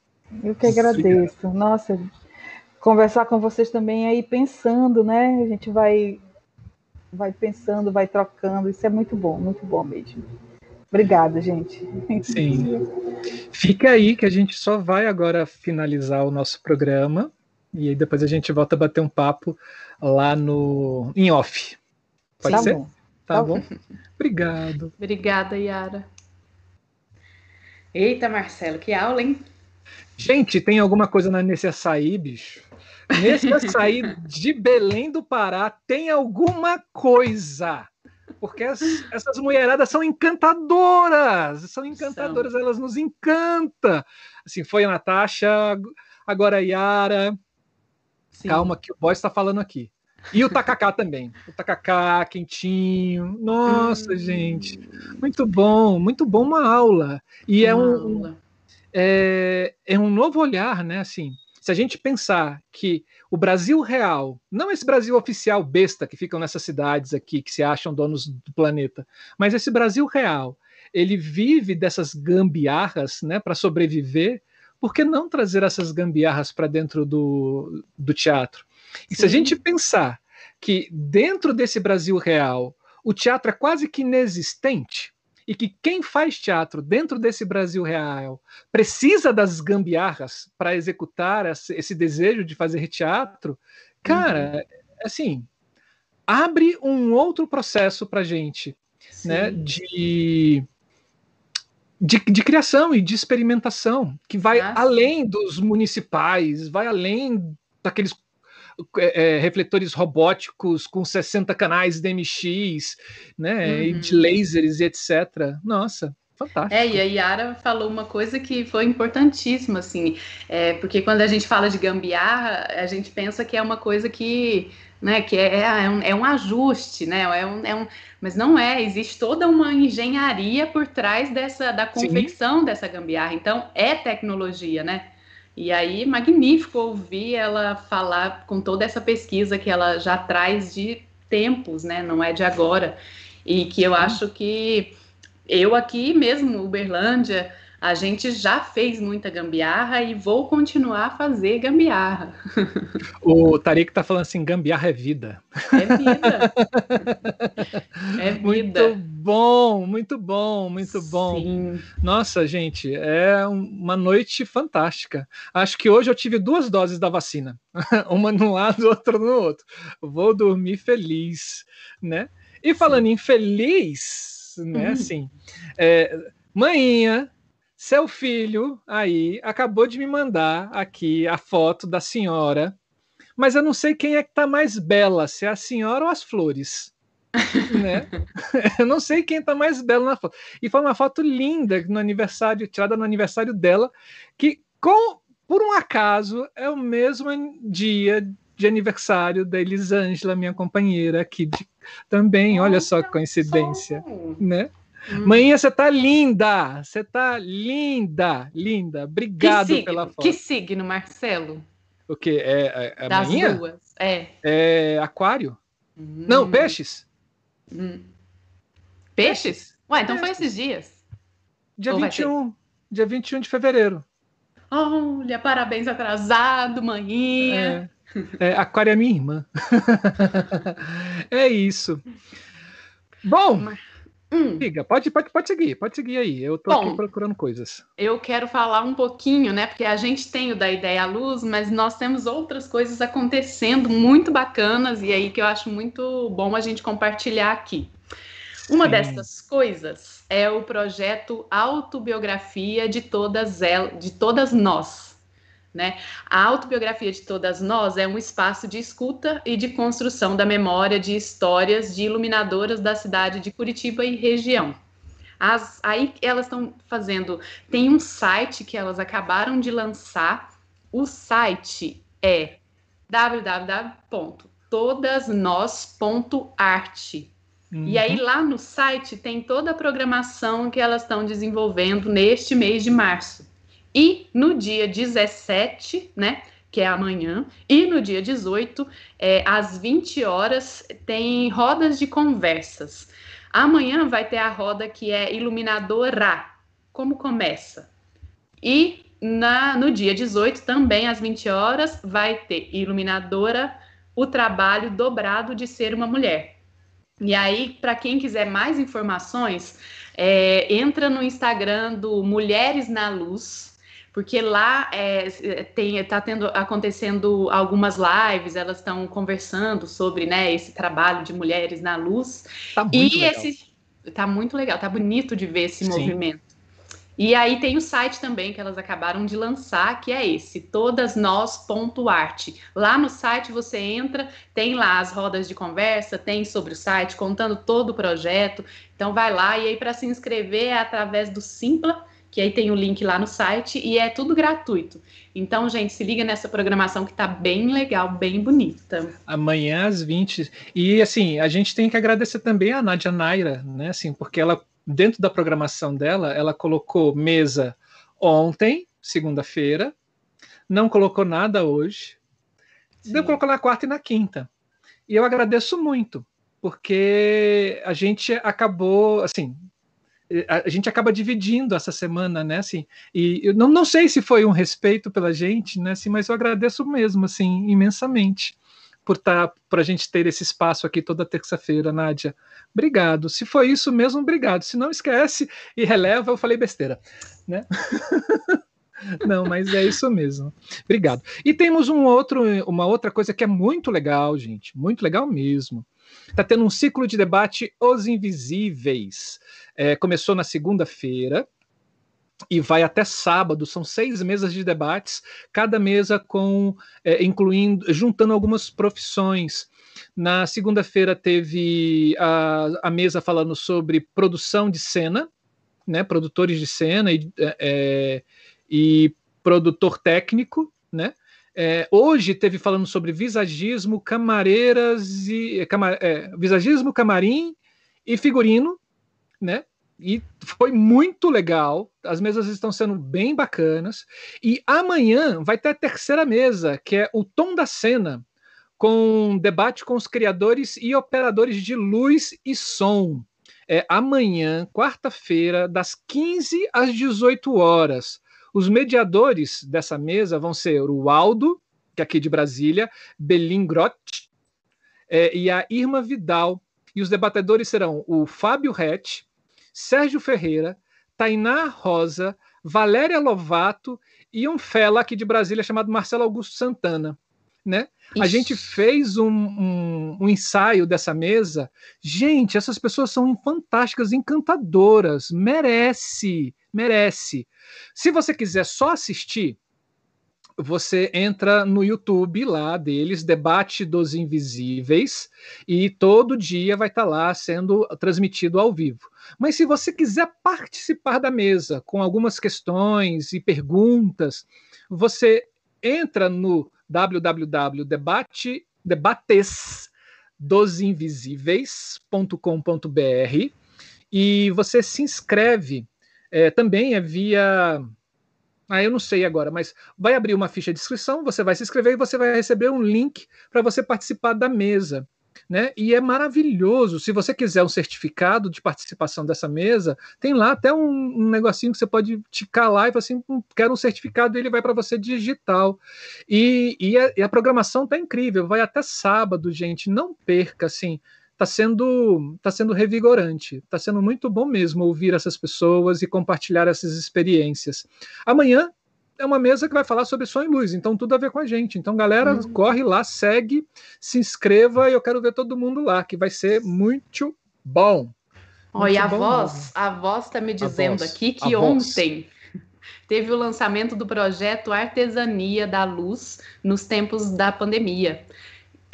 Eu que agradeço. Obrigado. Nossa, conversar com vocês também aí pensando, né? A gente vai vai pensando, vai trocando. Isso é muito bom, muito bom mesmo. Obrigada, gente. Sim. Fica aí que a gente só vai agora finalizar o nosso programa e aí depois a gente volta a bater um papo lá no em off. Pode tá ser? Bom. Tá, tá bom. bom. Obrigado. Obrigada, Yara. Eita, Marcelo, que aula, hein? Gente, tem alguma coisa na nesse açaí, bicho? Nesse açaí de Belém do Pará tem alguma coisa. Porque as, essas mulheradas são encantadoras. São encantadoras, são. elas nos encantam. Assim, foi a Natasha, agora a Yara. Sim. Calma, que o boy está falando aqui. E o tacacá também. O tacacá quentinho. Nossa, hum. gente. Muito bom, muito bom uma aula. E é uma é um, aula. É, é um novo olhar, né? Assim, se a gente pensar que o Brasil real, não esse Brasil oficial besta que ficam nessas cidades aqui, que se acham donos do planeta, mas esse Brasil real, ele vive dessas gambiarras né, para sobreviver, por que não trazer essas gambiarras para dentro do, do teatro? E Sim. se a gente pensar que dentro desse Brasil real, o teatro é quase que inexistente, e que quem faz teatro dentro desse Brasil real precisa das gambiarras para executar esse desejo de fazer teatro, cara, uhum. assim, abre um outro processo para gente, né, de, de, de, criação e de experimentação que vai ah, além dos municipais, vai além daqueles é, é, refletores robóticos com 60 canais DMX, né, uhum. e de lasers e etc. Nossa, fantástico. É, e a Yara falou uma coisa que foi importantíssima, assim, é, porque quando a gente fala de gambiarra, a gente pensa que é uma coisa que, né, que é, é, um, é um ajuste, né, é um, é um, mas não é, existe toda uma engenharia por trás dessa, da confecção Sim. dessa gambiarra, então é tecnologia, né, e aí, magnífico ouvir ela falar com toda essa pesquisa que ela já traz de tempos, né? Não é de agora. E que eu acho que eu aqui mesmo, Uberlândia, a gente já fez muita gambiarra e vou continuar a fazer gambiarra. O Tarik tá falando assim: gambiarra é vida. É vida. é vida. Muito bom, muito bom, muito bom. Sim. Nossa, gente, é uma noite fantástica. Acho que hoje eu tive duas doses da vacina, uma no lado, outra no outro. Vou dormir feliz, né? E falando Sim. em feliz, né? Hum. Assim, é, manhã seu filho aí acabou de me mandar aqui a foto da senhora, mas eu não sei quem é que tá mais bela, se é a senhora ou as flores. né? Eu não sei quem tá mais bela na foto. E foi uma foto linda no aniversário, tirada no aniversário dela, que com por um acaso é o mesmo dia de aniversário da Elisângela, minha companheira aqui de, também. Olha só que coincidência, né? Hum. Manhã, você tá linda! Você tá linda, linda. Obrigado pela foto. Que signo, Marcelo? O quê? É, é, é Das manhã? duas, é. É aquário? Hum. Não, peixes. Hum. Peixes? Ué, então peixes. foi esses dias. Dia Ou 21. Dia 21 de fevereiro. Olha, parabéns atrasado, manhinha. É, é, aquário é minha irmã. é isso. Bom... Mas... Hum. Diga, pode, pode, pode seguir, pode seguir aí. Eu estou aqui procurando coisas. Eu quero falar um pouquinho, né? Porque a gente tem o da ideia à luz, mas nós temos outras coisas acontecendo muito bacanas e aí que eu acho muito bom a gente compartilhar aqui. Uma Sim. dessas coisas é o projeto Autobiografia de todas elas, de todas nós. Né? A autobiografia de todas nós é um espaço de escuta e de construção da memória de histórias de iluminadoras da cidade de Curitiba e região. As, aí elas estão fazendo. Tem um site que elas acabaram de lançar. O site é www todasnós.art. Uhum. E aí lá no site tem toda a programação que elas estão desenvolvendo neste mês de março. E no dia 17, né, que é amanhã, e no dia 18, é, às 20 horas, tem rodas de conversas. Amanhã vai ter a roda que é iluminadora. Como começa? E na, no dia 18, também às 20 horas, vai ter iluminadora, o trabalho dobrado de ser uma mulher. E aí, para quem quiser mais informações, é, entra no Instagram do Mulheres na Luz, porque lá é, tem está tendo acontecendo algumas lives, elas estão conversando sobre né, esse trabalho de mulheres na luz. Tá muito e legal. esse tá muito legal, tá bonito de ver esse Sim. movimento. E aí tem o site também que elas acabaram de lançar, que é esse, todasnós.art. Lá no site você entra, tem lá as rodas de conversa, tem sobre o site, contando todo o projeto. Então vai lá e aí para se inscrever é através do Simpla que aí tem o link lá no site e é tudo gratuito. Então, gente, se liga nessa programação que tá bem legal, bem bonita. Amanhã às 20. E assim, a gente tem que agradecer também a Nádia Naira, né? Assim, porque ela, dentro da programação dela, ela colocou mesa ontem, segunda-feira, não colocou nada hoje, Sim. deu colocou na quarta e na quinta. E eu agradeço muito, porque a gente acabou, assim, a, gente acaba dividindo essa semana, né? Assim, e eu não, não sei se foi um respeito pela gente, né? Assim, mas eu agradeço mesmo, assim, imensamente por tá, por a gente ter esse espaço aqui toda terça-feira, Nádia. Obrigado. Se foi isso mesmo, obrigado. Se não esquece e releva, eu falei besteira, né? Não, mas é isso mesmo. Obrigado. E temos um outro, uma outra coisa que é muito legal, gente, muito legal mesmo. Está tendo um ciclo de debate Os Invisíveis. É, começou na segunda-feira e vai até sábado. São seis mesas de debates, cada mesa com é, incluindo, juntando algumas profissões. Na segunda-feira teve a, a mesa falando sobre produção de cena, né, produtores de cena e, é, é e produtor técnico? É, hoje teve falando sobre visagismo, camareiras e é, é, visagismo, camarim e figurino, né? E foi muito legal. As mesas estão sendo bem bacanas. E amanhã vai ter a terceira mesa, que é o tom da cena, com debate com os criadores e operadores de luz e som. É amanhã, quarta-feira, das 15 às 18 horas. Os mediadores dessa mesa vão ser o Aldo, que é aqui de Brasília, Belin Grott é, e a Irma Vidal. E os debatedores serão o Fábio Rett, Sérgio Ferreira, Tainá Rosa, Valéria Lovato e um fela aqui de Brasília chamado Marcelo Augusto Santana. Né? A gente fez um, um, um, ensaio dessa mesa. Gente, essas pessoas são fantásticas, encantadoras. Merece, merece. Se você quiser só assistir, você entra no YouTube lá deles, Debate dos Invisíveis, e todo dia vai estar tá lá sendo transmitido ao vivo. Mas se você quiser participar da mesa com algumas questões e perguntas, você entra no www.debatesdosinvisíveis.com.br e você se inscreve. É, também é via ah, eu não sei agora, mas vai abrir uma ficha de inscrição, você vai se inscrever e você vai receber um link para você participar da mesa. Né? E é maravilhoso. Se você quiser um certificado de participação dessa mesa, tem lá até um, um negocinho que você pode ticar lá e falar assim: hum, quero um certificado, e ele vai para você digital. E, e, a, e a programação tá incrível, vai até sábado, gente. Não perca, assim está sendo, tá sendo revigorante, está sendo muito bom mesmo ouvir essas pessoas e compartilhar essas experiências. Amanhã é uma mesa que vai falar sobre som e luz, então tudo a ver com a gente. Então, galera, uhum. corre lá, segue, se inscreva e eu quero ver todo mundo lá, que vai ser muito bom. Olha, a voz, mesmo. a voz está me dizendo aqui que ontem voz. teve o lançamento do projeto Artesania da Luz nos tempos da pandemia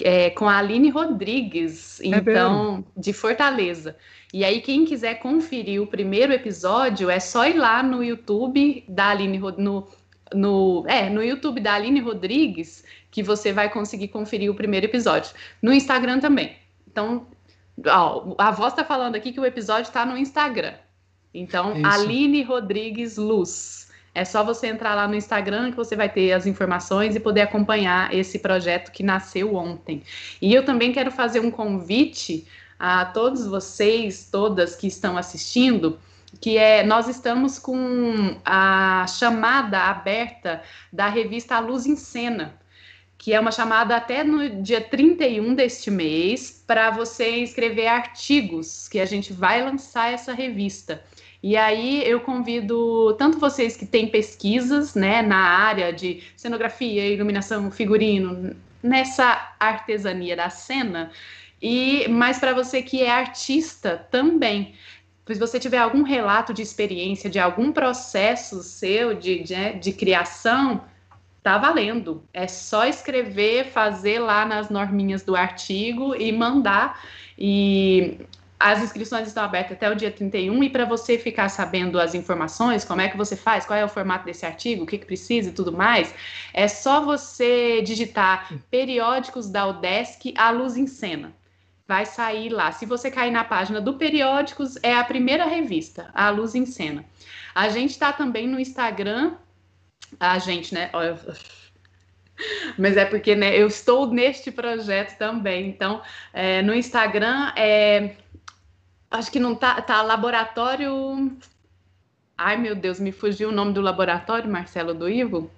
é, com a Aline Rodrigues, é então, bem. de Fortaleza. E aí, quem quiser conferir o primeiro episódio, é só ir lá no YouTube da Aline no, no, é, no YouTube da Aline Rodrigues, que você vai conseguir conferir o primeiro episódio. No Instagram também. Então, ó, a voz está falando aqui que o episódio está no Instagram. Então, Isso. Aline Rodrigues Luz. É só você entrar lá no Instagram que você vai ter as informações e poder acompanhar esse projeto que nasceu ontem. E eu também quero fazer um convite a todos vocês, todas que estão assistindo, que é nós estamos com a chamada aberta da revista A Luz em Cena que é uma chamada até no dia 31 deste mês para você escrever artigos, que a gente vai lançar essa revista. E aí eu convido tanto vocês que têm pesquisas, né, na área de cenografia, iluminação, figurino, nessa artesania da cena, e mais para você que é artista também. Se você tiver algum relato de experiência, de algum processo seu de, de, de criação, tá valendo. É só escrever, fazer lá nas norminhas do artigo e mandar. E as inscrições estão abertas até o dia 31 e para você ficar sabendo as informações, como é que você faz, qual é o formato desse artigo, o que, que precisa e tudo mais, é só você digitar periódicos da UDESC à luz em cena. Vai sair lá. Se você cair na página do Periódicos, é a primeira revista, a Luz em Cena. A gente está também no Instagram a gente, né? Mas é porque né, eu estou neste projeto também. Então, é, no Instagram, é, acho que não tá, tá laboratório. Ai, meu Deus, me fugiu o nome do laboratório, Marcelo do Ivo.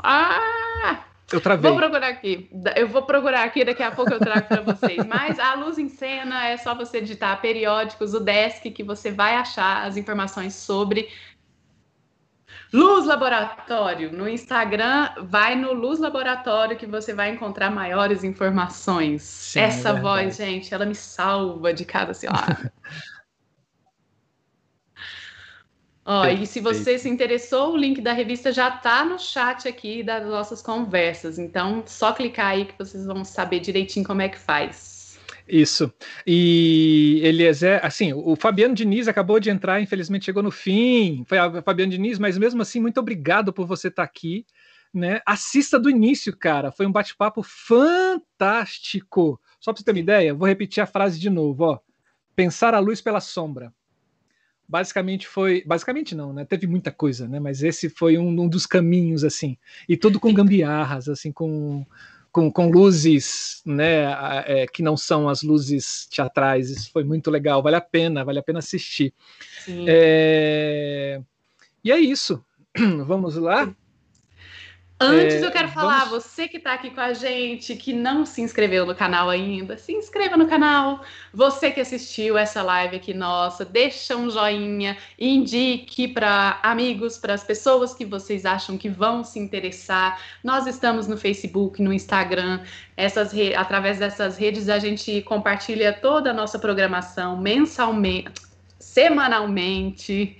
Ah! Eu travei. Vou procurar aqui. Eu vou procurar aqui, daqui a pouco eu trago para vocês. Mas a luz em cena é só você digitar periódicos, o desk, que você vai achar as informações sobre Luz Laboratório, no Instagram, vai no Luz Laboratório que você vai encontrar maiores informações. Sim, é Essa é voz, gente, ela me salva de cada assim, Ó, e se você se interessou, o link da revista já está no chat aqui das nossas conversas. Então, só clicar aí que vocês vão saber direitinho como é que faz. Isso. E Eliezer, assim, o Fabiano Diniz acabou de entrar, infelizmente chegou no fim. Foi a Fabiano Diniz, mas mesmo assim, muito obrigado por você estar aqui. Né? Assista do início, cara. Foi um bate-papo fantástico. Só para você ter uma ideia, vou repetir a frase de novo, ó. Pensar a luz pela sombra. Basicamente foi, basicamente não, né? Teve muita coisa, né? Mas esse foi um, um dos caminhos assim, e tudo com gambiarras, assim, com com, com luzes né, é, que não são as luzes teatrais. Isso foi muito legal, vale a pena, vale a pena assistir. É... E é isso. Vamos lá? Antes é, eu quero falar, vamos... você que está aqui com a gente, que não se inscreveu no canal ainda, se inscreva no canal. Você que assistiu essa live aqui nossa, deixa um joinha, indique para amigos, para as pessoas que vocês acham que vão se interessar. Nós estamos no Facebook, no Instagram, essas através dessas redes a gente compartilha toda a nossa programação mensalmente, semanalmente.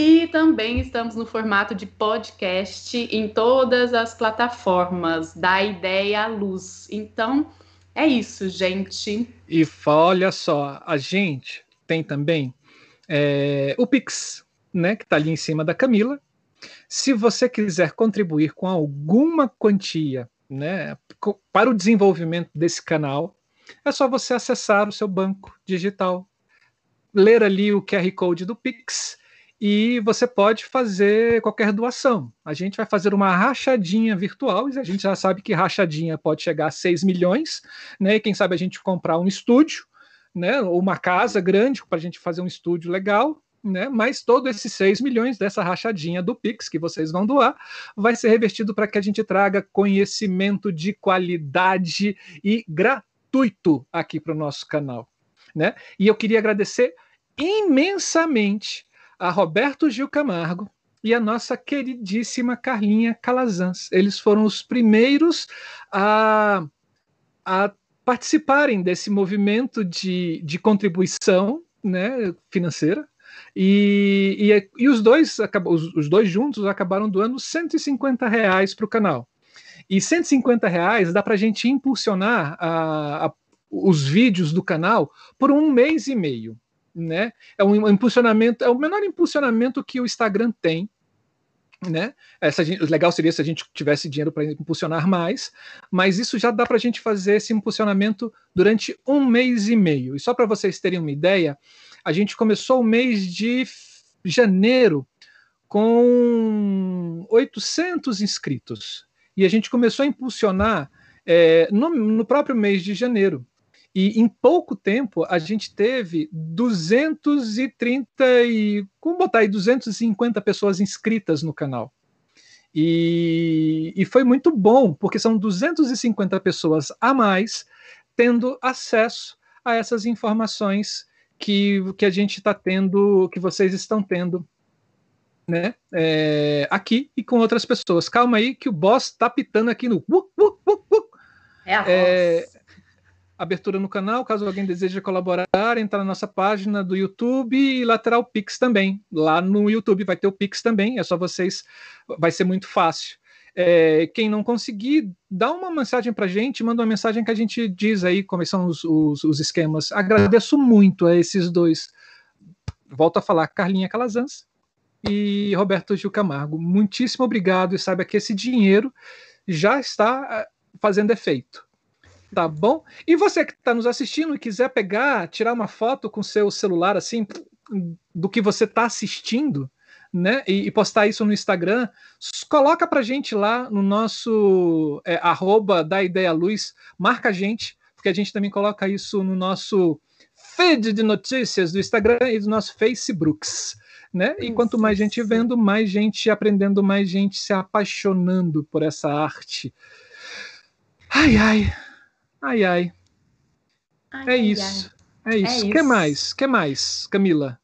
E também estamos no formato de podcast em todas as plataformas, da ideia à luz. Então, é isso, gente. E olha só, a gente tem também é, o Pix, né, que está ali em cima da Camila. Se você quiser contribuir com alguma quantia né, para o desenvolvimento desse canal, é só você acessar o seu banco digital, ler ali o QR Code do Pix e você pode fazer qualquer doação. A gente vai fazer uma rachadinha virtual, e a gente já sabe que rachadinha pode chegar a 6 milhões, né? E quem sabe a gente comprar um estúdio, né? Ou uma casa grande para a gente fazer um estúdio legal. Né, mas todos esses 6 milhões dessa rachadinha do Pix que vocês vão doar vai ser revertido para que a gente traga conhecimento de qualidade e gratuito aqui para o nosso canal. Né? E eu queria agradecer imensamente a Roberto Gil Camargo e a nossa queridíssima Carlinha Calazans. Eles foram os primeiros a, a participarem desse movimento de, de contribuição né, financeira. E, e, e os, dois, os, os, dois juntos acabaram doando 150 reais para o canal. E 150 reais dá para a gente impulsionar a, a, os vídeos do canal por um mês e meio né? É um impulsionamento, é o menor impulsionamento que o Instagram tem né? Essa, o legal seria se a gente tivesse dinheiro para impulsionar mais, mas isso já dá para a gente fazer esse impulsionamento durante um mês e meio. E só para vocês terem uma ideia, a gente começou o mês de janeiro com 800 inscritos e a gente começou a impulsionar é, no, no próprio mês de janeiro. E em pouco tempo a gente teve 230 e como botar aí 250 pessoas inscritas no canal. E, e foi muito bom, porque são 250 pessoas a mais tendo acesso a essas informações que, que a gente está tendo, que vocês estão tendo né, é, aqui e com outras pessoas. Calma aí que o boss está pitando aqui no. Uh, uh, uh, é a é, voz abertura no canal, caso alguém deseje colaborar, entrar na nossa página do YouTube e lateral Pix também. Lá no YouTube vai ter o Pix também, é só vocês, vai ser muito fácil. É, quem não conseguir, dá uma mensagem para a gente, manda uma mensagem que a gente diz aí como são os, os, os esquemas. Agradeço muito a esses dois. Volto a falar, Carlinha Calazans e Roberto Gil Camargo. Muitíssimo obrigado e saiba que esse dinheiro já está eh, fazendo efeito. Tá bom? E você que está nos assistindo e quiser pegar, tirar uma foto com seu celular assim do que você está assistindo, né? E, e, postar isso no Instagram, coloca pra gente lá no nosso é, arroba da Ideia Luz, marca a gente, porque a gente também coloca isso no nosso feed de notícias do Instagram e do nosso Facebooks. Né? E quanto mais gente vendo, mais gente aprendendo, mais gente se apaixonando por essa arte. Ai, ai. Ai, ai. ai é, isso. Ai. é isso. É isso. que mais? que mais, Camila?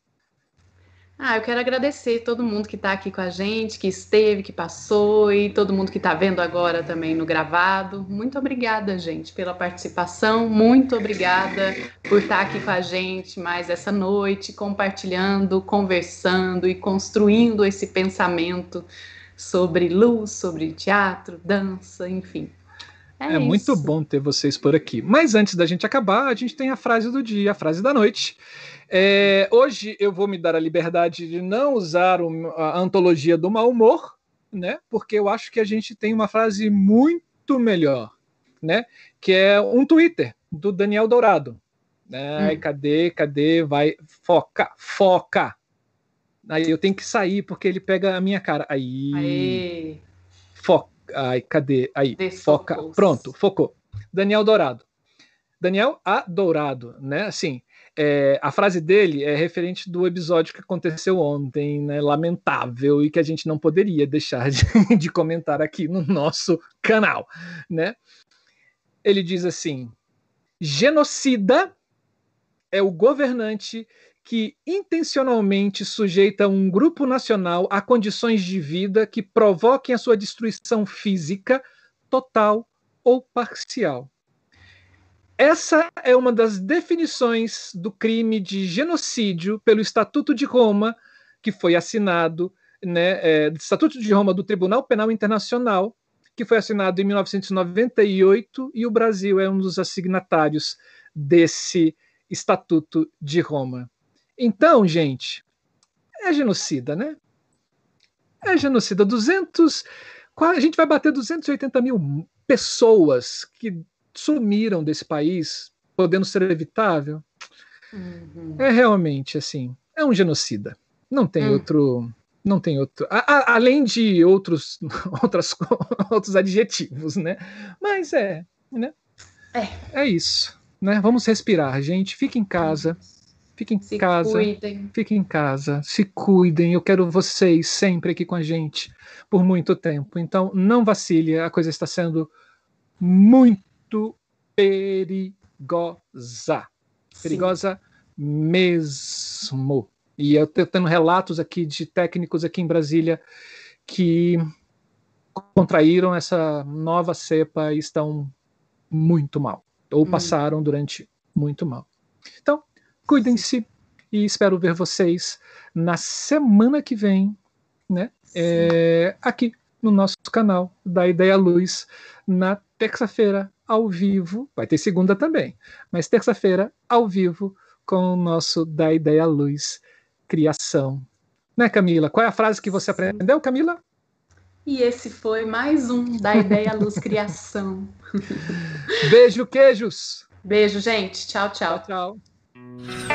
Ah, eu quero agradecer todo mundo que está aqui com a gente, que esteve, que passou e todo mundo que está vendo agora também no gravado. Muito obrigada, gente, pela participação. Muito obrigada por estar tá aqui com a gente mais essa noite, compartilhando, conversando e construindo esse pensamento sobre luz, sobre teatro, dança, enfim. É, é muito bom ter vocês por aqui. Mas antes da gente acabar, a gente tem a frase do dia, a frase da noite. É, hoje eu vou me dar a liberdade de não usar a antologia do mau humor, né? Porque eu acho que a gente tem uma frase muito melhor, né? Que é um Twitter do Daniel Dourado. Né? Hum. Cadê, cadê? Vai, foca, foca. Aí eu tenho que sair porque ele pega a minha cara. Aí. Aê. Foca. Ai, cadê? Aí, foca. Pronto, focou. Daniel Dourado. Daniel A. Dourado, né? Assim, é, a frase dele é referente do episódio que aconteceu ontem, né? Lamentável e que a gente não poderia deixar de, de comentar aqui no nosso canal, né? Ele diz assim: genocida é o governante que intencionalmente sujeita um grupo nacional a condições de vida que provoquem a sua destruição física total ou parcial. Essa é uma das definições do crime de genocídio pelo Estatuto de Roma, que foi assinado, né, é, Estatuto de Roma do Tribunal Penal Internacional, que foi assinado em 1998, e o Brasil é um dos assignatários desse Estatuto de Roma. Então, gente, é genocida, né? É genocida. 200. A gente vai bater 280 mil pessoas que sumiram desse país, podendo ser evitável. Uhum. É realmente assim. É um genocida. Não tem uhum. outro. Não tem outro. A, a, além de outros, outras, outros adjetivos, né? Mas é. Né? É. é isso. Né? Vamos respirar, gente. Fique em casa. Fiquem em se casa. Cuidem. Fiquem em casa. Se cuidem. Eu quero vocês sempre aqui com a gente por muito tempo. Então, não vacile. A coisa está sendo muito perigosa. Perigosa Sim. mesmo. E eu estou tendo relatos aqui de técnicos aqui em Brasília que contraíram essa nova cepa e estão muito mal. Ou hum. passaram durante muito mal. Então, Cuidem-se e espero ver vocês na semana que vem, né? É, aqui no nosso canal da Ideia Luz, na terça-feira, ao vivo. Vai ter segunda também, mas terça-feira, ao vivo, com o nosso Da Ideia Luz Criação. Né, Camila? Qual é a frase que você aprendeu, Camila? E esse foi mais um da Ideia Luz Criação. Beijo, queijos. Beijo, gente. Tchau, tchau. Tchau, tchau. Mm-hmm.